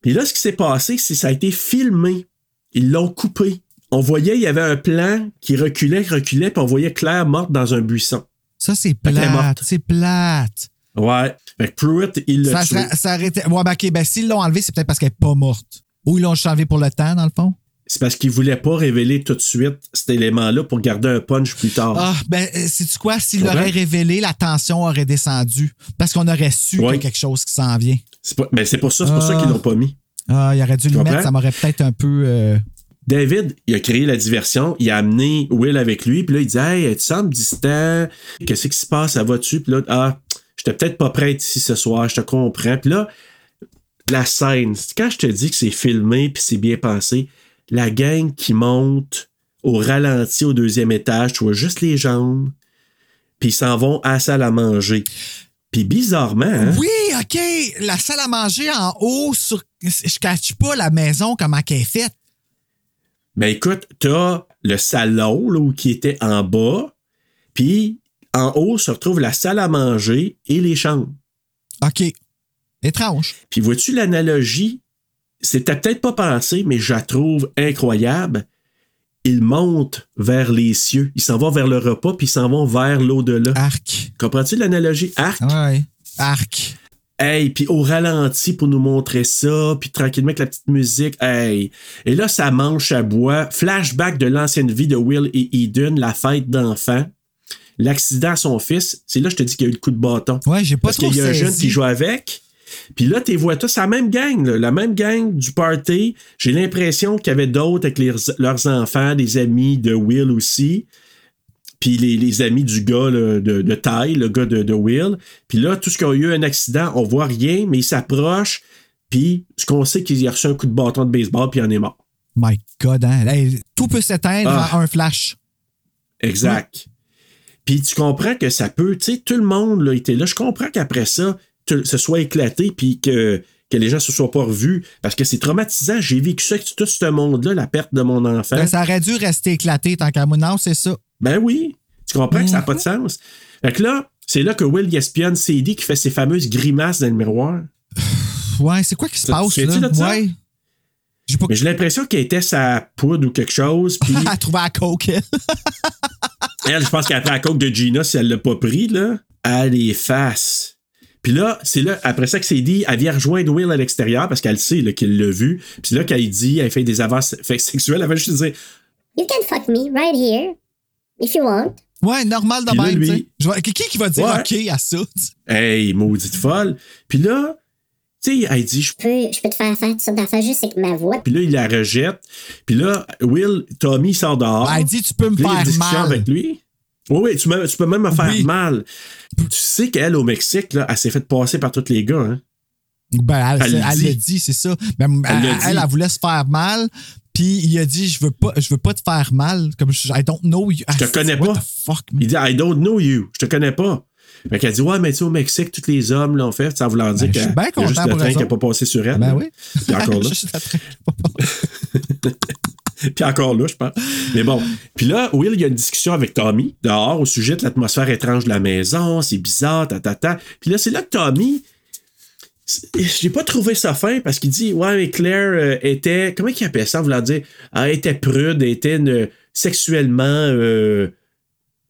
Speaker 2: Puis là, ce qui s'est passé, c'est que ça a été filmé. Ils l'ont coupé. On voyait, il y avait un plan qui reculait, reculait, puis on voyait Claire morte dans un buisson.
Speaker 4: Ça, c'est plate. C'est plate.
Speaker 2: Ouais. Fait que Pruitt, il l'a tué.
Speaker 4: ça, été- Ouais, ben, OK, ben, s'ils l'ont enlevé, c'est peut-être parce qu'elle n'est pas morte. Ou ils l'ont enlevé pour le temps, dans le fond.
Speaker 2: C'est parce qu'il voulait pas révéler tout de suite cet élément-là pour garder un punch plus tard.
Speaker 4: Ah, ben, sais-tu quoi? S'il
Speaker 2: Tu comprends?
Speaker 4: l'aurait révélé, la tension aurait descendu. Parce qu'on aurait su qu'il y a
Speaker 2: Ouais.
Speaker 4: quelque chose qui s'en vient.
Speaker 2: C'est pas- ben, c'est pour ça, c'est pour ça
Speaker 4: Ah.
Speaker 2: qu'ils l'ont pas mis.
Speaker 4: Ah, il aurait dû
Speaker 2: Tu
Speaker 4: le mettre, ça m'aurait peut-être un peu. euh,
Speaker 2: David, il a créé la diversion, il a amené Will avec lui, puis là, il dit Hey, tu sembles distant, qu'est-ce qui se passe, ça va-tu? Puis là, ah, j'étais peut-être pas prête ici ce soir, je te comprends. Puis là, la scène, quand je te dis que c'est filmé puis c'est bien pensé, la gang qui monte au ralenti au deuxième étage, tu vois juste les jambes, puis ils s'en vont à la salle à manger. Puis bizarrement, hein,
Speaker 4: Oui, OK. La salle à manger en haut, je cache pas la maison, comment qu'elle est faite.
Speaker 2: Ben écoute, t'as le salon là, où qui était en bas, puis en haut se retrouve la salle à manger et les chambres.
Speaker 4: OK. Étrange.
Speaker 2: Puis vois-tu l'analogie? C'était peut-être pas pensé, mais je la trouve incroyable. Ils montent vers les cieux. Ils s'en vont vers le repas, puis ils s'en vont vers l'au-delà.
Speaker 4: Arc.
Speaker 2: Comprends-tu l'analogie? Arc.
Speaker 4: Ouais. Arc.
Speaker 2: Hey, puis au ralenti pour nous montrer ça, puis tranquillement avec la petite musique. Hey. Et là, ça mange à bois. Flashback de l'ancienne vie de Will et Eden, la fête d'enfants. L'accident à son fils. C'est là, je te dis qu'il y a eu le coup de bâton.
Speaker 4: Ouais, j'ai pas
Speaker 2: Parce qu'il y a un jeune qui joue avec. Puis là, tu vois tous, c'est la même gang, là, la même gang du party. J'ai l'impression qu'il y avait d'autres avec les- leurs enfants, des amis de Will aussi. Puis les, les amis du gars là, de, de taille, le gars de, de Will. Puis là, tout ce qui a eu un accident, on voit rien, mais il s'approche. Puis ce qu'on sait, qu'il a reçu un coup de bâton de baseball, puis il en est mort.
Speaker 4: My God, hein? Hey, tout peut s'éteindre
Speaker 2: Ah.
Speaker 4: en un flash.
Speaker 2: Exact. Puis tu comprends que ça peut, tu sais, tout le monde là, était là. Je comprends qu'après ça, tout- ce soit éclaté, puis que, que les gens se soient pas revus, parce que c'est traumatisant. J'ai vécu ça avec tout ce monde-là, la perte de mon enfant.
Speaker 4: Ben, ça aurait dû rester éclaté tant qu'à moi. Non, c'est ça.
Speaker 2: Ben oui, tu comprends que ça n'a pas de
Speaker 4: Mhm.
Speaker 2: sens? Fait que là, c'est là que Will espionne CD qui fait ses fameuses grimaces dans le miroir. [SIGHS]
Speaker 4: Ouais, c'est quoi qui se passe là?
Speaker 2: de ça?
Speaker 4: Ouais.
Speaker 2: Mais j'ai l'impression qu'elle était sa poudre ou quelque chose, puis [LAUGHS]
Speaker 4: Elle trouvait la coke. elle. [LAUGHS]
Speaker 2: Elle, je pense qu'elle a pris la coke de Gina si elle l'a pas pris, là. Elle fasse. Puis là, c'est là, après ça que c'est dit, elle vient rejoindre Will à l'extérieur parce qu'elle sait là, qu'il l'a vu. Puis là, qu'elle dit, elle fait des avances fait sexuelles, elle va juste dire
Speaker 11: You can fuck me right here if you want.
Speaker 4: Ouais, normal de même.
Speaker 2: lui-
Speaker 4: tu Qui qui va dire
Speaker 2: Ouais.
Speaker 4: OK à ça?
Speaker 2: Hey, maudite folle. Puis là, tu sais, elle dit, je
Speaker 11: peux, je peux te faire faire toutes sortes d'affaires juste avec ma voix.
Speaker 2: Puis là, il la rejette. Puis là, Will, Tommy sort dehors.
Speaker 4: Elle dit, tu peux me
Speaker 2: il
Speaker 4: faire mal.
Speaker 2: avec lui. Oui, oui, tu, me- tu peux même me faire
Speaker 4: Oui.
Speaker 2: mal. Tu sais qu'elle, au Mexique, là, elle s'est fait passer par tous les gars. Hein?
Speaker 4: Ben, elle,
Speaker 2: Elle
Speaker 4: elle,
Speaker 2: dit.
Speaker 4: dit, c'est ça. Ben,
Speaker 2: Elle
Speaker 4: elle voulait se faire mal. Puis il a dit, je veux pas, je veux pas te faire mal. Comme je, I don't know you.
Speaker 2: Je te connais
Speaker 4: What
Speaker 2: pas.
Speaker 4: the fuck?
Speaker 2: Il dit I don't know you. Je te connais pas. Fait qu'elle dit Ouais, mais tu sais, au Mexique, tous les hommes l'ont fait. Ça voulant dire
Speaker 4: Ben, je
Speaker 2: qu'il
Speaker 4: suis bien
Speaker 2: a juste
Speaker 4: content
Speaker 2: le train qui n'a pas passé sur elle.
Speaker 4: Ben
Speaker 2: là.
Speaker 4: oui.
Speaker 2: Puis encore [LAUGHS] là. [LAUGHS] Puis encore là, je pense. Mais bon. Puis là, Will, il y a une discussion avec Tommy dehors au sujet de l'atmosphère étrange de la maison. C'est bizarre, ta, ta, ta. Puis là, c'est là que Tommy. J'ai pas trouvé ça fin parce qu'il dit Ouais, mais Claire euh, était. Comment il appelle ça, voulant dire Elle était prude, elle était une- sexuellement euh,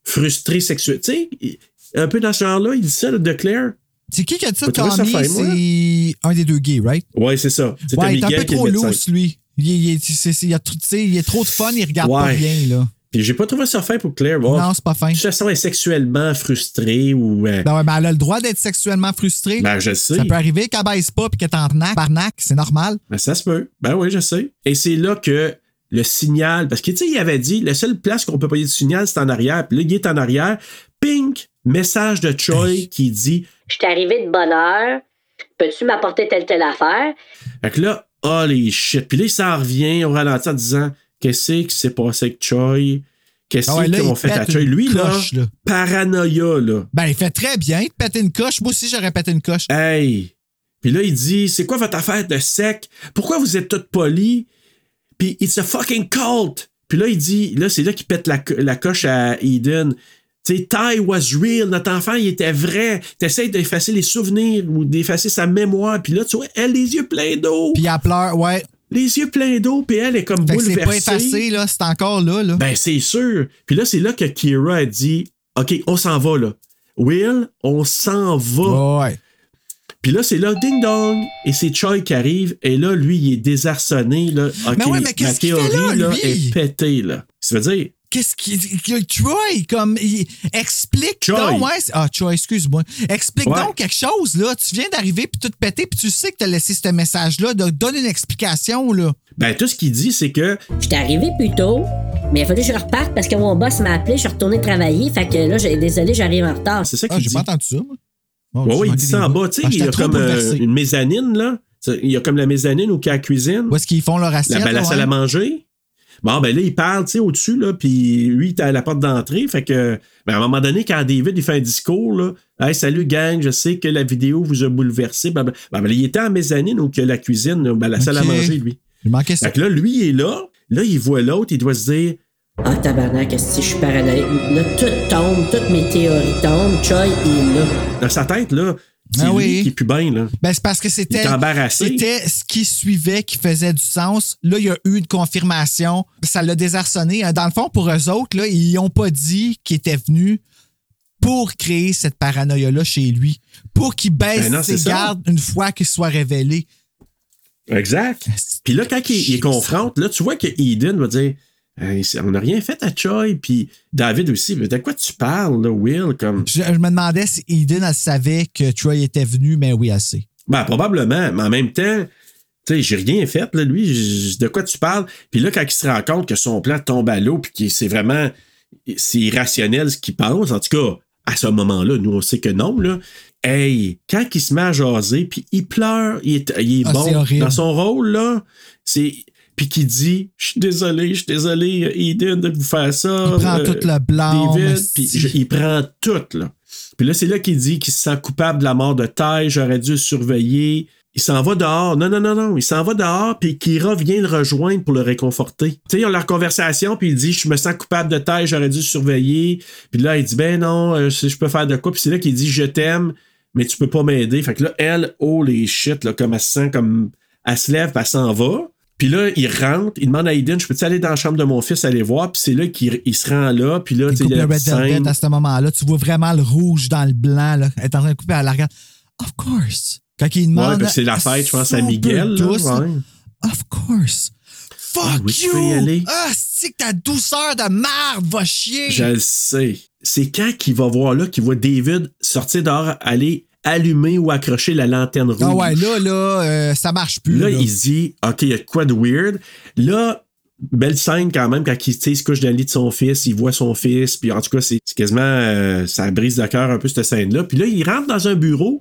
Speaker 2: frustrée sexuelle. Tu sais, un peu dans ce genre-là, il dit ça là, de Claire.
Speaker 4: C'est qui qui a dit ça, Tommy? C'est un des deux gays, right?
Speaker 2: Ouais, c'est ça.
Speaker 4: Ouais, il est un peu
Speaker 2: est
Speaker 4: trop loose, lui. Il, il, il a il est trop de fun, il regarde pas bien, là.
Speaker 2: Puis j'ai pas trouvé ça fin pour Claire. Bon,
Speaker 4: Non, c'est pas fin.
Speaker 2: De toute façon, elle est sexuellement frustrée ou. euh,
Speaker 4: Ben ouais, mais elle a le droit d'être sexuellement frustrée.
Speaker 2: Ben, je sais.
Speaker 4: Ça peut arriver qu'elle baisse pas puis qu'elle est en arnaque, barnaque, c'est normal.
Speaker 2: Ben, ça se peut. Ben oui, je sais. Et c'est là que le signal, parce que tu sais, il avait dit, la seule place qu'on peut payer du signal, c'est en arrière. Puis là, il est en arrière. Pink, message de Choi qui dit.
Speaker 10: Je suis arrivé de bonne heure. Peux-tu m'apporter telle telle affaire?
Speaker 2: Fait que là, oh les shit. Puis là, il s'en revient au ralenti en disant, qu'est-ce qui s'est passé avec Choi? Qu'est-ce
Speaker 4: Ah ouais,
Speaker 2: qu'ils ont fait à Choi? Lui, là,
Speaker 4: coche, là.
Speaker 2: paranoïa, là.
Speaker 4: Ben, il fait très bien de péter une coche. Moi aussi, j'aurais pété une coche.
Speaker 2: Hey! Puis là, il dit, c'est quoi votre affaire de sec? Pourquoi vous êtes toutes polis? Puis it's a fucking cult! Puis là, il dit, là, c'est là qu'il pète la, co- la coche à Eden. Tu sais, Ty was real, notre enfant, il était vrai. T'essayes d'effacer les souvenirs ou d'effacer sa mémoire. Puis là, tu vois, elle, les yeux pleins d'eau.
Speaker 4: Puis elle pleure, ouais.
Speaker 2: Les yeux pleins d'eau, puis elle est comme
Speaker 4: Fait que c'est pas
Speaker 2: bouleversée.
Speaker 4: effacé, là. C'est encore là, là.
Speaker 2: Ben, c'est sûr. Puis là, c'est là que Kira a dit OK, on s'en va, là. Will, on s'en va.
Speaker 4: Ouais.
Speaker 2: Puis là, c'est là, ding dong. Et c'est Choi qui arrive. Et là, lui, il est désarçonné. Là. OK,
Speaker 4: Mais ouais, mais
Speaker 2: ma théorie
Speaker 4: là,
Speaker 2: là, est pétée. Là. Ça veut dire,
Speaker 4: Qu'est-ce qu'il. que Troy, comme. il- explique
Speaker 2: Choi.
Speaker 4: donc, ouais. Ah, Troy, excuse-moi. Explique
Speaker 2: Ouais.
Speaker 4: donc quelque chose, là. Tu viens d'arriver, puis tout péter, puis tu sais que t'as laissé ce message-là. Donne une explication, là.
Speaker 2: ben, tout ce qu'il dit, c'est que
Speaker 10: J'étais arrivé plus tôt, mais il fallu que je reparte parce que mon boss m'a appelé, je suis retourné travailler. Fait que là, j'ai- désolé, j'arrive en retard.
Speaker 2: c'est ça
Speaker 4: Ah,
Speaker 2: qu'il
Speaker 4: j'ai
Speaker 2: dit.
Speaker 4: pas entendu ça, moi. Bon,
Speaker 2: Ouais,
Speaker 4: j'ai
Speaker 2: ouais, il dit ça en bas. Tu sais,
Speaker 4: Ah,
Speaker 2: il y a comme euh, une mezzanine, là. Il y a comme la mezzanine ou qui a la cuisine.
Speaker 4: Où est-ce qu'ils font leur assiette?
Speaker 2: La, ben, la salle
Speaker 4: ouais?
Speaker 2: à manger. Bon, ben là, il parle, tu sais, au-dessus, là, puis lui, il est à la porte d'entrée. Fait que, ben, à un moment donné, quand David, il fait un discours, là, Hey, salut, gang, je sais que la vidéo vous a bouleversé. Ben, ben, ben, il était en mezzanine ou que la cuisine, ben, la salle à manger, lui.
Speaker 4: J'ai manqué ça.
Speaker 2: Fait que là, lui, il est là. Là, il voit l'autre, il doit se dire,
Speaker 10: Ah, tabarnak, est-ce que je suis paranoïaque? Là, tout tombe, toutes mes théories tombent. Choi est là.
Speaker 2: dans sa tête, là, c'est
Speaker 4: Ah oui.
Speaker 2: qui bien, là.
Speaker 4: Ben, c'est parce que c'était. C'était ce qui suivait qui faisait du sens. Là, il y a eu une confirmation. Ça l'a désarçonné. Dans le fond, pour eux autres, là, ils n'ont pas dit qu'ils étaient venus pour créer cette paranoïa-là chez lui. Pour qu'il baisse
Speaker 2: Ben non, c'est
Speaker 4: ses
Speaker 2: ça.
Speaker 4: gardes une fois qu'il soit révélé.
Speaker 2: Exact. Puis là, quand il, il confronte, là, tu vois que Eden va dire C'est- on n'a rien fait à Choi. Puis David aussi. De quoi tu parles, là, Will? Comme...
Speaker 4: Je, je me demandais si Eden elle savait que Troy était venu, mais oui, assez.
Speaker 2: Ben, probablement, mais en même temps, tu sais, j'ai rien fait, là, lui, de quoi tu parles? Puis là, quand il se rend compte que son plan tombe à l'eau, puis que c'est vraiment, c'est irrationnel ce qu'il pense, en tout cas, à ce moment-là, nous, on sait que non, là. Hey, quand il se met à jaser, puis il pleure, il est, il est
Speaker 4: Ah,
Speaker 2: bon dans son rôle, là, c'est... Puis qu'il dit, je suis désolé, je suis désolé, Eden, de vous faire ça.
Speaker 4: Il prend
Speaker 2: euh,
Speaker 4: tout le blanc.
Speaker 2: David, puis je- il prend tout, là. Puis là, c'est là qu'il dit qu'il se sent coupable de la mort de Ty, j'aurais dû le surveiller. Il s'en va dehors. Non, non, non, non. Il s'en va dehors, puis Kira vient le rejoindre pour le réconforter. Tu sais, ils ont leur conversation, puis il dit Je me sens coupable de Ty, j'aurais dû le surveiller. Puis là, il dit Ben non, euh, je peux faire de quoi. Puis c'est là qu'il dit Je t'aime, mais tu peux pas m'aider. Fait que là, elle, oh les shit, là, comme elle se sent comme. Elle se lève, puis elle s'en va. Puis là, il rentre, il demande à Aiden, je peux-tu aller dans la chambre de mon fils aller voir? Puis c'est là qu'il il se rend là, puis là, tu sais, il y a
Speaker 4: le Red
Speaker 2: scène.
Speaker 4: à ce moment-là. Tu vois vraiment le rouge dans le blanc. Là. Elle est en train de couper à la regarde. Of course. Quand il
Speaker 2: Ouais,
Speaker 4: demande.
Speaker 2: parce que c'est la fête, je pense, à Miguel. là, ouais.
Speaker 4: Of course. Fuck
Speaker 2: Ah oui, tu
Speaker 4: you! Ah, c'est que ta douceur de merde va chier!
Speaker 2: Je le sais. C'est quand qu'il va voir là, qu'il voit David sortir dehors, aller allumer ou accrocher la lanterne rouge.
Speaker 4: Ah ouais, là, là, euh, ça marche plus.
Speaker 2: Là,
Speaker 4: là.
Speaker 2: il dit, OK, il y a quoi de weird. Là, belle scène quand même, quand il, se couche dans le lit de son fils, il voit son fils, puis en tout cas, c'est quasiment, euh, ça brise le cœur un peu, cette scène-là. Puis là, il rentre dans un bureau.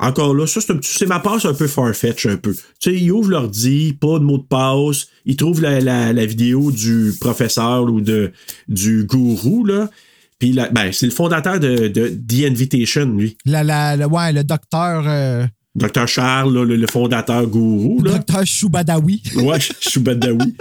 Speaker 2: Encore là, ça, c'est ma passe un peu farfetch un peu. Tu sais, il ouvre l'ordi, pas de mot de passe, il trouve la, la- la vidéo du professeur ou de, du gourou, là. Puis ben, c'est le fondateur de, de The Invitation, lui.
Speaker 4: La, la, la- ouais, le docteur. euh,
Speaker 2: Dr. Charles, là, le, le fondateur gourou, là.
Speaker 4: docteur Choubadawi.
Speaker 2: Ouais, [LAUGHS] Choubadaoui.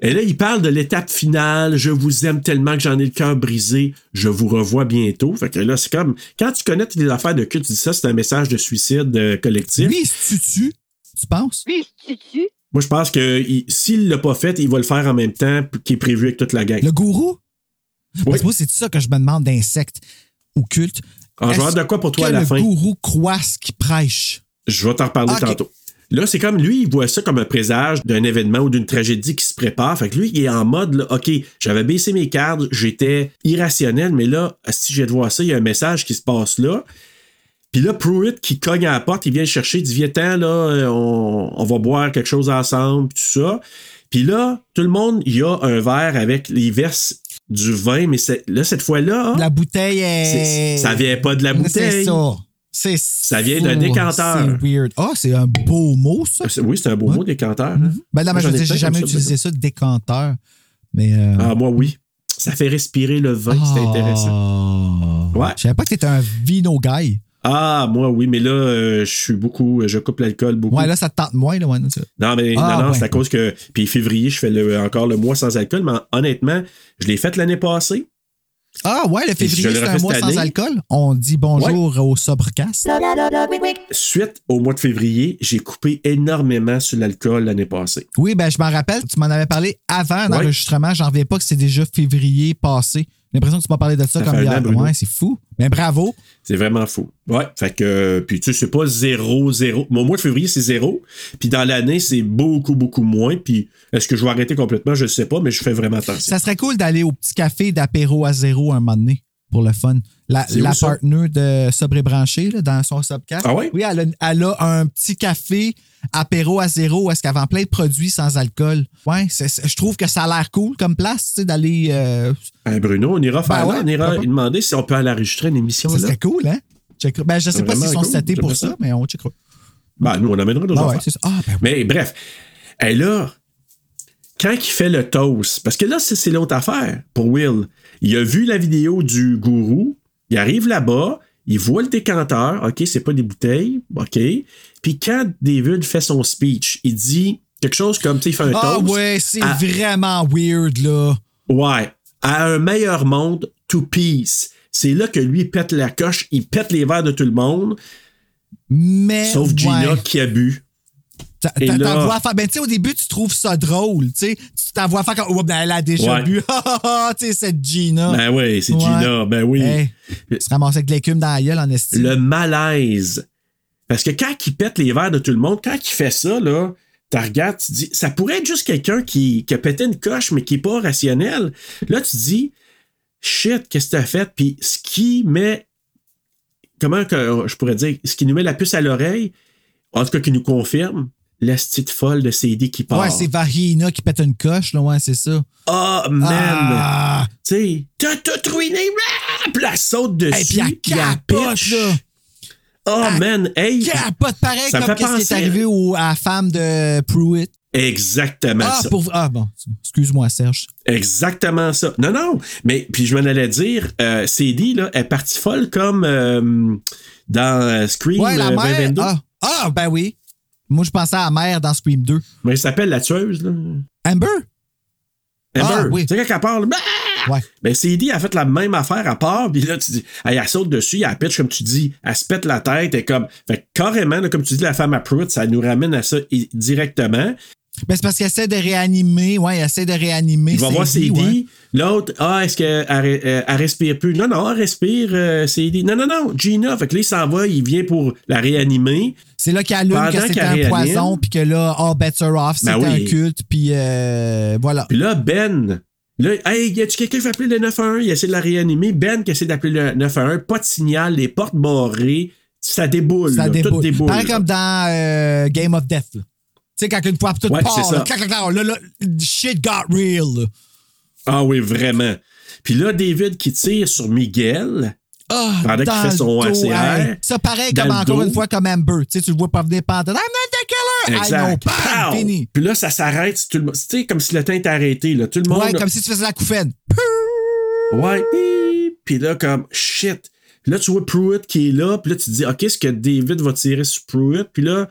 Speaker 2: Et là, il parle de l'étape finale. Je vous aime tellement que j'en ai le cœur brisé. Je vous revois bientôt. Fait que là, c'est comme. Quand tu connais tes affaires de culte, tu dis ça, c'est un message de suicide euh, collectif.
Speaker 4: Lui, il se tue tu penses?
Speaker 11: Lui, tu tu
Speaker 2: Moi, je pense que il- s'il l'a pas fait, il va le faire en même temps qui est prévu avec toute la gang.
Speaker 4: Le gourou?
Speaker 2: Oui.
Speaker 4: Parce c'est ça que je me demande d'insectes occultes.
Speaker 2: En joueur de quoi pour toi à la
Speaker 4: le
Speaker 2: fin?
Speaker 4: gourou croit ce qu'il prêche?
Speaker 2: Je vais t'en reparler
Speaker 4: Ok.
Speaker 2: tantôt. Là, c'est comme lui, il voit ça comme un présage d'un événement ou d'une tragédie qui se prépare. Fait que lui, il est en mode, là, OK, j'avais baissé mes cartes, j'étais irrationnel, mais là, si j'ai de voir ça, il y a un message qui se passe là. Puis là, Pruitt qui cogne à la porte, il vient le chercher, il dit Viens-t'en, là, euh, on, on va boire quelque chose ensemble, tout ça. Puis là, tout le monde, il y a un verre avec les verses du vin, mais là, cette fois-là,
Speaker 4: La bouteille est.
Speaker 2: ça vient pas de la
Speaker 4: C'est
Speaker 2: bouteille.
Speaker 4: ça. C'est
Speaker 2: Ça vient d'un décanteur.
Speaker 4: C'est weird. Ah, c'est un beau mot, ça.
Speaker 2: C'est- Oui, c'est un beau mot, décanteur. hein.
Speaker 4: Ben, non,
Speaker 2: Moi,
Speaker 4: je j'ai jamais
Speaker 2: ça,
Speaker 4: utilisé ça, décanteur. Mais. euh,
Speaker 2: Ah, moi, oui. ça fait respirer le vin. C'est intéressant.
Speaker 4: Ouais. Je savais pas que t'étais un vino guy.
Speaker 2: Ah, moi, oui, mais là, euh, je suis beaucoup. Je coupe l'alcool beaucoup.
Speaker 4: Ouais, là, ça te tente moins, là, ouais, ça.
Speaker 2: Non, mais
Speaker 4: Ah,
Speaker 2: non, non,
Speaker 4: ouais.
Speaker 2: c'est à cause que. Puis février, je fais le- encore le mois sans alcool, mais honnêtement, je l'ai fait l'année passée.
Speaker 4: Ah, ouais, le février,
Speaker 2: le
Speaker 4: c'est un mois sans alcool? On dit bonjour au Sobrecast.
Speaker 2: Suite au mois de février, j'ai coupé énormément sur l'alcool l'année passée.
Speaker 4: Oui, ben, je m'en rappelle, tu m'en avais parlé avant
Speaker 2: Ouais.
Speaker 4: l'enregistrement. J'en reviens pas que c'est déjà février passé. J'ai l'impression que tu m'as parlé de ça,
Speaker 2: Ça
Speaker 4: comme hier. Ouais, c'est fou. Ben, bravo.
Speaker 2: C'est vraiment fou. Ouais. Fait que, euh, puis tu sais, c'est pas zéro, zéro. Mon mois de février, c'est zéro. Puis dans l'année, c'est beaucoup, beaucoup moins. Puis est-ce que je vais arrêter complètement? Je sais pas, mais je fais vraiment attention.
Speaker 4: Ça serait cool d'aller au petit café d'apéro à zéro un moment donné pour le fun. La, partner de Sobre et Branché là, dans son subcast.
Speaker 2: Ah ouais?
Speaker 4: Oui, elle a, elle a un petit café apéro à zéro où est-ce qu'elle vend plein de produits sans alcool. Ouais, je trouve que ça a l'air cool comme place, tu sais, d'aller. euh,
Speaker 2: Hein, Bruno, on ira faire
Speaker 4: Ben
Speaker 2: là, on ira demander si on peut aller enregistrer une émission
Speaker 4: ça
Speaker 2: là.
Speaker 4: serait cool, hein? Check- Ben, je sais pas s'ils sont
Speaker 2: cool,
Speaker 4: setés pour ça,
Speaker 2: ça.
Speaker 4: mais on checkera.
Speaker 2: Ben, nous, on amènera nos
Speaker 4: Ah ouais. Ah, ben,
Speaker 2: Mais bref, et là, quand il fait le toast, parce que là, c'est c'est l'autre affaire pour Will. Il a vu la vidéo du gourou, il arrive là-bas, il voit le décanteur, OK, c'est pas des bouteilles, OK. Puis quand David fait son speech, il dit quelque chose comme, tu sais, il fait un
Speaker 4: Ah
Speaker 2: toast.
Speaker 4: ouais, c'est
Speaker 2: à-
Speaker 4: vraiment weird, là.
Speaker 2: Ouais. À un meilleur monde, to peace. C'est là que lui pète la coche, il pète les verres de tout le monde,
Speaker 4: Mais.
Speaker 2: sauf Gina
Speaker 4: ouais.
Speaker 2: qui a bu.
Speaker 4: T'as-
Speaker 2: Et
Speaker 4: t'as-
Speaker 2: là-
Speaker 4: t'en vois faire. Ben, tu sais, au début, tu trouves ça drôle, tu t'en vois faire comme. Oh, ben, elle a déjà
Speaker 2: Ouais.
Speaker 4: bu. [LAUGHS] Tu sais, cette Gina.
Speaker 2: Ben oui, c'est
Speaker 4: Ouais.
Speaker 2: Gina, ben oui.
Speaker 4: Hey, tu se ramasses avec de l'écume dans la gueule en estime.
Speaker 2: le malaise. Parce que quand il pète les verres de tout le monde, quand il fait ça, là, tu regardes, tu dis, ça pourrait être juste quelqu'un qui, qui a pété une coche, mais qui n'est pas rationnel. Là, tu dis, shit, qu'est-ce que t'as fait? Puis ce qui met, comment que je pourrais dire, ce qui nous met la puce à l'oreille, en tout cas qui nous confirme, la petite folle de CD qui part.
Speaker 4: Ouais, c'est Varina qui pète une coche, là, ouais, c'est ça.
Speaker 2: Ah, man!
Speaker 4: Ah!
Speaker 2: Tu sais, t'as tout ruiné, puis elle saute dessus.
Speaker 4: Et puis elle
Speaker 2: puis
Speaker 4: capote, là.
Speaker 2: Oh, man! Hey!
Speaker 4: Capote pareil
Speaker 2: Ça me
Speaker 4: comme qu'est-ce qui est arrivé au- à la femme de Pruitt.
Speaker 2: Exactement
Speaker 4: Ah,
Speaker 2: ça.
Speaker 4: pour... ah, bon. Excuse-moi, Serge.
Speaker 2: Exactement ça. Non, non. Mais puis je m'en allais dire, euh, CD, là, est partie folle comme euh, dans euh, Scream
Speaker 4: Ouais, la
Speaker 2: euh,
Speaker 4: mère.
Speaker 2: 2022.
Speaker 4: Ah, ah, ben oui. Moi, je pensais à la mère dans Scream 2.
Speaker 2: Mais elle s'appelle la tueuse, là.
Speaker 4: Amber?
Speaker 2: Amber.
Speaker 4: Ah, oui.
Speaker 2: Tu sais, quand elle parle, bah!
Speaker 4: Ouais.
Speaker 2: Ben, a fait la même affaire à part, puis là, tu dis, elle, elle saute dessus, elle pitch, comme tu dis, elle se pète la tête, et comme. Fait carrément, là, comme tu dis, la femme à Pruitt, ça nous ramène à ça directement.
Speaker 4: Ben, c'est parce qu'elle essaie de réanimer. Ouais, elle essaie de réanimer.
Speaker 2: Il va voir
Speaker 4: Sadie,
Speaker 2: CD.
Speaker 4: ouais.
Speaker 2: L'autre, ah, est-ce qu'elle elle, elle- respire plus? Non, non, elle respire, euh, CD. Non, non, non, Gina. Fait que là, il s'en va, il vient pour la réanimer.
Speaker 4: C'est là qu'elle allume
Speaker 2: Pendant
Speaker 4: que c'était un poison, puis que là, all bets are off, c'était
Speaker 2: Ben oui.
Speaker 4: un culte, puis euh, voilà.
Speaker 2: Puis là, Ben, là, hey, y a-tu quelqu'un qui veut appeler le 911? Il essaie de la réanimer. Ben qui essaie d'appeler le 911. Pas de signal, les portes barrées. Ça déboule.
Speaker 4: Ça
Speaker 2: là, Tout
Speaker 4: déboule.
Speaker 2: déboule.
Speaker 4: Pareil
Speaker 2: là.
Speaker 4: comme dans euh, Game of Death. là. Sais, quand une tout
Speaker 2: Ouais,
Speaker 4: part,
Speaker 2: c'est ça.
Speaker 4: là, clac, clac, clac, là, là, shit got real. là.
Speaker 2: Ah oui, vraiment. Puis là, David qui tire sur Miguel.
Speaker 4: Ah,
Speaker 2: Pendant qu'il fait son
Speaker 4: dos,
Speaker 2: ACR.
Speaker 4: Ça pareil comme encore une fois comme Amber. Tu sais, tu le vois pas venir pendant. I'm not the killer! I know,
Speaker 2: Exact.
Speaker 4: bam,
Speaker 2: Pow!
Speaker 4: fini.
Speaker 2: Puis là, ça s'arrête. Tout le sais, comme si le temps était arrêté. Là. Tout le monde.
Speaker 4: Ouais, comme si tu faisais la couffaine.
Speaker 2: Ouais. Puis là, comme shit. Puis là, tu vois Pruitt qui est là. Puis là, tu te dis, OK, est-ce que David va tirer sur Pruitt? Puis là,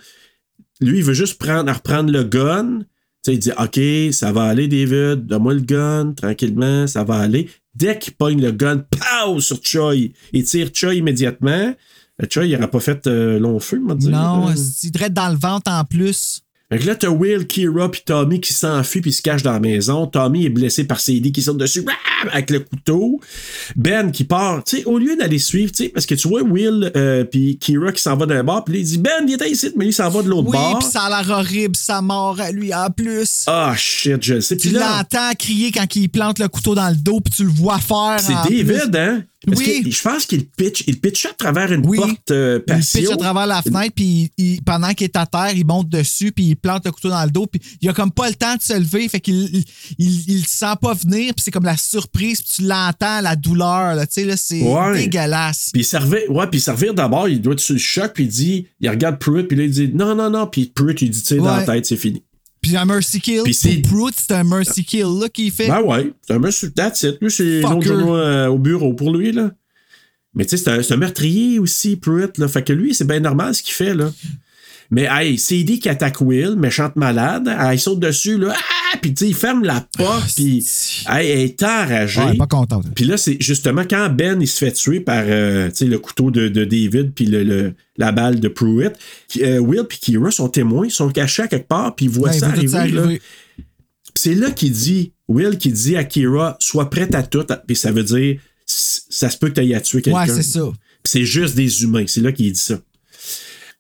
Speaker 2: lui, il veut juste prendre, reprendre le gun. Il dit, OK, ça va aller, David. Donne-moi le gun. Tranquillement, ça va aller. Dès qu'il pogne le gun, pow, sur Choi. Il tire Choi immédiatement. Euh, Choi, il n'aura pas fait euh, long feu, va dire.
Speaker 4: Non,
Speaker 2: Euh,
Speaker 4: c'est direct dans le ventre en plus.
Speaker 2: Fait que là, t'as Will, Kira puis Tommy qui s'enfuient puis se cachent dans la maison. Tommy est blessé par CD qui saute dessus avec le couteau. Ben qui part, tu sais, au lieu d'aller suivre, tu sais, parce que tu vois Will euh, puis Kira qui s'en va d'un bar, puis il dit Ben, il était ici, mais lui, il s'en va de l'autre
Speaker 4: Oui,
Speaker 2: bar.
Speaker 4: puis ça a l'air horrible, sa mort à lui en plus.
Speaker 2: Ah, shit, je le sais.
Speaker 4: tu l'entends crier quand il plante le couteau dans le dos, puis tu le vois faire.
Speaker 2: c'est David,
Speaker 4: plus.
Speaker 2: hein? Parce
Speaker 4: Oui.
Speaker 2: je pense qu'il pitch, il pitch à travers une
Speaker 4: Oui.
Speaker 2: porte euh,
Speaker 4: Il pitch à travers la fenêtre, puis il- pendant qu'il est à terre, il monte dessus, puis il plante le couteau dans le dos, puis il a comme pas le temps de se lever, fait qu'il il, il, sent pas venir, puis c'est comme la surprise, puis tu l'entends, la douleur, là, tu sais, là, c'est
Speaker 2: Ouais.
Speaker 4: dégueulasse.
Speaker 2: Puis il servait, ouais, puis servir d'abord, il doit être sur le choc, puis il dit, il regarde Pruitt, puis là, il dit, non, non, non, puis Pruitt, il dit, tu sais, dans la tête, c'est fini.
Speaker 4: Puis un mercy kill.
Speaker 2: Puis c'est-
Speaker 4: Pruitt, c'est un mercy kill là qu'il fait.
Speaker 2: Ben ouais, c'est un monsieur. That's it. Lui, c'est l'autre genou euh, au bureau pour lui, là. Mais tu sais, c'est un, c'est un meurtrier aussi, Pruitt, là. Fait que lui, c'est bien normal ce qu'il fait, là. Mais, hey, CD qui attaque Will, méchante malade, elle saute dessus, là. Ah! Puis, il ferme la porte, puis, hey, elle est enragée.
Speaker 4: Ouais, pas contente.
Speaker 2: Puis là, c'est justement quand Ben il se fait tuer par euh, le couteau de, de David puis le, le- la balle de Pruitt, euh, Will puis Kira sont témoins, ils sont cachés à quelque part puis ils voient
Speaker 4: Ouais,
Speaker 2: ça arriver.
Speaker 4: ça arriver.
Speaker 2: C'est là qu'il dit, Will qui dit à Kira, sois prête à tout, puis ça veut dire, ça se peut que tu ailles à tuer quelqu'un.
Speaker 4: Ouais, c'est ça.
Speaker 2: C'est juste des humains, c'est là qu'il dit ça.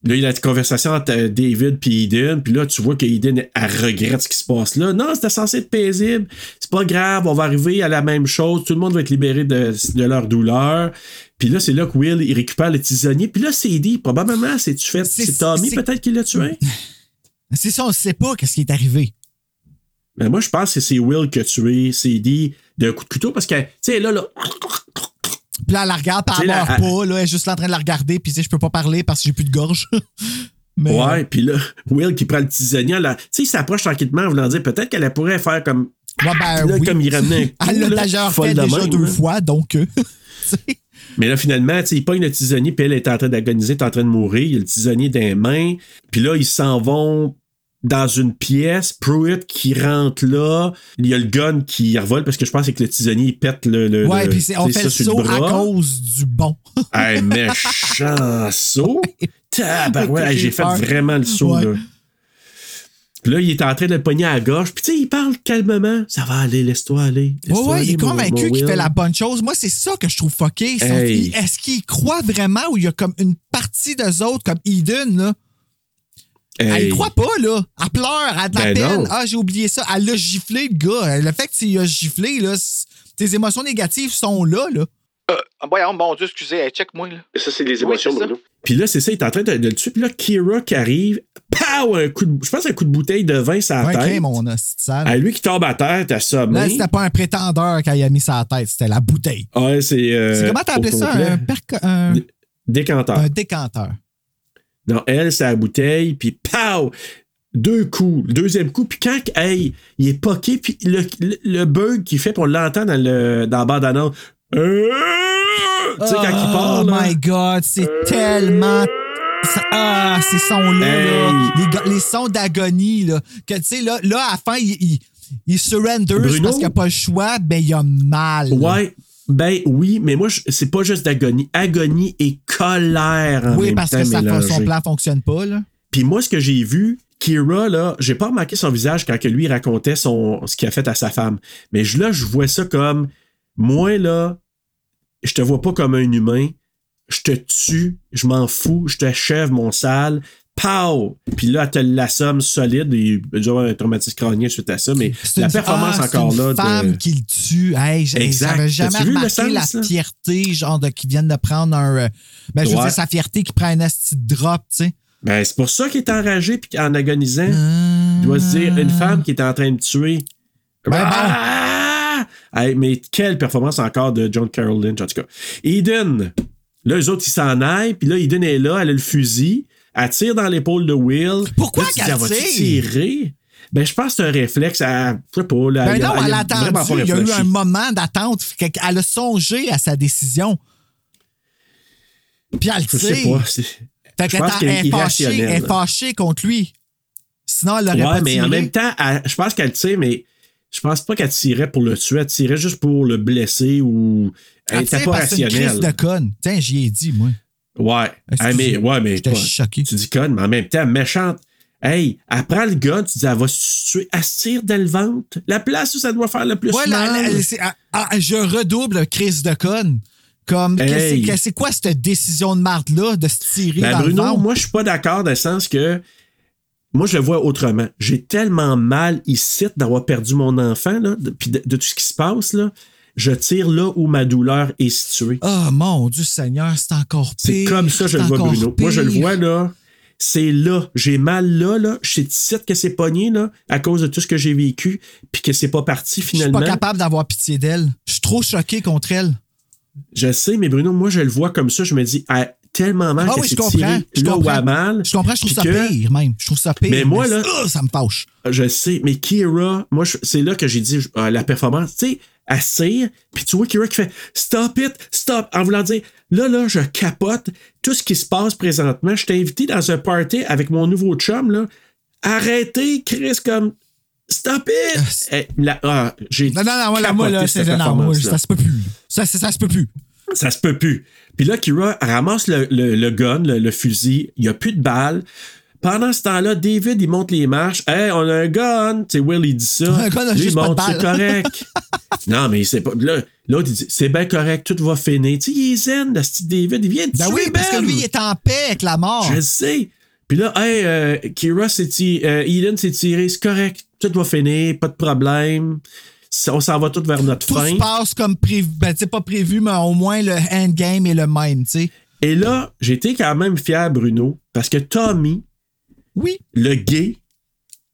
Speaker 2: Là, il y a la conversation entre euh, David et Eden, puis là, tu vois que Eden, elle regrette ce qui se passe là. Non, c'était censé être paisible. C'est pas grave, on va arriver à la même chose. Tout le monde va être libéré de, de leur douleur. Puis là, c'est là que Will, il récupère le tisonnier. Puis là, c'est dit, probablement?
Speaker 4: C'est-
Speaker 2: C'est Tommy, peut-être, qui l'a tué? [LAUGHS]
Speaker 4: C'est ça, on ne sait pas qu'est-ce qui est arrivé.
Speaker 2: Mais moi, je pense que c'est Will qui a tué CD d'un coup de couteau parce que, tu sais, là, là,
Speaker 4: Puis là, elle la regarde, puis elle meurt
Speaker 2: la-
Speaker 4: pas. Là, elle est juste là en train de la regarder, puis je peux pas parler parce que j'ai plus de gorge. [LAUGHS] Mais,
Speaker 2: ouais, puis là, Will qui prend le tisonnier, là, tu sais, il s'approche tranquillement en voulant dire peut-être qu'elle pourrait faire comme.
Speaker 4: Ouais, ben
Speaker 2: Là,
Speaker 4: oui.
Speaker 2: comme il ramenait un coup, [LAUGHS]
Speaker 4: Elle l'a
Speaker 2: folle
Speaker 4: fait déjà deux
Speaker 2: là.
Speaker 4: fois, donc. euh, [LAUGHS]
Speaker 2: Mais là, finalement, tu sais, il pogne le tisonnier, puis elle est en train d'agoniser, est en train de mourir. Il y a le tisonnier dans les mains. Puis là, ils s'en vont dans une pièce. Pruitt qui rentre là. Il y a le gun qui revole parce que je pense que le tisonnier, il pète le. le
Speaker 4: ouais, puis c'est- on fait le
Speaker 2: ça
Speaker 4: saut à cause du bon. [LAUGHS]
Speaker 2: Hey, méchant saut. [LAUGHS] Tabarouette, j'ai fait vraiment le saut,
Speaker 4: Ouais.
Speaker 2: là. Puis là, il est en train de le pogner à la gorge. Puis tu sais, il parle calmement. Ça va aller, laisse-toi aller.
Speaker 4: Ouais, ouais, il est
Speaker 2: mon-
Speaker 4: convaincu qu'il fait la bonne chose. Moi, c'est ça que je trouve fucké.
Speaker 2: Hey.
Speaker 4: Est-ce qu'il croit vraiment ou il y a comme une partie d'eux autres, comme Eden, là? Elle y croit pas, là. Elle pleure, elle a de la
Speaker 2: Ben
Speaker 4: peine.
Speaker 2: non.
Speaker 4: Ah, j'ai oublié ça. Elle l'a giflé, le gars. Le fait que tu a giflé, là, tes émotions négatives sont là, là.
Speaker 15: Euh, voyons, bon Dieu, excusez, hey, check-moi, là.
Speaker 2: Ça, c'est les émotions. Bruno. Puis là, c'est ça, il est en train de, de le tuer. Puis là, Kira qui arrive, pow, un coup de, je pense un coup de bouteille de vin sur la
Speaker 4: Ouais,
Speaker 2: tête.
Speaker 4: crème, mon de sale.
Speaker 2: À lui qui tombe à terre, t'as ça.
Speaker 4: Là, c'était pas un prétendeur quand il a mis sa tête, c'était la bouteille.
Speaker 2: Ouais, c'est. euh,
Speaker 4: c'est comment t'as appelé
Speaker 2: au
Speaker 4: ça?
Speaker 2: complet.
Speaker 4: Un, perco- un,
Speaker 2: Décanteur.
Speaker 4: un décanteur.
Speaker 2: Non, elle, c'est la bouteille, puis pow! Deux coups, le deuxième coup, puis quand, hey, il est poqué, puis le, le, le bug qu'il fait, puis on l'entend dans, le, dans la bande-annonce. Euh, Tu sais, quand il part,
Speaker 4: Oh
Speaker 2: là.
Speaker 4: my God, c'est tellement. Ah, ces sons-là, là, les, sons d'agonie, là. Que, tu sais, là, là, à la fin, il, il, il surrender parce qu'il n'a pas le choix, ben, il a mal.
Speaker 2: Ouais, ben oui, mais moi, c'est pas juste d'agonie. Agonie et colère en
Speaker 4: Oui,
Speaker 2: même
Speaker 4: parce
Speaker 2: temps
Speaker 4: que son plan fonctionne pas, là.
Speaker 2: Puis moi, ce que j'ai vu, Kira, là, j'ai pas remarqué son visage quand que lui racontait son, ce qu'il a fait à sa femme. Mais là, je vois ça comme, moi, là, je te vois pas comme un humain. Je te tue, je m'en fous, je t'achève mon sale. Pow! Puis là, elle te l'assomme solide. Il a dû avoir un traumatisme crânien suite à ça, mais
Speaker 4: C'est
Speaker 2: la performance
Speaker 4: ah, c'est
Speaker 2: encore
Speaker 4: une
Speaker 2: là. de-
Speaker 4: femme qui le tue. Hey. J'avais jamais remarqué la fierté, genre, de, qui viennent de prendre un. euh, Ben, je veux dire, sa fierté qui prend un esti de drop, tu sais.
Speaker 2: Ben, c'est pour ça qu'il est enragé puis en agonisant. Il doit se dire une femme qui est en train de tuer.
Speaker 4: Ben
Speaker 2: Ah! Hey, mais quelle performance encore de John Carroll Lynch, en tout cas. Eden, là, eux autres, ils s'en aillent, puis là, Eden est là, elle a le fusil, elle tire dans l'épaule de Will.
Speaker 4: Pourquoi qu'elle
Speaker 2: elle
Speaker 4: tire?
Speaker 2: tirer? Ben, je pense que c'est un réflexe. À, je sais pas, là,
Speaker 4: Ben
Speaker 2: elle-
Speaker 4: non,
Speaker 2: elle
Speaker 4: elle
Speaker 2: a
Speaker 4: attendu. Il y a eu un moment d'attente. Qu'elle a songé à sa décision. Puis elle
Speaker 2: c'est-
Speaker 4: Fait
Speaker 2: je pense qu'elle est
Speaker 4: fâchée, elle est fâchée contre lui. Sinon, elle l'aurait
Speaker 2: Ouais,
Speaker 4: pas
Speaker 2: mais en même temps, elle- je pense qu'elle tire, mais je pense pas qu'elle tirait pour le tuer. Elle tirait juste pour le blesser ou. Elle
Speaker 4: Elle
Speaker 2: était pas
Speaker 4: que c'est une crise
Speaker 2: rationnelle.
Speaker 4: de conne. Tiens, j'y ai dit, moi.
Speaker 2: Ouais.
Speaker 4: Excusez.
Speaker 2: Hey, mais, ouais, mais.
Speaker 4: J'étais choqué.
Speaker 2: Tu dis conne, mais en même temps, méchante. Hey, elle prend le gun, tu dis, elle va se tuer, elle se tire dans le ventre. La place où ça doit faire le plus
Speaker 4: Ouais,
Speaker 2: mal.
Speaker 4: la- ah, ah, je redouble crise de conne. Comme,
Speaker 2: Hey.
Speaker 4: c'est quoi cette décision de marde-là de se tirer
Speaker 2: Ben,
Speaker 4: dans
Speaker 2: Bruno,
Speaker 4: le ventre?
Speaker 2: moi, je suis pas d'accord dans le sens que. Moi, je le vois autrement. J'ai tellement mal ici d'avoir perdu mon enfant, là, de, puis de, de tout ce qui se passe, là. Je tire là où ma douleur est située.
Speaker 4: Oh mon Dieu Seigneur, c'est encore pire.
Speaker 2: C'est comme ça que je le vois, Bruno. Moi, je le vois, là. C'est là. J'ai mal là, là. Je sais que c'est pogné, là, à cause de tout ce que j'ai vécu, puis que c'est pas parti
Speaker 4: Je suis
Speaker 2: finalement.
Speaker 4: pas capable d'avoir pitié d'elle. Je suis trop choqué contre elle.
Speaker 2: Je sais, mais Bruno, moi, je le vois comme ça. Je me dis, ah, tellement mal
Speaker 4: Ah oui, je comprends. Je
Speaker 2: là où elle a mal.
Speaker 4: Je comprends, je trouve ça
Speaker 2: que-
Speaker 4: pire, même. Je trouve ça pire.
Speaker 2: Mais moi, là-
Speaker 4: ça, ça me fâche.
Speaker 2: Je sais, mais Kira, moi, je- c'est là que j'ai dit euh, la performance, tu sais, elle tire, puis tu vois Kira qui fait Stop it, stop, en voulant dire là, là, je capote tout ce qui se passe présentement. Je t'ai invité dans un party avec mon nouveau chum, là. Arrêtez, Chris, comme Stop it! Eh, la- ah, j'ai
Speaker 4: Non, non, non, moi, là, moi, là, c'est
Speaker 2: performance-là.
Speaker 4: ça se peut plus. Ça, ça, ça se peut plus.
Speaker 2: Ça se peut plus. Puis là, Kira ramasse le, le- le gun, le, le fusil. Il n'y a plus de balles. Pendant ce temps-là, David, il monte les marches. Hey, on a un gun. Tu sais, Will, il dit ça.
Speaker 4: Un gun a
Speaker 2: Lui, il
Speaker 4: juste
Speaker 2: monte, c'est correct. [LAUGHS] non, mais c'est pas. Là, l'autre, il dit, c'est bien correct, tout va finir. Tu sais, il est zen, le petit David. Il vient de
Speaker 4: Ben
Speaker 2: tuer
Speaker 4: oui, parce que
Speaker 2: Ben.
Speaker 4: lui, il est en paix avec la mort.
Speaker 2: Je sais. Puis là, hey, euh, Kira s'est tiré, euh, Eden s'est tiré, c'est correct, tout va finir, pas de problème. On s'en va tout vers notre
Speaker 4: Tout
Speaker 2: fin.
Speaker 4: se passe comme prévu. Ben, c'est pas prévu, mais au moins le endgame est le même, tu sais.
Speaker 2: Et là, j'étais quand même fier, Bruno, parce que Tommy,
Speaker 4: Oui.
Speaker 2: le gay,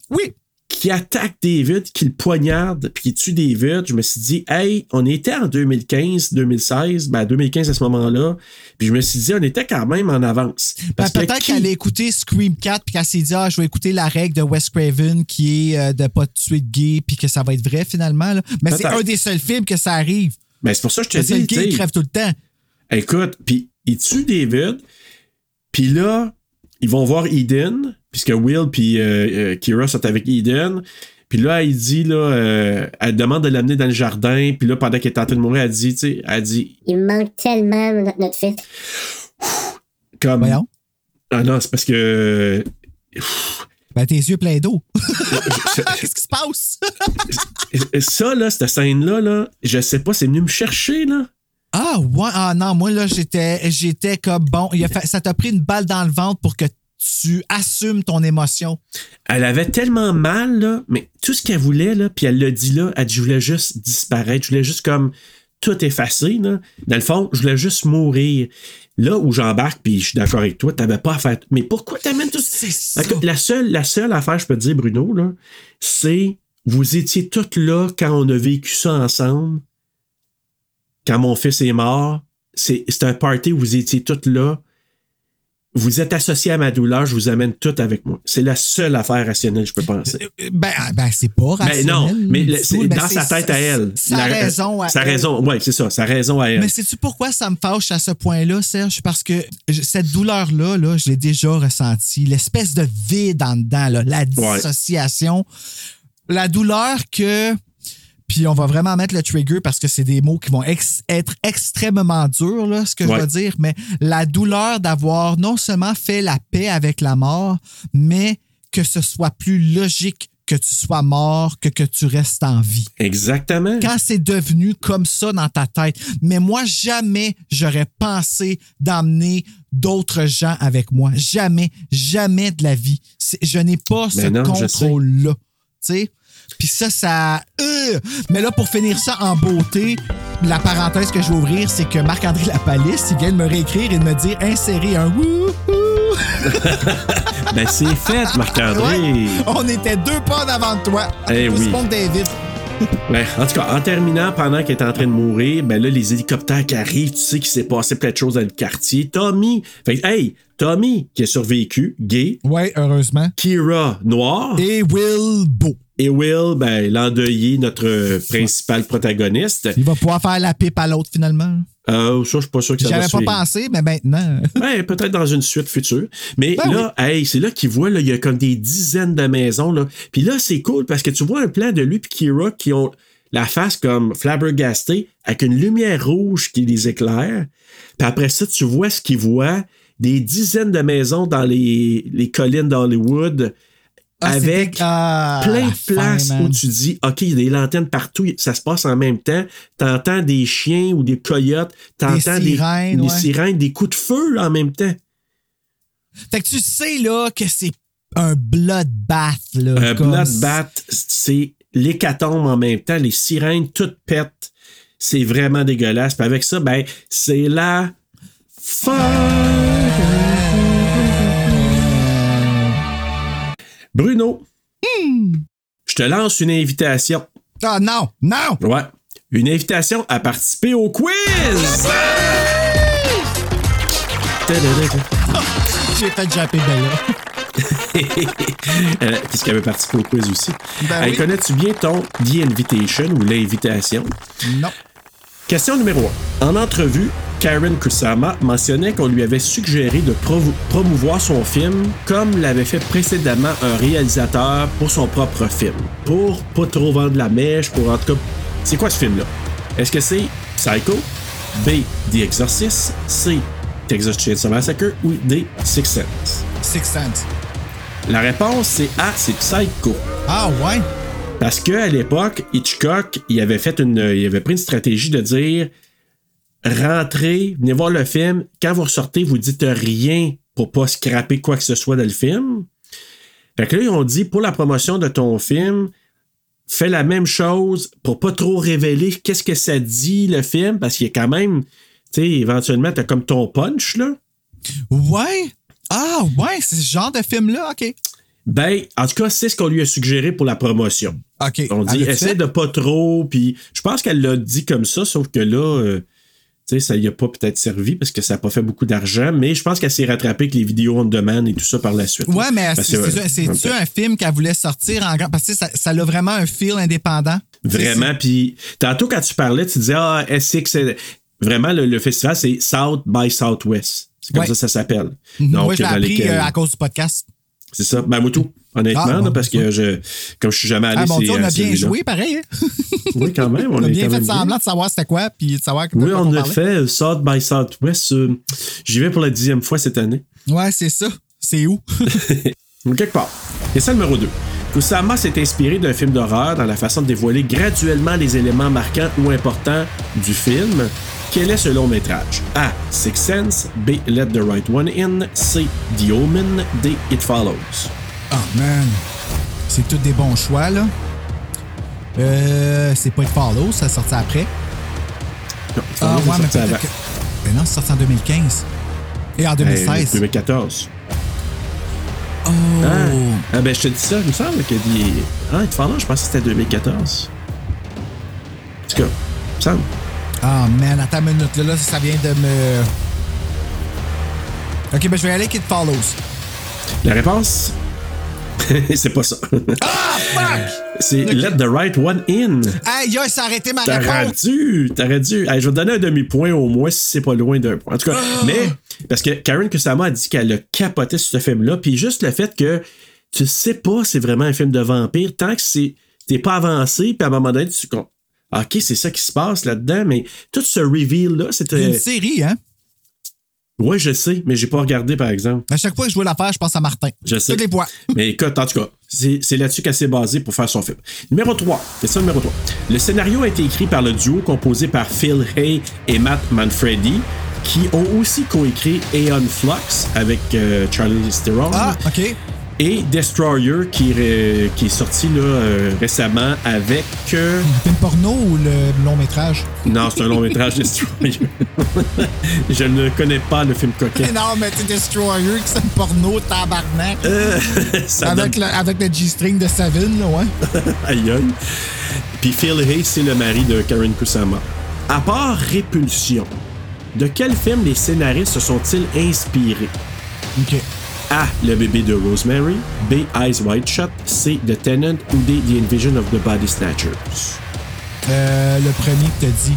Speaker 4: Oui.
Speaker 2: qui attaque David, qui le poignarde, puis qui tue David, je me suis dit, hey, on était en 2015, 2016, ben 2015 à ce moment-là, puis je me suis dit, on était quand même en avance.
Speaker 4: Ben,
Speaker 2: Parce
Speaker 4: peut-être qu'elle a écouté Scream 4 puis qu'elle s'est dit ah je vais écouter la règle de Wes Craven qui est euh, de pas tuer de gay puis que ça va être vrai finalement là. mais c'est un des seuls films que ça arrive
Speaker 2: Ben, c'est pour ça que je te
Speaker 4: Parce que le
Speaker 2: dis,
Speaker 4: gay il crève tout le temps
Speaker 2: Écoute, puis il tue David, puis là, ils vont voir Eden, puisque Will puis euh, euh, Kira sont avec Eden. Puis là, il dit, là, euh, elle demande de l'amener dans le jardin. Puis là, pendant qu'elle est en train de mourir, elle dit, tu sais, elle dit,
Speaker 3: Il me manque tellement notre, notre fils.
Speaker 2: comme.
Speaker 4: voyons
Speaker 2: Ah non, c'est parce que.
Speaker 4: ben tes yeux pleins d'eau [LAUGHS] qu'est-ce qui se passe? [LAUGHS]
Speaker 2: Ça, là, cette scène-là, là, je sais pas, c'est venu me chercher, là.
Speaker 4: ah ouais ah non moi là j'étais j'étais comme bon il a fait- ça t'a pris une balle dans le ventre pour que tu assumes ton émotion
Speaker 2: Elle avait tellement mal, là, mais tout ce qu'elle voulait, là, puis elle l'a dit là, elle dit, je voulais juste disparaître, je voulais juste comme tout effacer, là. Dans le fond, je voulais juste mourir. Là où j'embarque, puis je suis d'accord avec toi, t'avais pas à faire. Mais pourquoi t'amènes tout
Speaker 4: ça
Speaker 2: La seule, la seule affaire, je peux te dire, Bruno, là, c'est vous étiez toutes là quand on a vécu ça ensemble. Quand mon fils est mort, c'est c'est un party où vous étiez toutes là. Vous êtes associés à ma douleur, je vous amène toutes avec moi. C'est la seule affaire rationnelle, je peux penser.
Speaker 4: ben, ben c'est pas rationnel
Speaker 2: non, mais le-
Speaker 4: tout,
Speaker 2: c'est
Speaker 4: ben,
Speaker 2: dans
Speaker 4: c'est
Speaker 2: sa tête à elle.
Speaker 4: sa
Speaker 2: La-
Speaker 4: raison à
Speaker 2: Sa
Speaker 4: elle.
Speaker 2: raison, oui, c'est ça, sa raison à elle.
Speaker 4: Mais sais-tu pourquoi ça me fâche à ce point-là, Serge? Parce que cette douleur-là, là, je l'ai déjà ressentie. L'espèce de vide en dedans, là, la dissociation. La douleur que. Puis on va vraiment mettre le trigger parce que c'est des mots qui vont ex- être extrêmement durs, là, ce que je veux dire. Mais la douleur d'avoir non seulement fait la paix avec la mort, mais que ce soit plus logique que tu sois mort que que tu restes en vie
Speaker 2: Exactement.
Speaker 4: quand c'est devenu comme ça dans ta tête. Mais moi, jamais j'aurais pensé d'emmener d'autres gens avec moi. Jamais, jamais de la vie. Je n'ai pas ce
Speaker 2: Ben sais.
Speaker 4: contrôle-là. Tu sais? Puis ça, ça. euh! Mais là, pour finir ça en beauté, la parenthèse que je vais ouvrir, c'est que Marc-André Lapalisse, il vient de me réécrire et de me dire insérer un wouhou. [LAUGHS]
Speaker 2: Ben, c'est fait, Marc-André.
Speaker 4: Ouais. On était deux pas en avant de toi.
Speaker 2: Eh oui.
Speaker 4: David. [LAUGHS]
Speaker 2: Ben, en tout cas, en terminant, pendant qu'elle est en train de mourir, ben là, les hélicoptères qui arrivent, tu sais qu'il s'est passé plein de choses dans le quartier. Tommy, fait hey, Tommy qui a survécu, gay.
Speaker 4: Ouais, heureusement.
Speaker 2: Kira, noir.
Speaker 4: Et Will, beau.
Speaker 2: Et Will, ben, l'endeuillé, notre principal protagoniste.
Speaker 4: Il va pouvoir faire la pipe à l'autre finalement.
Speaker 2: Euh, ça, je suis pas sûr que ça va
Speaker 4: J'avais pas pensé, mais maintenant.
Speaker 2: Ouais, [LAUGHS] peut-être dans une suite future. Mais
Speaker 4: Ben
Speaker 2: là, hey, c'est là qu'il voit, là, il y a comme des dizaines de maisons. Là. Puis là, c'est cool parce que tu vois un plan de lui et Kira qui ont la face comme flabbergastée avec une lumière rouge qui les éclaire. Puis après ça, tu vois ce qu'ils voient. Des dizaines de maisons dans les, les collines d'Hollywood
Speaker 4: Ah,
Speaker 2: avec
Speaker 4: ah,
Speaker 2: plein de places où tu dis, OK, il y a des lanternes partout, ça se passe en même temps. T'entends des chiens ou des coyotes, t'entends des,
Speaker 4: sirènes,
Speaker 2: des
Speaker 4: ouais.
Speaker 2: sirènes, des coups de feu en même temps.
Speaker 4: Fait que tu sais là que c'est un bloodbath. Là,
Speaker 2: Un bloodbath, c'est l'hécatombe en même temps, les sirènes toutes pètent. C'est vraiment dégueulasse. Puis avec ça, ben, c'est la fin. Bruno, je te lance une invitation.
Speaker 4: Ah non, non!
Speaker 2: Ouais. Une invitation à participer au quiz! [LAUGHS]
Speaker 4: J'ai fait japper Bella. [LAUGHS]
Speaker 2: Euh, Puisqu'elle avait participé au quiz aussi?
Speaker 4: Ben
Speaker 2: Hey,
Speaker 4: oui.
Speaker 2: Connais-tu bien ton The Invitation ou l'invitation?
Speaker 4: Non.
Speaker 2: Question numéro 1. En entrevue, Karen Kusama mentionnait qu'on lui avait suggéré de promouvoir son film comme l'avait fait précédemment un réalisateur pour son propre film. Pour pas trop vendre la mèche, pour en tout cas. C'est quoi ce film-là? Est-ce que c'est Psycho, B. The Exorcist, C. Texas Chainsaw Massacre ou D. Six Sense?
Speaker 4: Six Sense.
Speaker 2: La réponse, c'est A. C'est Psycho.
Speaker 4: Ah ouais?
Speaker 2: Parce qu'à l'époque, Hitchcock, il avait fait une, il avait pris une stratégie de dire rentrez, venez voir le film. Quand vous ressortez, vous dites rien pour pas scraper quoi que ce soit dans le film. Fait que là, ils ont dit pour la promotion de ton film, fais la même chose pour pas trop révéler qu'est-ce que ça dit le film, parce qu'il y a quand même, tu sais, éventuellement, t'as comme ton punch, là.
Speaker 4: Ouais? Ah ouais, c'est ce genre de film-là, ok.
Speaker 2: Ben, en tout cas, c'est ce qu'on lui a suggéré pour la promotion.
Speaker 4: OK.
Speaker 2: On dit, essaie de pas trop, puis je pense qu'elle l'a dit comme ça, sauf que là, euh, tu sais, ça y a pas peut-être servi parce que ça n'a pas fait beaucoup d'argent, mais je pense qu'elle s'est rattrapée avec les vidéos on demand et tout ça par la suite.
Speaker 4: Ouais, mais
Speaker 2: euh,
Speaker 4: c'est-tu un film qu'elle voulait sortir en grand? Parce que ça, ça a vraiment un feel indépendant.
Speaker 2: Vraiment, puis tantôt quand tu parlais, tu disais, ah, SX, c'est- vraiment, le, le festival, c'est South by Southwest. C'est comme
Speaker 4: Ouais.
Speaker 2: ça que ça s'appelle.
Speaker 4: Mhm. Moi, je l'ai appris
Speaker 2: lesquels-
Speaker 4: euh, à cause du podcast.
Speaker 2: C'est ça. Ben, moi, tout. Honnêtement,
Speaker 4: Ah,
Speaker 2: là,
Speaker 4: bon,
Speaker 2: parce
Speaker 4: bon.
Speaker 2: que je, comme je suis jamais allé,
Speaker 4: Ah,
Speaker 2: c'est,
Speaker 4: Dieu, on
Speaker 2: euh,
Speaker 4: a bien joué, pareil. hein?
Speaker 2: Oui, quand même.
Speaker 4: On, a
Speaker 2: est
Speaker 4: bien fait semblant de savoir c'était quoi, puis de savoir
Speaker 2: Oui,
Speaker 4: quoi
Speaker 2: on a fait South by Southwest. euh, J'y vais pour la dixième fois cette année.
Speaker 4: Ouais, c'est ça. C'est où? [LAUGHS]
Speaker 2: Quelque part. Et ça, numéro 2. Kusama s'est inspiré d'un film d'horreur dans la façon de dévoiler graduellement les éléments marquants ou importants du film. Quel est ce long métrage? A. Six Sense. B. Let the Right One In. C. The Omen. D. It Follows.
Speaker 4: Oh man. C'est tous des bons choix, là. Euh, c'est pas It Follows, ça sorti après.
Speaker 2: Non, It
Speaker 4: Ah,
Speaker 2: Follows
Speaker 4: ouais, mais
Speaker 2: avant.
Speaker 4: que. Mais non, c'est sorti en 2015. Et en
Speaker 2: Hey,
Speaker 4: 2016.
Speaker 2: 2014.
Speaker 4: Oh.
Speaker 2: Ah. Ah, ben, je te dis ça, il me semble que dit. Ah, It Follows, je pense que c'était 2014. En tout cas, il me semble.
Speaker 4: Ah, man, attends une minute. Là, là, ça vient de me. Ok, ben je vais aller avec It Follows.
Speaker 2: La réponse, [LAUGHS] c'est pas ça. C'est Let the Right One In.
Speaker 4: Aïe, aïe, ça a arrêté ma
Speaker 2: T'aurais
Speaker 4: réponse.
Speaker 2: dû, t'aurais dû. Hey, je vais te donner un demi-point au moins si c'est pas loin d'un point. En tout cas,
Speaker 4: Ah!
Speaker 2: mais, parce que Karen Kusama a dit qu'elle a capoté sur ce film-là, puis juste le fait que tu sais pas c'est vraiment un film de vampire, tant que c'est, t'es pas avancé, puis à un moment donné, tu OK, c'est ça qui se passe là-dedans, mais tout ce reveal-là,
Speaker 4: C'est
Speaker 2: c'était.
Speaker 4: une série, hein?
Speaker 2: Ouais, je sais, mais j'ai pas regardé, par exemple.
Speaker 4: À chaque fois que je vois l'affaire, je pense à Martin.
Speaker 2: Je sais.
Speaker 4: Tous les. [LAUGHS]
Speaker 2: Mais écoute, en tout cas, c'est c'est là-dessus qu'elle s'est basée pour faire son film. Numéro 3. Question numéro 3. Le scénario a été écrit par le duo composé par Phil Hay et Matt Manfredi, qui ont aussi coécrit Aeon Flux avec euh, Charlie Theron.
Speaker 4: Ah, OK.
Speaker 2: Et Destroyer, qui, est- qui est sorti là, euh, récemment avec. euh,
Speaker 4: Le film porno ou le long métrage?
Speaker 2: non, c'est un long métrage [LAUGHS] Destroyer. [LAUGHS] Je ne connais pas le film coquin.
Speaker 4: Mais [LAUGHS] non, mais c'est Destroyer, que c'est un porno tabarnak.
Speaker 2: Euh, ça
Speaker 4: avec,
Speaker 2: donne-
Speaker 4: le, avec le G-string de Savin, là, ouais.
Speaker 2: aïe aïe. Puis Phil Hay, c'est le mari de Karen Kusama. À part Répulsion, de quel film les scénaristes se sont-ils inspirés?
Speaker 4: OK.
Speaker 2: A. Le bébé de Rosemary. B. Eyes Wide Shut. C. The Tenant. Ou D. The Invasion of the Body Snatchers.
Speaker 4: Euh, le premier que t'as dit.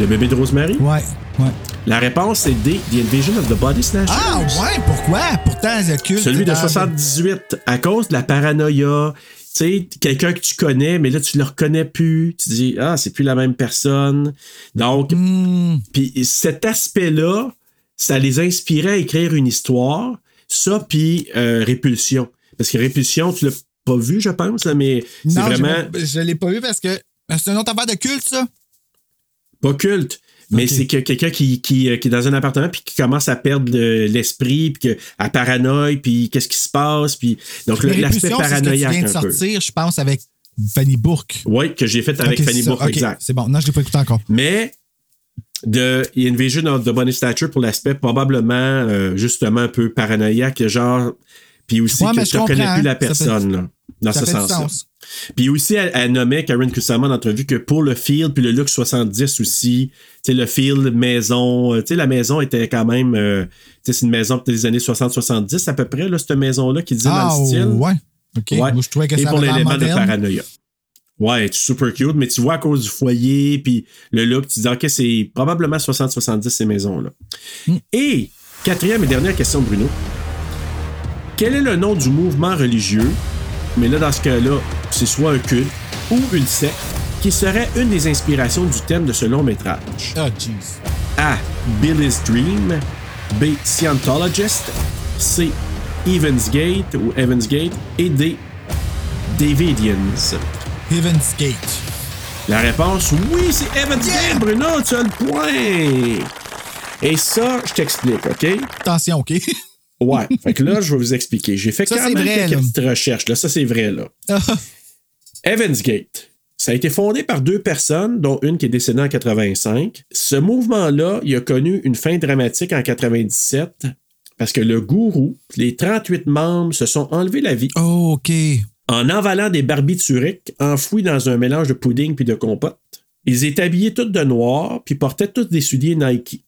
Speaker 2: Le bébé de Rosemary?
Speaker 4: Ouais, ouais.
Speaker 2: La réponse c'est D. The Invasion of the Body Snatchers.
Speaker 4: Ah, ouais, pourquoi? Pourtant, le culte.
Speaker 2: Celui de
Speaker 4: dans-
Speaker 2: 78, à cause de la paranoïa. Tu sais, quelqu'un que tu connais, mais là, tu le reconnais plus. Tu dis, ah, c'est plus la même personne. Donc,
Speaker 4: Hmm.
Speaker 2: puis cet aspect-là, ça les inspirait à écrire une histoire. Ça, puis euh, Répulsion. Parce que Répulsion, tu l'as pas vu, je pense, là, mais c'est
Speaker 4: Non,
Speaker 2: vraiment
Speaker 4: je, l'ai pas vu parce que c'est une autre affaire de culte, ça.
Speaker 2: pas culte. Mais c'est que quelqu'un qui, qui, euh, qui est dans un appartement puis qui commence à perdre de l'esprit puis que à paranoïe puis qu'est-ce qui se passe puis donc l'aspect
Speaker 4: ce que tu
Speaker 2: paranoïaque
Speaker 4: viens de
Speaker 2: un peu.
Speaker 4: sortir, je pense, avec Fanny Bourque.
Speaker 2: Oui, que j'ai fait avec Fanny. Bourque, exact.
Speaker 4: C'est bon. Non, je l'ai pas écouté encore.
Speaker 2: Mais de Invasion of the Bunny Stature pour l'aspect probablement euh, justement un peu paranoïaque, genre Puis aussi
Speaker 4: Ouais,
Speaker 2: que tu ne
Speaker 4: comprends.
Speaker 2: plus la
Speaker 4: Ça fait-
Speaker 2: personne, là, dans
Speaker 4: ça
Speaker 2: ce sens-là.
Speaker 4: sens.
Speaker 2: Puis aussi, elle, elle nommait, Karen Kusama en entrevue, que pour le feel, puis le look 70 aussi, tu sais, le feel maison, euh, tu sais, la maison était quand même, euh, tu sais, c'est une maison des années 60-70 à peu près, là, cette maison-là qui disait
Speaker 4: Ah,
Speaker 2: dans le style.
Speaker 4: ouais. OK. Moi, je trouvais que
Speaker 2: Et
Speaker 4: ça
Speaker 2: pour l'élément de paranoïa. Ouais, elle est super cute, mais tu vois à cause du foyer, puis le look, tu te dis, OK, c'est probablement 60-70 ces maisons-là.
Speaker 4: Hmm.
Speaker 2: Et, quatrième et dernière question, Bruno. Quel est le nom du mouvement religieux, mais là, dans ce cas-là, c'est soit un culte ou une secte, qui serait une des inspirations du thème de ce long métrage?
Speaker 4: Ah, jeez.
Speaker 2: A. Billy's Dream. B. Scientologist. C. Evans Gate ou Evans Gate. Et D. Davidians.
Speaker 4: Heaven's Gate.
Speaker 2: La réponse, oui, c'est Evans Gate, Bruno, tu as le point. Et ça, je t'explique, OK?
Speaker 4: Attention, OK?
Speaker 2: Ouais. fait que là, je vais vous expliquer. J'ai fait
Speaker 4: Ça,
Speaker 2: quand même
Speaker 4: vrai,
Speaker 2: quelques petites recherches. Là, ça, c'est vrai, là. Evans Gate. Ça a été fondé par deux personnes, dont une qui est décédée en 85. Ce mouvement-là, il a connu une fin dramatique en 97 parce que le gourou, les 38 membres se sont enlevés la vie.
Speaker 4: Oh, OK.
Speaker 2: En avalant des barbituriques enfouis dans un mélange de pudding puis de compote. Ils étaient habillés tous de noir puis portaient tous des souliers Nike.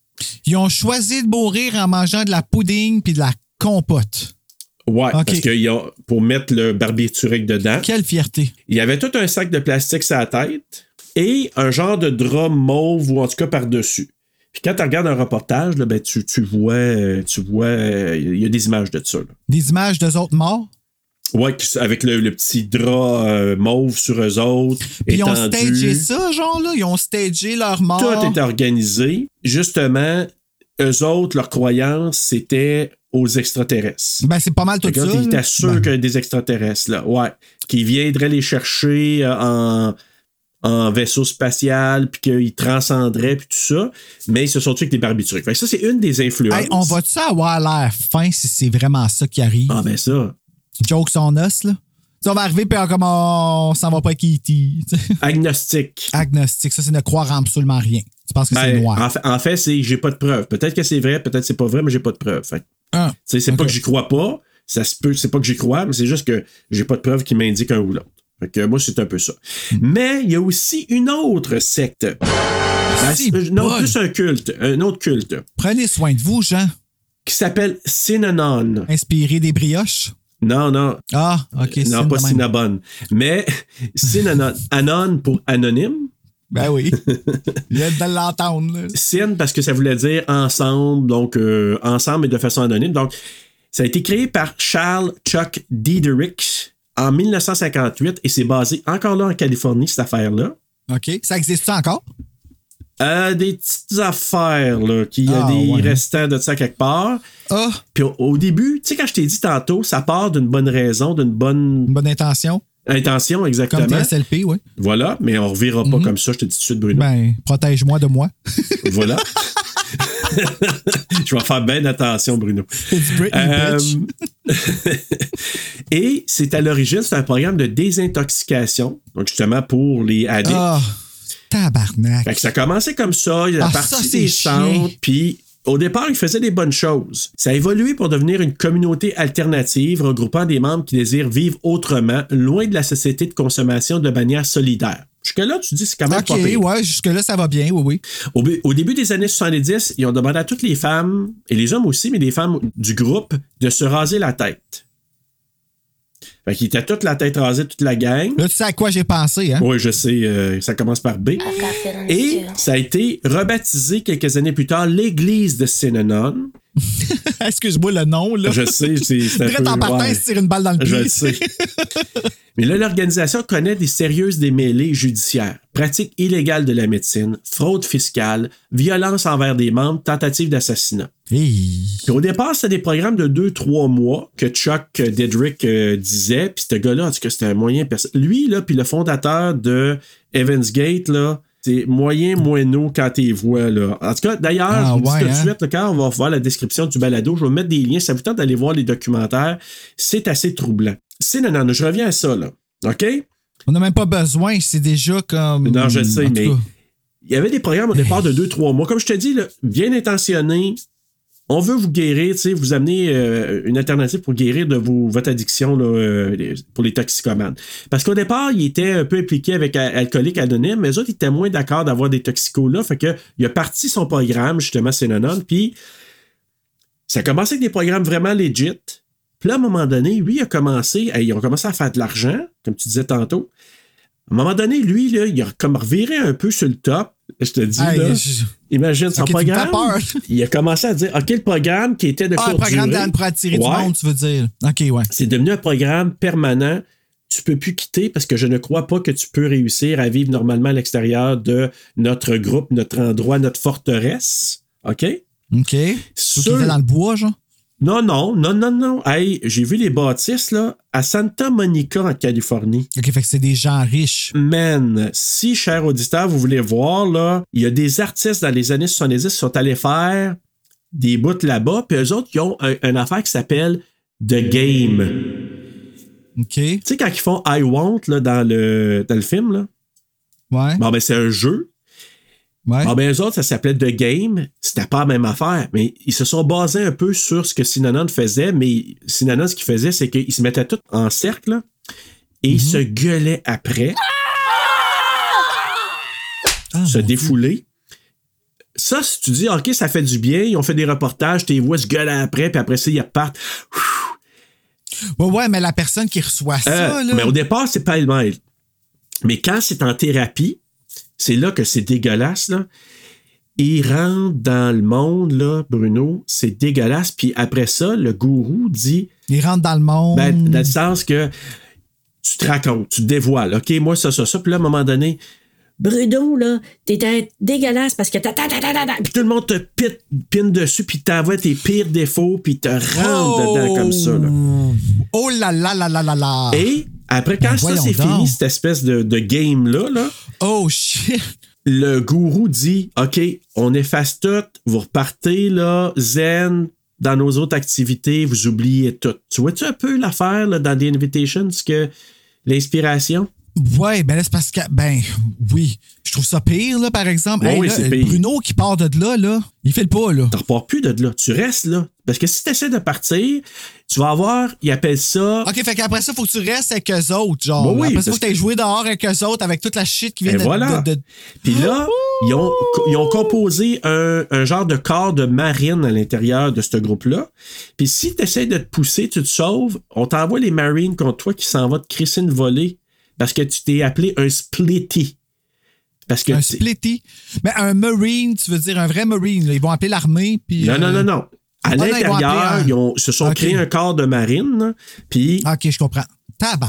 Speaker 4: Ils ont choisi de mourir en mangeant de la pudding puis de la compote.
Speaker 2: Ouais, parce qu'ils ont pour mettre le barbiturique dedans.
Speaker 4: Quelle fierté.
Speaker 2: Il y avait tout un sac de plastique sur la tête et un genre de drap mauve ou en tout cas par-dessus. Puis quand tu regardes un reportage, là, ben, tu, tu vois, euh, tu vois, euh, il y a des images de ça. là.
Speaker 4: Des images d'eux autres morts?
Speaker 2: Ouais, avec le, le petit drap euh, mauve sur eux autres.
Speaker 4: Puis ils ont stagé ça, genre, là. Ils ont stagé leur mort.
Speaker 2: Tout est organisé. Justement, eux autres, leur croyance, c'était aux extraterrestres.
Speaker 4: Ben, c'est pas mal tout ça.
Speaker 2: Ils étaient sûrs
Speaker 4: Ben,
Speaker 2: qu'il y a des extraterrestres, là. Ouais. Qui viendraient les chercher euh, en, en vaisseau spatial, puis qu'ils transcenderaient, puis tout ça. Mais ils se sont tués avec des barbituriques. Fait que ça, c'est une des influences.
Speaker 4: hey, on va-tu avoir l'air fin si c'est vraiment ça qui arrive?
Speaker 2: Ah, ben ça.
Speaker 4: Jokes on us, là. Tu sais, on va arriver, puis on, comme on s'en va pas avec E.T. sais. [LAUGHS]
Speaker 2: Agnostique.
Speaker 4: Agnostique, ça, c'est ne croire en absolument rien. Tu penses que c'est
Speaker 2: Ben,
Speaker 4: noir?
Speaker 2: en fait, en fait, c'est j'ai pas de preuves. Peut-être que c'est vrai, peut-être que c'est pas vrai, mais j'ai pas de preuves.
Speaker 4: Ah,
Speaker 2: c'est pas que j'y crois pas. Ça se peut, c'est pas que j'y crois, mais c'est juste que j'ai pas de preuves qui m'indiquent un ou l'autre. Fait que moi, c'est un peu ça.
Speaker 4: Hmm.
Speaker 2: Mais il y a aussi une autre secte. Ben, c'est- non, plus un culte. Un autre culte.
Speaker 4: Prenez soin de vous, Jean.
Speaker 2: Qui s'appelle Synanon.
Speaker 4: Inspiré des brioches.
Speaker 2: Non, non.
Speaker 4: Ah, OK.
Speaker 2: non, pas. Cinnabon. Mais. [LAUGHS] Anon pour anonyme.
Speaker 4: Ben oui. [LAUGHS] Il vient de l'entendre.
Speaker 2: Sin parce que ça voulait dire ensemble, donc euh, ensemble et de façon anonyme. Donc, ça a été créé par Charles Chuck Diederich en 1958 et c'est basé encore là en Californie, cette affaire-là.
Speaker 4: OK. Ça existe encore?
Speaker 2: Euh, des petites affaires, là, qui y a
Speaker 4: Ah,
Speaker 2: des
Speaker 4: ouais.
Speaker 2: restants de ça quelque part.
Speaker 4: Ah,
Speaker 2: Puis au, au début, tu sais, quand je t'ai dit tantôt, ça part d'une bonne raison, d'une bonne
Speaker 4: une bonne intention.
Speaker 2: intention, exactement.
Speaker 4: Comme TSLP, oui.
Speaker 2: Voilà, mais on revira pas
Speaker 4: Mhm.
Speaker 2: comme ça, je te dis tout de suite, Bruno.
Speaker 4: Ben, protège-moi de moi. [LAUGHS]
Speaker 2: Voilà. [LAUGHS] je vais faire bien attention, Bruno. Euh, [LAUGHS] et c'est à l'origine, c'est un programme de désintoxication, donc justement pour les addicts.
Speaker 4: Ah, tabarnak.
Speaker 2: Fait que ça a commencé comme ça, il a
Speaker 4: Ah,
Speaker 2: parti
Speaker 4: ça,
Speaker 2: des centres, puis au départ, il faisait des bonnes choses. Ça a évolué pour devenir une communauté alternative regroupant des membres qui désirent vivre autrement, loin de la société de consommation de manière solidaire. Jusque-là, tu dis c'est quand même
Speaker 4: OK,
Speaker 2: pas pire.
Speaker 4: ouais, jusque-là, ça va bien, oui, oui.
Speaker 2: Au, au début des années 70, ils ont demandé à toutes les femmes, et les hommes aussi, mais les femmes du groupe, de se raser la tête. Fait qu'ils étaient toute la tête rasée, toute la gang.
Speaker 4: Là, tu sais à quoi j'ai pensé, hein?
Speaker 2: Oui, je sais, euh, ça commence par B. Et ça a été rebaptisé quelques années plus tard l'église de Synanon. [LAUGHS]
Speaker 4: Excuse-moi le nom, là.
Speaker 2: Je sais, c'est
Speaker 4: en partant,
Speaker 2: ouais.
Speaker 4: se tire une balle dans le pied.
Speaker 2: Je le sais. [LAUGHS] Mais là, l'organisation connaît des sérieuses démêlés judiciaires, pratiques illégales de la médecine, fraude fiscale, violence envers des membres, tentatives d'assassinat.
Speaker 4: Hey.
Speaker 2: Au départ, c'était des programmes de 2-3 mois que Chuck Dedrick euh, disait. Puis ce gars-là, en tout cas, c'était un moyen Lui, là, puis le fondateur de Evans Gate, là, c'est moyen moineau quand t'es vois, là. En tout cas, d'ailleurs,
Speaker 4: Ah,
Speaker 2: je vous dis
Speaker 4: ouais,
Speaker 2: tout de
Speaker 4: hein?
Speaker 2: suite, là, quand on va voir la description du balado, je vais mettre des liens. Ça vous tente d'aller voir les documentaires. C'est assez troublant. C'est non, non, je reviens à ça, là. OK?
Speaker 4: On n'a même pas besoin, c'est déjà comme.
Speaker 2: Non, je sais, mais il y avait des programmes au départ de 2-3 mois. Comme je te dis, là, bien intentionnés, on veut vous guérir, tu sais, vous amener euh, une alternative pour guérir de vos, votre addiction là, euh, pour les toxicomanes. Parce qu'au départ, il était un peu impliqué avec Al- Alcoolique Anonyme, mais eux autres, ils étaient moins d'accord d'avoir des toxicos là. Fait que il a parti son programme, justement, Synanon, puis ça a commencé avec des programmes vraiment legit. Puis là, à un moment donné, lui, il a commencé, à- ils ont commencé à faire de l'argent, comme tu disais tantôt. À un moment donné, lui, là, il a comme reviré un peu sur le top. Je te dis, là,
Speaker 4: je-
Speaker 2: imagine son programme. [LAUGHS] Il a commencé à dire, OK, le programme qui était de
Speaker 4: Ah,
Speaker 2: courte
Speaker 4: programme
Speaker 2: durée,
Speaker 4: d'Anne pour attirer du
Speaker 2: Ouais.
Speaker 4: monde, tu veux dire. OK, ouais.
Speaker 2: c'est devenu un programme permanent. Tu peux plus quitter parce que je ne crois pas que tu peux réussir à vivre normalement à l'extérieur de notre groupe, notre endroit, notre forteresse. OK?
Speaker 4: OK. Était dans le bois, genre?
Speaker 2: Non, non, non, non, non. Hey, j'ai vu les bâtisses là, à Santa Monica, en Californie.
Speaker 4: OK, fait que c'est des gens riches.
Speaker 2: Man, si, cher auditeur, vous voulez voir, là, il y a des artistes dans les années 70 qui sont allés faire des bouts là-bas, puis eux autres, ils ont un- une affaire qui s'appelle The Game.
Speaker 4: OK.
Speaker 2: Tu sais, quand ils font I Want là, dans, le, dans le film, là,
Speaker 4: Ouais.
Speaker 2: bon, ben, c'est un jeu.
Speaker 4: Ouais.
Speaker 2: Bon, ben, eux autres, ça s'appelait The Game. C'était pas la même affaire, mais ils se sont basés un peu sur ce que Synanon faisait, mais Synanon, ce qu'il faisait, c'est qu'ils se mettaient tous en cercle, là, et ils se gueulaient après. se défouler. Ça, si tu dis, OK, ça fait du bien, ils ont fait des reportages, tes voix se gueulent après, puis après ça, ils repartent.
Speaker 4: Ouais, ouais, mais la personne qui reçoit ça,
Speaker 2: Euh,
Speaker 4: là.
Speaker 2: mais au départ, c'est pas elle Mais quand c'est en thérapie, c'est là que c'est dégueulasse, là. Il rentre dans le monde, là, Bruno, c'est dégueulasse. Puis après ça, le gourou dit.
Speaker 4: Il rentre dans le monde.
Speaker 2: Ben, dans le sens que tu te racontes, tu te dévoiles. OK, moi, ça, ça, ça. Puis là, à un moment donné,
Speaker 10: Bruno, là, t'étais dégueulasse parce que ta ta ta ta ta ta.
Speaker 2: puis tout le monde te pite, pine dessus, puis t'envoie tes pires défauts, puis te rentre dedans comme ça, là.
Speaker 4: Oh là là là là là là.
Speaker 2: Et après, quand
Speaker 4: Ben,
Speaker 2: ça c'est fini, cette espèce de, de game-là, là,
Speaker 4: Oh shit.
Speaker 2: le gourou dit OK, on efface tout, vous repartez là, zen, dans nos autres activités, vous oubliez tout. Tu vois-tu un peu l'affaire dans The Invitations que l'inspiration?
Speaker 4: Ouais, ben là, c'est parce que, ben, oui. Je trouve ça pire, là, par exemple.
Speaker 2: Ouais,
Speaker 4: Hey,
Speaker 2: oui,
Speaker 4: là,
Speaker 2: c'est pire.
Speaker 4: Bruno qui part de là, là, il fait le pas, là.
Speaker 2: Tu repars plus de là. Tu restes là. Parce que si tu essaies de partir, tu vas avoir, ils appellent ça.
Speaker 4: OK, fait qu'après ça, faut que tu restes avec eux autres, genre.
Speaker 2: Oui,
Speaker 4: après ça, faut
Speaker 2: parce
Speaker 4: que tu joué dehors avec eux autres, avec toute la shit qui vient
Speaker 2: Et
Speaker 4: de,
Speaker 2: voilà.
Speaker 4: de- de-
Speaker 2: Puis là, ils ont, ils ont composé un, un genre de corps de marine à l'intérieur de ce groupe-là. Puis si tu essaies de te pousser, tu te sauves, on t'envoie les marines contre toi qui s'en va te crisser une volée parce que tu t'es appelé un splitty. Parce que
Speaker 4: un splitty? Mais un Marine, tu veux dire un vrai Marine, là. Ils vont appeler l'armée, puis.
Speaker 2: Non, non,
Speaker 4: euh,
Speaker 2: non, non. À
Speaker 4: Ah non, vont
Speaker 2: l'intérieur, ils, ont- se sont créés un corps de marine, puis
Speaker 4: OK, je comprends.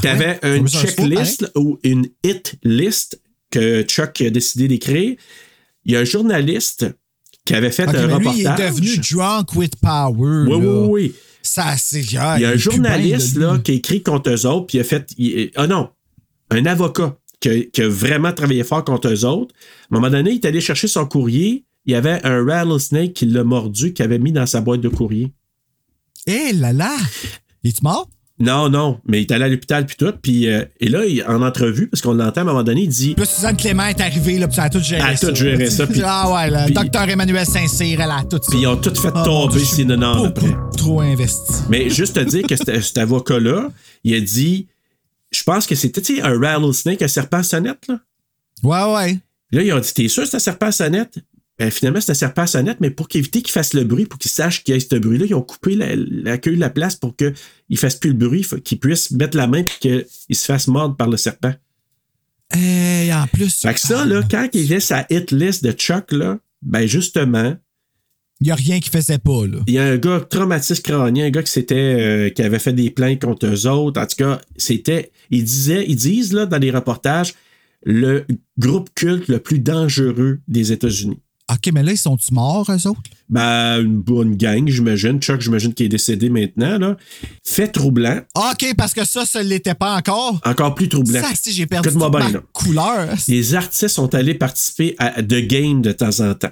Speaker 2: Tu avais une checklist là, ou une hit list que Chuck a décidé d'écrire. Il y a un journaliste qui avait fait un
Speaker 4: mais lui,
Speaker 2: reportage.
Speaker 4: il est devenu drunk with power.
Speaker 2: Oui,
Speaker 4: là.
Speaker 2: oui, oui.
Speaker 4: Ça, c'est.
Speaker 2: Il y a un journaliste là, qui a écrit contre eux autres, puis il a fait. il- Ah non, un avocat qui a, qui a vraiment travaillé fort contre eux autres. À un moment donné, il est allé chercher son courrier. Il y avait un rattlesnake qui l'a mordu, qu'il avait mis dans sa boîte de courrier.
Speaker 4: Eh là là! Es-tu mort?
Speaker 2: Non, non, mais il est allé à l'hôpital puis tout. Puis, euh, et là, il- en entrevue, parce qu'on l'entend à un moment donné, il dit
Speaker 4: Puis Suzanne Clément est arrivée, là, puis ça a tout géré
Speaker 2: Elle a tout géré ça,
Speaker 4: ah ouais, le docteur Emmanuel Saint-Cyr, elle a tout ça.
Speaker 2: Puis ils ont tout fait
Speaker 4: Oh, mon
Speaker 2: tomber Synanon
Speaker 4: beaucoup
Speaker 2: après.
Speaker 4: Trop investi.
Speaker 2: Mais juste te dire que cet, cet avocat-là, il a dit Je pense que c'était un rattlesnake, un serpent à sonnette, là.
Speaker 4: Ouais, ouais.
Speaker 2: Là, ils ont dit T'es sûr c'est un serpent à sonnette? Ben, finalement, c'est un serpent à sonnette, mais pour éviter qu'il fasse le bruit, pour qu'il sache qu'il y a ce bruit-là, ils ont coupé la, la queue de la place pour qu'il ne fasse plus le bruit, qu'il puisse mettre la main et qu'il se fasse mordre par le serpent.
Speaker 4: Et en plus.
Speaker 2: Fait que ça, là, quand il est sa hit list de Chuck, là, ben justement,
Speaker 4: Il n'y a rien qui faisait pas, là.
Speaker 2: il y a un gars traumatisme crânien, un gars qui euh, qui avait fait des plaintes contre eux autres. En tout cas, c'était. Ils disaient, ils disent là dans les reportages, le groupe culte le plus dangereux des États-Unis.
Speaker 4: OK, mais là, ils sont-tu morts, eux autres?
Speaker 2: Ben, une bonne gang, j'imagine. Chuck, j'imagine qu'il est décédé maintenant. Là. Fait troublant.
Speaker 4: OK, parce que ça, ça ne l'était pas encore.
Speaker 2: Encore plus troublant.
Speaker 4: Ça, si j'ai perdu ma couleur.
Speaker 2: Les artistes sont allés participer à The Game de temps en temps.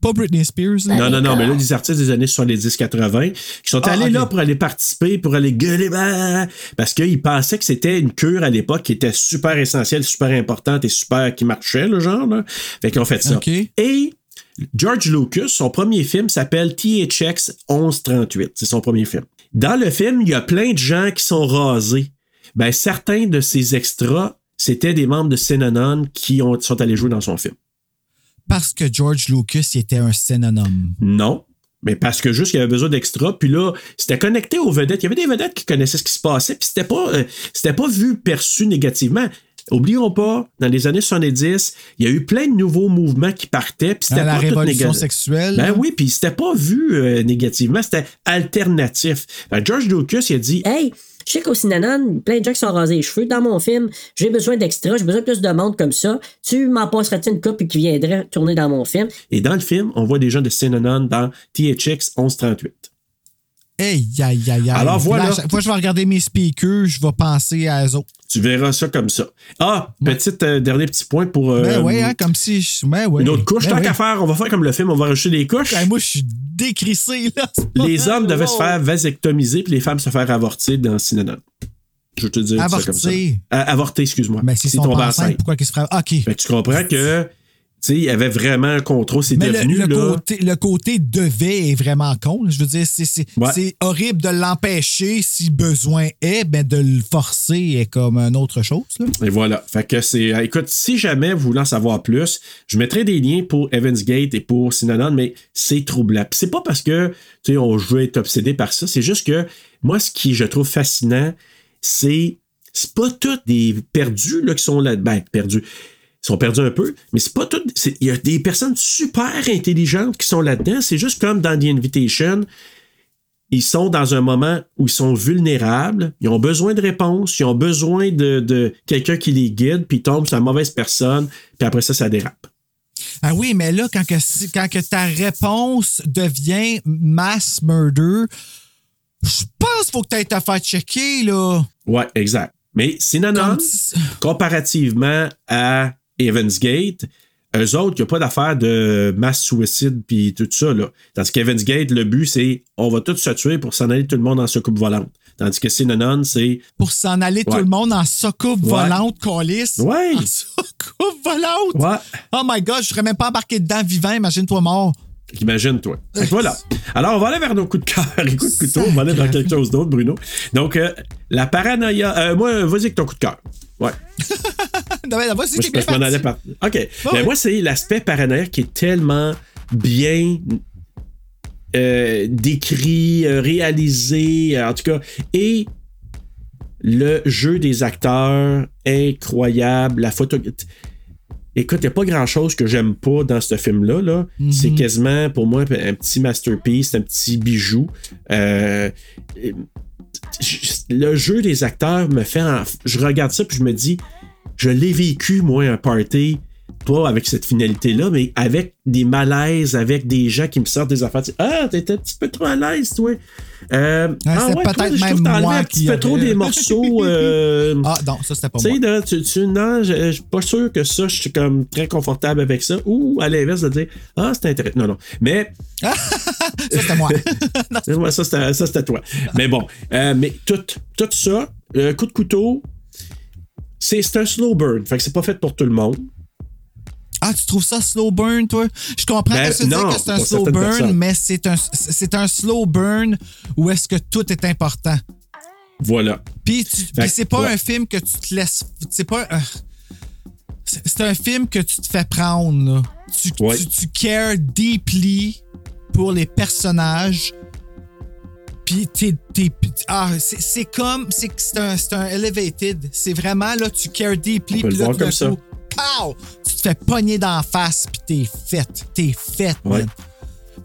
Speaker 4: Pas Britney Spears, là.
Speaker 2: Non, non, non, mais là, les artistes des années 70-80, qui sont
Speaker 4: Ah,
Speaker 2: allés là pour aller participer, pour aller gueuler, bah, parce qu'ils pensaient que c'était une cure à l'époque qui était super essentielle, super importante et super qui marchait, le genre. Là. Fait qu'ils ont fait ça.
Speaker 4: OK.
Speaker 2: Et George Lucas, son premier film s'appelle THX 1138. C'est son premier film. Dans le film, il y a plein de gens qui sont rasés. Ben, certains de ces extras, c'était des membres de Synanon qui ont, sont allés jouer dans son film.
Speaker 4: Parce que George Lucas était un synonyme.
Speaker 2: Non. Mais parce que juste qu'il y avait besoin d'extra, puis là, c'était connecté aux vedettes. Il y avait des vedettes qui connaissaient ce qui se passait, puis c'était pas, euh, c'était pas vu, perçu négativement. Oublions pas, dans les années 70, il y a eu plein de nouveaux mouvements qui partaient, puis c'était
Speaker 4: la
Speaker 2: pas tout
Speaker 4: révolution
Speaker 2: négatif.
Speaker 4: sexuelle,
Speaker 2: Ben
Speaker 4: là.
Speaker 2: oui, puis c'était pas vu euh, négativement, c'était alternatif. Que George Lucas, il a dit
Speaker 10: Hey, je sais qu'au plein de gens qui sont rasés les cheveux. Dans mon film, j'ai besoin d'extra, j'ai besoin de plus de monde comme ça. Tu m'en passerais-tu une coupe et qui viendrait tourner dans mon film?
Speaker 2: Et dans le film, on voit des gens de Synanon dans THX 1138.
Speaker 4: Hey, aïe, aïe, aïe.
Speaker 2: Alors, voilà.
Speaker 4: Là, je vais regarder mes speakers, je vais penser à eux autres.
Speaker 2: Tu verras ça comme ça. Ah, petit euh, dernier petit point pour. euh,
Speaker 4: Ben ouais, hein, comme si. je- Ben ouais.
Speaker 2: Une autre couche,
Speaker 4: Ben
Speaker 2: tant
Speaker 4: ouais.
Speaker 2: qu'à faire, on va faire comme le film, on va rajouter des couches.
Speaker 4: Ben, moi, je suis décrissé, là. [LAUGHS]
Speaker 2: Les hommes devaient
Speaker 4: wow.
Speaker 2: se faire vasectomiser, puis les femmes se faire avorter dans Synanon. Je te dire ça comme ça.
Speaker 4: Avorter.
Speaker 2: Euh, avorter, excuse-moi.
Speaker 4: Ben, s'ils sont enceintes, pourquoi qu'ils se feraient. OK.
Speaker 2: Que tu comprends que, il y avait vraiment un contrôle. C'est
Speaker 4: le,
Speaker 2: devenu,
Speaker 4: le
Speaker 2: là.
Speaker 4: côté, le côté devait est vraiment con. Je veux dire, c'est
Speaker 2: Ouais.
Speaker 4: horrible de l'empêcher si besoin est, mais de le forcer est comme une autre chose. Là.
Speaker 2: Et voilà. Fait que c'est. euh, Écoute, si jamais vous voulez en savoir plus, je mettrai des liens pour Evans Gate et pour Synanon, mais c'est troublant. Puis c'est pas parce que, tu sais, on veut être obsédé par ça. C'est juste que, moi, ce qui je trouve fascinant, c'est. C'est pas tous des perdus, là, qui sont là. Ben, perdus. Ils sont perdus un peu, mais c'est pas tout. c'est- Il y a des personnes super intelligentes qui sont là-dedans. C'est juste comme dans The Invitation ils sont dans un moment où ils sont vulnérables, ils ont besoin de réponses, ils ont besoin de, de quelqu'un qui les guide, puis ils tombent sur la mauvaise personne, puis après ça, ça dérape.
Speaker 4: Ah oui, mais là, quand, que, quand que ta réponse devient mass murder, je pense qu'il faut que tu ailles te faire checker, là.
Speaker 2: Ouais, exact. Mais Synanon, comparativement à Evans Gate, eux autres, il n'y a pas d'affaire de mass suicide puis tout ça. Là. Tandis qu'Evans Gate, le but, c'est on va tous se tuer pour s'en aller tout le monde en soucoupe volante. Tandis que Synanon, c'est.
Speaker 4: Pour s'en aller
Speaker 2: Ouais.
Speaker 4: tout le monde en soucoupe
Speaker 2: Ouais.
Speaker 4: volante, colis.
Speaker 2: Ouais.
Speaker 4: En soucoupe volante?
Speaker 2: Ouais.
Speaker 4: Oh my God, je serais même pas embarqué dedans vivant, imagine-toi mort.
Speaker 2: Imagine-toi. Voilà. Alors, on va aller vers nos coups de cœur [LAUGHS] et coups de couteau. On va aller vers quelque chose d'autre, Bruno. Donc, euh, la paranoïa. euh, moi, vas-y avec ton coup de cœur. Ouais. [LAUGHS]
Speaker 4: Non, mais là,
Speaker 2: Moi,
Speaker 4: t'es
Speaker 2: je,
Speaker 4: bien
Speaker 2: je m'en allais
Speaker 4: parti.
Speaker 2: par. OK.
Speaker 4: Ouais,
Speaker 2: Ben. Moi, c'est l'aspect paranoïaque qui est tellement bien euh, décrit, euh, réalisé, en tout cas. Et le jeu des acteurs, incroyable. La photo. Écoute, il n'y a pas grand-chose que j'aime pas dans ce film-là. Là.
Speaker 4: Mhm.
Speaker 2: C'est quasiment, pour moi, un petit masterpiece, un petit bijou. Euh, le jeu des acteurs me fait. en- Je regarde ça puis je me dis, je l'ai vécu, moi, un party, pas avec cette finalité-là, mais avec des malaises, avec des gens qui me sortent des affaires. Sais, Ah, t'étais un petit peu trop à l'aise, toi. Euh, ah ouais,
Speaker 4: peut-être même moi
Speaker 2: un
Speaker 4: qui
Speaker 2: petit peu
Speaker 4: aurais-
Speaker 2: trop des morceaux. euh, [LAUGHS]
Speaker 4: Ah, non, ça, c'était pas
Speaker 2: tu
Speaker 4: moi.
Speaker 2: sais, là, tu, tu- non, je, suis pas sûr que ça, je suis comme très confortable avec ça. Ou à l'inverse de dire, ah, c'est intéressant. Non, non. Mais. [LAUGHS]
Speaker 4: ça, c'était moi. [LAUGHS]
Speaker 2: Ouais, ça, c'était ça, c'était toi. Mais bon, euh, mais tout, tout ça, euh, coup de couteau, c'est c'est un slow burn. Fait que c'est pas fait pour tout le monde.
Speaker 4: Ah, tu trouves ça slow burn, toi? Je comprends
Speaker 2: Ben,
Speaker 4: que tu dis
Speaker 2: non,
Speaker 4: que c'est un slow burn,
Speaker 2: personnes.
Speaker 4: mais c'est un, c'est un slow burn où est-ce que tout est important.
Speaker 2: Voilà.
Speaker 4: Puis, c'est pas
Speaker 2: ouais.
Speaker 4: un film que tu te laisses. C'est pas. un- c'est un film que tu te fais prendre, là. Tu,
Speaker 2: Ouais.
Speaker 4: tu, tu cares deeply pour les personnages. Puis t'es. t'es- ah, c'est c'est comme. C'est c'est un, c'est un elevated. C'est vraiment, là, tu cares deeply.
Speaker 2: On peut le voir comme ça.
Speaker 4: Pow! Tu te fais pogner d'en face, puis t'es faite. T'es faite,
Speaker 2: Ouais.
Speaker 4: man.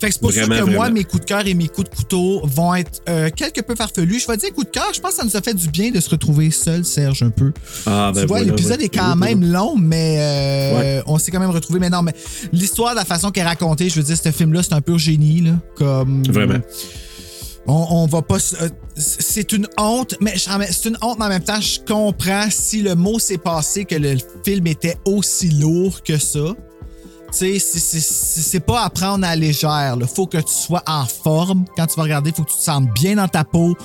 Speaker 4: Fait que c'est pour
Speaker 2: Vraiment,
Speaker 4: ça que moi, mes coups de cœur et mes coups de couteau vont être euh, quelque peu farfelus. Je vais dire coup de cœur, je pense que ça nous a fait du bien de se retrouver seul, Serge, un peu.
Speaker 2: Ah, ben
Speaker 4: tu vois, l'épisode est quand même long, mais euh,
Speaker 2: Ouais.
Speaker 4: on s'est quand même retrouvé. Mais non, mais l'histoire, de la façon qu'elle est racontée, je veux dire, ce film-là, c'est un pur génie. Là, comme,
Speaker 2: Vraiment.
Speaker 4: On, on va pas. euh, C'est une honte, mais je- c'est une honte, mais en même temps, je comprends si le mot s'est passé que le film était aussi lourd que ça. Tu sais, c'est- pas à prendre à la légère. Il faut que tu sois en forme quand tu vas regarder. Faut que tu te sentes bien dans ta peau.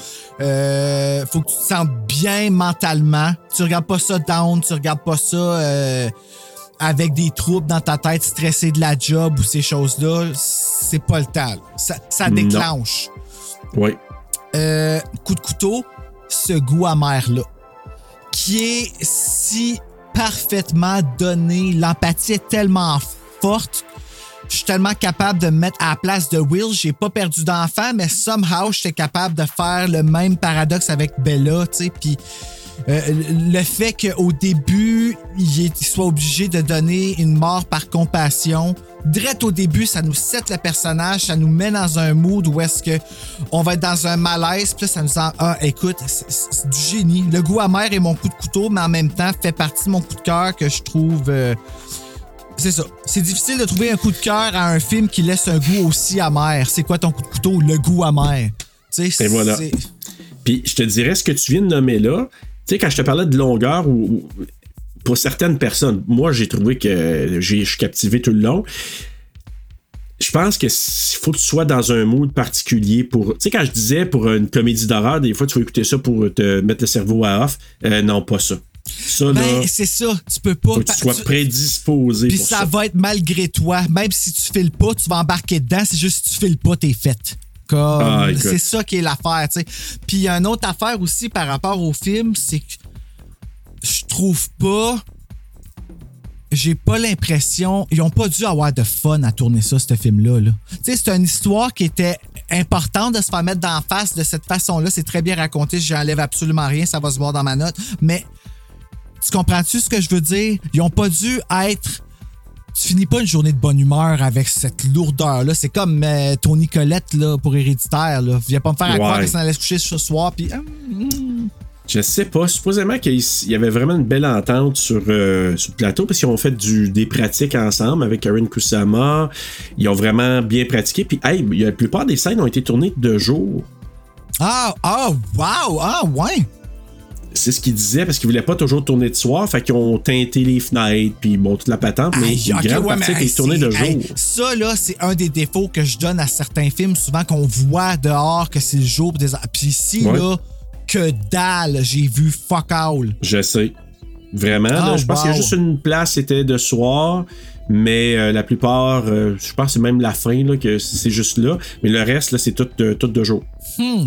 Speaker 4: Euh, faut que tu te sentes bien mentalement. Tu regardes pas ça down. Tu regardes pas ça euh, avec des troubles dans ta tête, stressé de la job ou ces choses-là, c'est pas le temps. Ça, ça
Speaker 2: Non. Oui.
Speaker 4: Euh, coup de couteau, ce goût amer-là, qui est si parfaitement donné, l'empathie est tellement forte. Je suis tellement capable de me mettre à la place de Will. J'ai pas perdu d'enfant, mais somehow, j'étais capable de faire le même paradoxe avec Bella, tu sais. Puis euh, le fait qu'au début, il soit obligé de donner une mort par compassion, direct au début, ça nous set le personnage, ça nous met dans un mood où est-ce que on va être dans un malaise, puis là, ça nous en... Ah, écoute, c'est- du génie. Le goût amer est mon coup de couteau, mais en même temps, fait partie de mon coup de cœur que je trouve... euh, c'est ça. C'est difficile de trouver un coup de cœur à un film qui laisse un goût aussi amer. C'est quoi ton coup de couteau? Le goût amer. Tu sais,
Speaker 2: Et voilà. Puis je te dirais ce que tu viens de nommer là. Tu sais, quand je te parlais de longueur, ou- pour certaines personnes, moi j'ai trouvé que je suis captivé tout le long. Je pense qu'il faut que tu sois dans un mood particulier pour. Tu sais, quand je disais pour une comédie d'horreur, des fois tu vas écouter ça pour te mettre le cerveau à off. Euh, non, pas ça. Ça,
Speaker 4: Ben, c'est ça. Tu peux pas.
Speaker 2: faut que tu sois prédisposé
Speaker 4: Puis ça,
Speaker 2: ça.
Speaker 4: va être malgré toi. Même si tu files pas, tu vas embarquer dedans. C'est juste si tu files pas, t'es faite. Comme,
Speaker 2: Ah,
Speaker 4: c'est ça qui est l'affaire, tu sais. Puis il y a une autre affaire aussi par rapport au film, c'est que je trouve pas. J'ai pas l'impression. Ils ont pas dû avoir de fun à tourner ça, ce film-là. là. Tu sais, c'est une histoire qui était importante de se faire mettre d'en face de cette façon-là. C'est très bien raconté. J'enlève absolument rien. Ça va se voir dans ma note. Mais tu comprends-tu ce que je veux dire? Ils ont pas dû être. Tu finis pas une journée de bonne humeur avec cette lourdeur-là. C'est comme euh, Tony Collette là, pour Héréditaire. Là. Viens pas me faire à
Speaker 2: Ouais.
Speaker 4: croire que ça allait se coucher ce soir. Puis, ah,
Speaker 2: Je sais pas. Supposément qu'il y avait vraiment une belle entente sur, euh, sur le plateau parce qu'ils ont fait du, des pratiques ensemble avec Karen Kusama. Ils ont vraiment bien pratiqué. Puis, hey, la plupart des scènes ont été tournées de jour.
Speaker 4: ah, ah, wow, ah, ouais.
Speaker 2: C'est ce qu'ils disaient parce qu'ils voulaient pas toujours tourner de soir. Fait qu'ils ont teinté les fenêtres. Puis, bon, toute la patente. Mais
Speaker 4: Aïe,
Speaker 2: une
Speaker 4: ok,
Speaker 2: grande
Speaker 4: ouais,
Speaker 2: partie
Speaker 4: mais,
Speaker 2: a été tournée de jour.
Speaker 4: hey, ça, là, c'est un des défauts que je donne à certains films, souvent qu'on voit dehors que c'est le jour. Des... Puis ici,
Speaker 2: Ouais.
Speaker 4: là, que dalle, j'ai vu fuck all.
Speaker 2: Je sais. Vraiment. là,
Speaker 4: Ah,
Speaker 2: je pense qu'il y a juste une place, c'était de soir. Mais euh, la plupart, euh, je pense que c'est même la fin, là, que c'est juste là. Mais le reste, là, c'est tout, de- tout de jour.
Speaker 4: Hmm.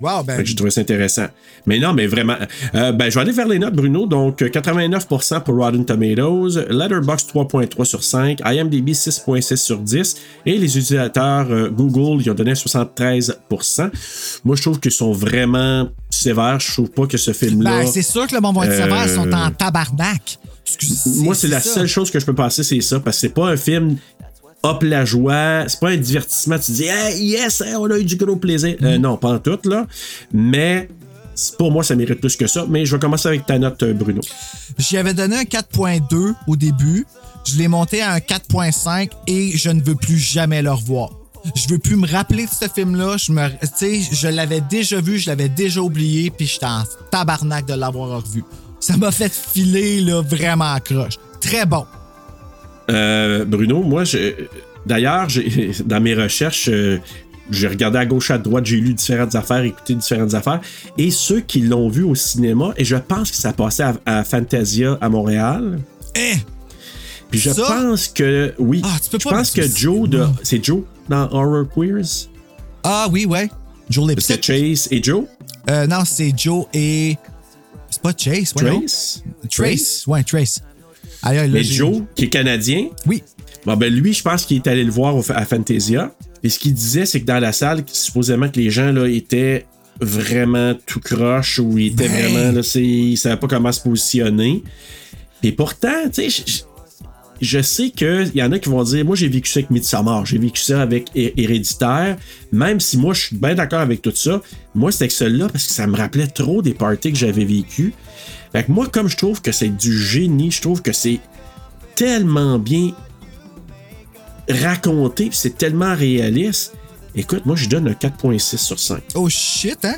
Speaker 4: Wow, ben.
Speaker 2: j'ai trouvé ça intéressant. Mais non, mais vraiment. euh, ben, je vais aller vers les notes, Bruno. Donc, euh, 89% pour Rotten Tomatoes, Letterboxd 3.3 sur 5, IMDb 6.6 sur 10, et les utilisateurs euh, Google, ils ont donné 73%. Moi, je trouve qu'ils sont vraiment sévères. Je trouve pas que ce film-là.
Speaker 4: Ben, c'est sûr que le monde va être sévère, ils sont
Speaker 2: Euh,
Speaker 4: en tabarnak. Excuse-
Speaker 2: Moi, c'est la
Speaker 4: ça.
Speaker 2: seule chose que je peux passer, c'est ça, parce que c'est pas un film hop la joie, c'est pas un divertissement, tu dis hey, yes, hey, on a eu du gros plaisir. Euh,
Speaker 4: Mm.
Speaker 2: non, pas en tout, là. Mais pour moi, ça mérite plus que ça. Mais je vais commencer avec ta note, euh, Bruno.
Speaker 4: J'y avais donné un 4.2 au début. Je l'ai monté à un 4.5 et je ne veux plus jamais le revoir. Je veux plus me rappeler de ce film-là. Je me, tu sais, je l'avais déjà vu, je l'avais déjà oublié, puis j'étais en tabarnak de l'avoir revu. Ça m'a fait filer là, vraiment en croche. Très bon.
Speaker 2: Euh, Bruno, moi, je- d'ailleurs, [LAUGHS] dans mes recherches, euh, j'ai regardé à gauche, à droite, j'ai lu différentes affaires, écouté différentes affaires. Et ceux qui l'ont vu au cinéma, et je pense que ça passait à, à Fantasia à Montréal.
Speaker 4: Eh!
Speaker 2: Puis je
Speaker 4: Ça?
Speaker 2: pense que, oui,
Speaker 4: Ah, tu peux
Speaker 2: je
Speaker 4: pas
Speaker 2: pense que Joe, de, c'est Joe dans Horror Queers?
Speaker 4: Ah oui, ouais. Joe.
Speaker 2: C'est Chase et Joe?
Speaker 4: Euh, non, c'est Joe et. C'est pas Chase, ouais, non?
Speaker 2: Trace.
Speaker 4: Trace? Ouais, Trace. Aïe, là,
Speaker 2: Mais Joe, qui est canadien,
Speaker 4: Oui.
Speaker 2: bon, ben lui, je pense qu'il est allé le voir à Fantasia. Et ce qu'il disait, c'est que dans la salle, supposément que les gens là, étaient vraiment tout croche ou ils étaient
Speaker 4: Ben.
Speaker 2: vraiment, là, c'est- ils savaient pas comment se positionner. Et pourtant, tu sais, je- sais qu'il y en a qui vont dire Moi, j'ai vécu ça avec Midsommar, j'ai vécu ça avec Hé- Héréditaire. Même si moi, je suis bien d'accord avec tout ça, moi, c'était que celui-là parce que ça me rappelait trop des parties que j'avais vécues. Fait que moi, comme je trouve que c'est du génie, je trouve que c'est tellement bien raconté, c'est tellement réaliste. Écoute, moi, je donne un 4.6 sur 5.
Speaker 4: Oh shit, hein?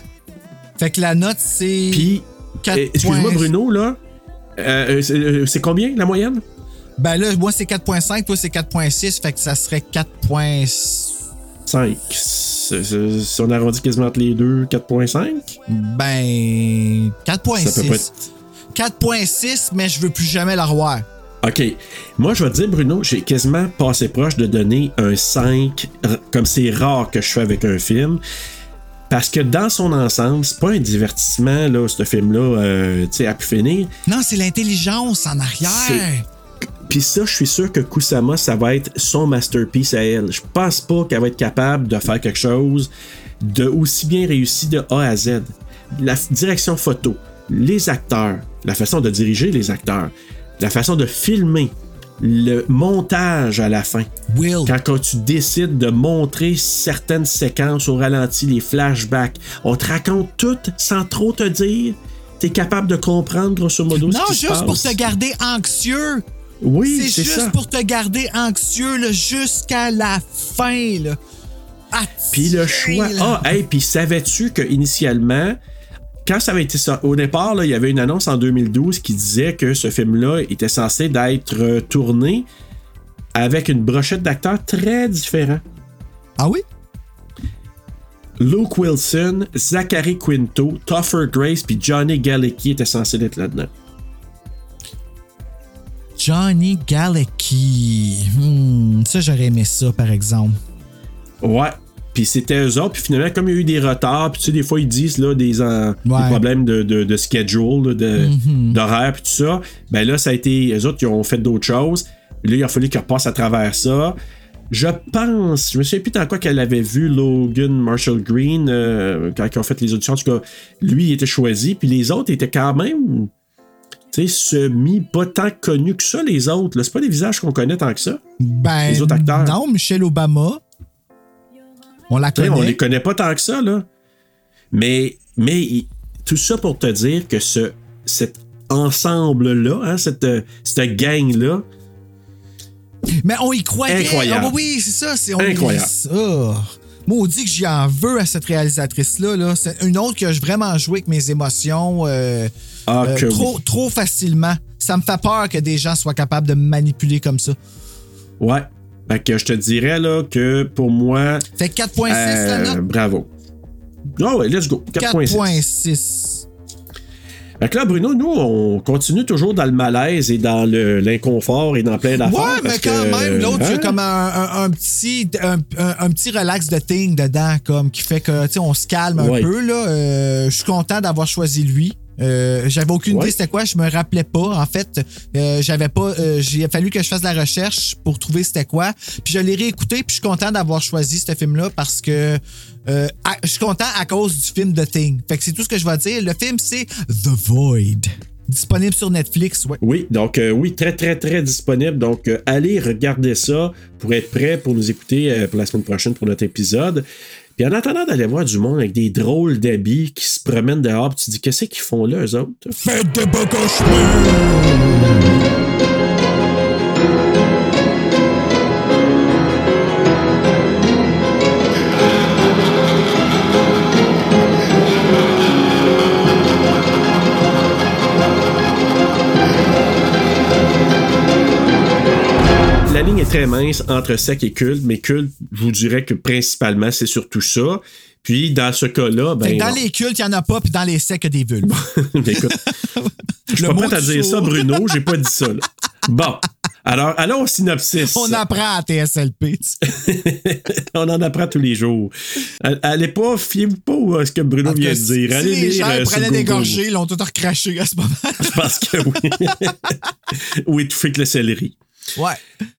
Speaker 4: Fait que la note, c'est.
Speaker 2: Puis, euh, excuse-moi. Bruno, là. euh, euh, c'est combien la moyenne?
Speaker 4: Ben là, moi, c'est 4.5, toi, c'est 4.6, fait que ça serait 4.
Speaker 2: 5. C'est- c'est- Si on arrondit quasiment entre les deux, 4.5?
Speaker 4: Ben.
Speaker 2: Ça peut pas
Speaker 4: 4.6. 4.6, mais je veux plus jamais la revoir.
Speaker 2: OK. Moi, je vais te dire, Bruno, j'ai quasiment passé proche de donner un 5, r- comme c'est rare que je fais avec un film. Parce que dans son ensemble, c'est pas un divertissement, là, ce film-là, euh, tu sais, à pu finir.
Speaker 4: Non, c'est l'intelligence en arrière.
Speaker 2: Puis ça, je suis sûr que Kusama, ça va être son masterpiece à elle. Je pense pas qu'elle va être capable de faire quelque chose de aussi bien réussi de A à Z. La direction photo, les acteurs, la façon de diriger les acteurs, la façon de filmer, le montage à la fin.
Speaker 4: Will.
Speaker 2: Quand, quand tu décides de montrer certaines séquences au ralenti, les flashbacks, on te raconte tout sans trop te dire? T'es capable de comprendre grosso modo
Speaker 4: Non,
Speaker 2: ce qui se
Speaker 4: juste pour te garder anxieux.
Speaker 2: Oui,
Speaker 4: c'est juste
Speaker 2: ça.
Speaker 4: pour te garder anxieux jusqu'à la fin. Là.
Speaker 2: Puis le choix. Ah, hey, puis savais-tu que initialement, quand ça avait été ça, au départ, là, il y avait une annonce en 2012 qui disait que ce film-là était censé d'être euh, tourné avec une brochette d'acteurs très différents.
Speaker 4: Ah oui?
Speaker 2: Luke Wilson, Zachary Quinto, Topher Grace puis Johnny Galecki étaient censés être là-dedans.
Speaker 4: Johnny Galecki. Hmm, ça, j'aurais aimé ça, par exemple.
Speaker 2: Ouais. Puis c'était eux autres. Puis finalement, comme il y a eu des retards, puis tu sais, des fois, ils disent là, des, problèmes de, de, de schedule,
Speaker 4: Mhm.
Speaker 2: d'horaire, puis tout ça. Ben là, ça a été. Eux autres, ils ont fait d'autres choses. Là, il a fallu qu'ils repassent à travers ça. Je pense, je me souviens plus dans quoi qu'elle avait vu Logan Marshall Green euh, quand ils ont fait les auditions. En tout cas, lui, il était choisi. Puis les autres étaient quand même. Tu sais, semi, pas tant connus que ça, les autres. C'est pas des visages qu'on connaît tant que ça.
Speaker 4: Ben,
Speaker 2: Les autres acteurs.
Speaker 4: Non, Michelle Obama. On la connaît.
Speaker 2: on les connaît pas tant que ça, là. Mais, mais tout ça pour te dire que ce, cet ensemble-là, hein, cette, cette gang-là,
Speaker 4: Mais on y croyait.
Speaker 2: Incroyable.
Speaker 4: Ah oui, c'est ça. C'est, on
Speaker 2: Incroyable.
Speaker 4: Oh. Maudit que j'y en veux à cette réalisatrice-là. Là. C'est une autre que j'ai vraiment joué avec mes émotions euh,
Speaker 2: Ah,
Speaker 4: euh, trop,
Speaker 2: oui.
Speaker 4: trop facilement. Ça me fait peur que des gens soient capables de me manipuler comme ça.
Speaker 2: ouais. Fait que je te dirais là, que pour moi.
Speaker 4: Fait 4.6 la
Speaker 2: euh,
Speaker 4: note?
Speaker 2: Bravo. Ah ouais, let's go. 4.6.
Speaker 4: 4.6.
Speaker 2: Fait que là, Bruno, nous, on continue toujours dans le malaise et dans l'inconfort et dans plein d'affaires.
Speaker 4: Ouais, mais quand
Speaker 2: que,
Speaker 4: même, l'autre, il
Speaker 2: hein?
Speaker 4: comme un, un- un petit, un, un- un petit relax de thing dedans, comme qui fait que, tu sais, on se calme un peu, là. Euh, je suis content d'avoir choisi lui. Euh, j'avais aucune
Speaker 2: Ouais.
Speaker 4: idée c'était quoi, je me rappelais pas. En fait, euh, j'avais pas. euh, j'ai fallu que je fasse de la recherche pour trouver c'était quoi. Puis je l'ai réécouté, puis je suis content d'avoir choisi ce film-là parce que euh, à- je suis content à cause du film The Thing. Fait que c'est tout ce que je vais dire. Le film, c'est The Void. Disponible sur Netflix, ouais.
Speaker 2: Oui, donc oui, très très très disponible. Donc allez regarder ça pour être prêt pour nous écouter pour la semaine prochaine pour notre épisode. Puis en attendant d'aller voir du monde avec des drôles d'habits qui se promènent dehors, tu te dis qu'est-ce qu'ils font là eux autres?
Speaker 4: Faites de
Speaker 2: La ligne est très mince entre sec et culte, mais culte, je vous dirais que principalement c'est surtout ça. Puis dans ce cas-là, ben
Speaker 4: que dans les cultes, il n'y en a pas, puis dans les secs, il y a des vulves. [LAUGHS]
Speaker 2: Ben, écoute, je suis pas prêt à dire ça, Bruno. J'ai pas dit ça. là. Bon. Alors, allons au synopsis.
Speaker 4: On apprend à TSLP. [LAUGHS]
Speaker 2: On en apprend tous les jours. Allez pas, fiez-vous pas à ce que Bruno vient de dire.
Speaker 4: Si
Speaker 2: Allez
Speaker 4: les
Speaker 2: lire,
Speaker 4: gens
Speaker 2: euh,
Speaker 4: prenaient des gorgées, ils l'ont tout recraché à ce moment.
Speaker 2: Je pense que oui. [LAUGHS] Ou étouffer avec le céleri.
Speaker 4: Ouais.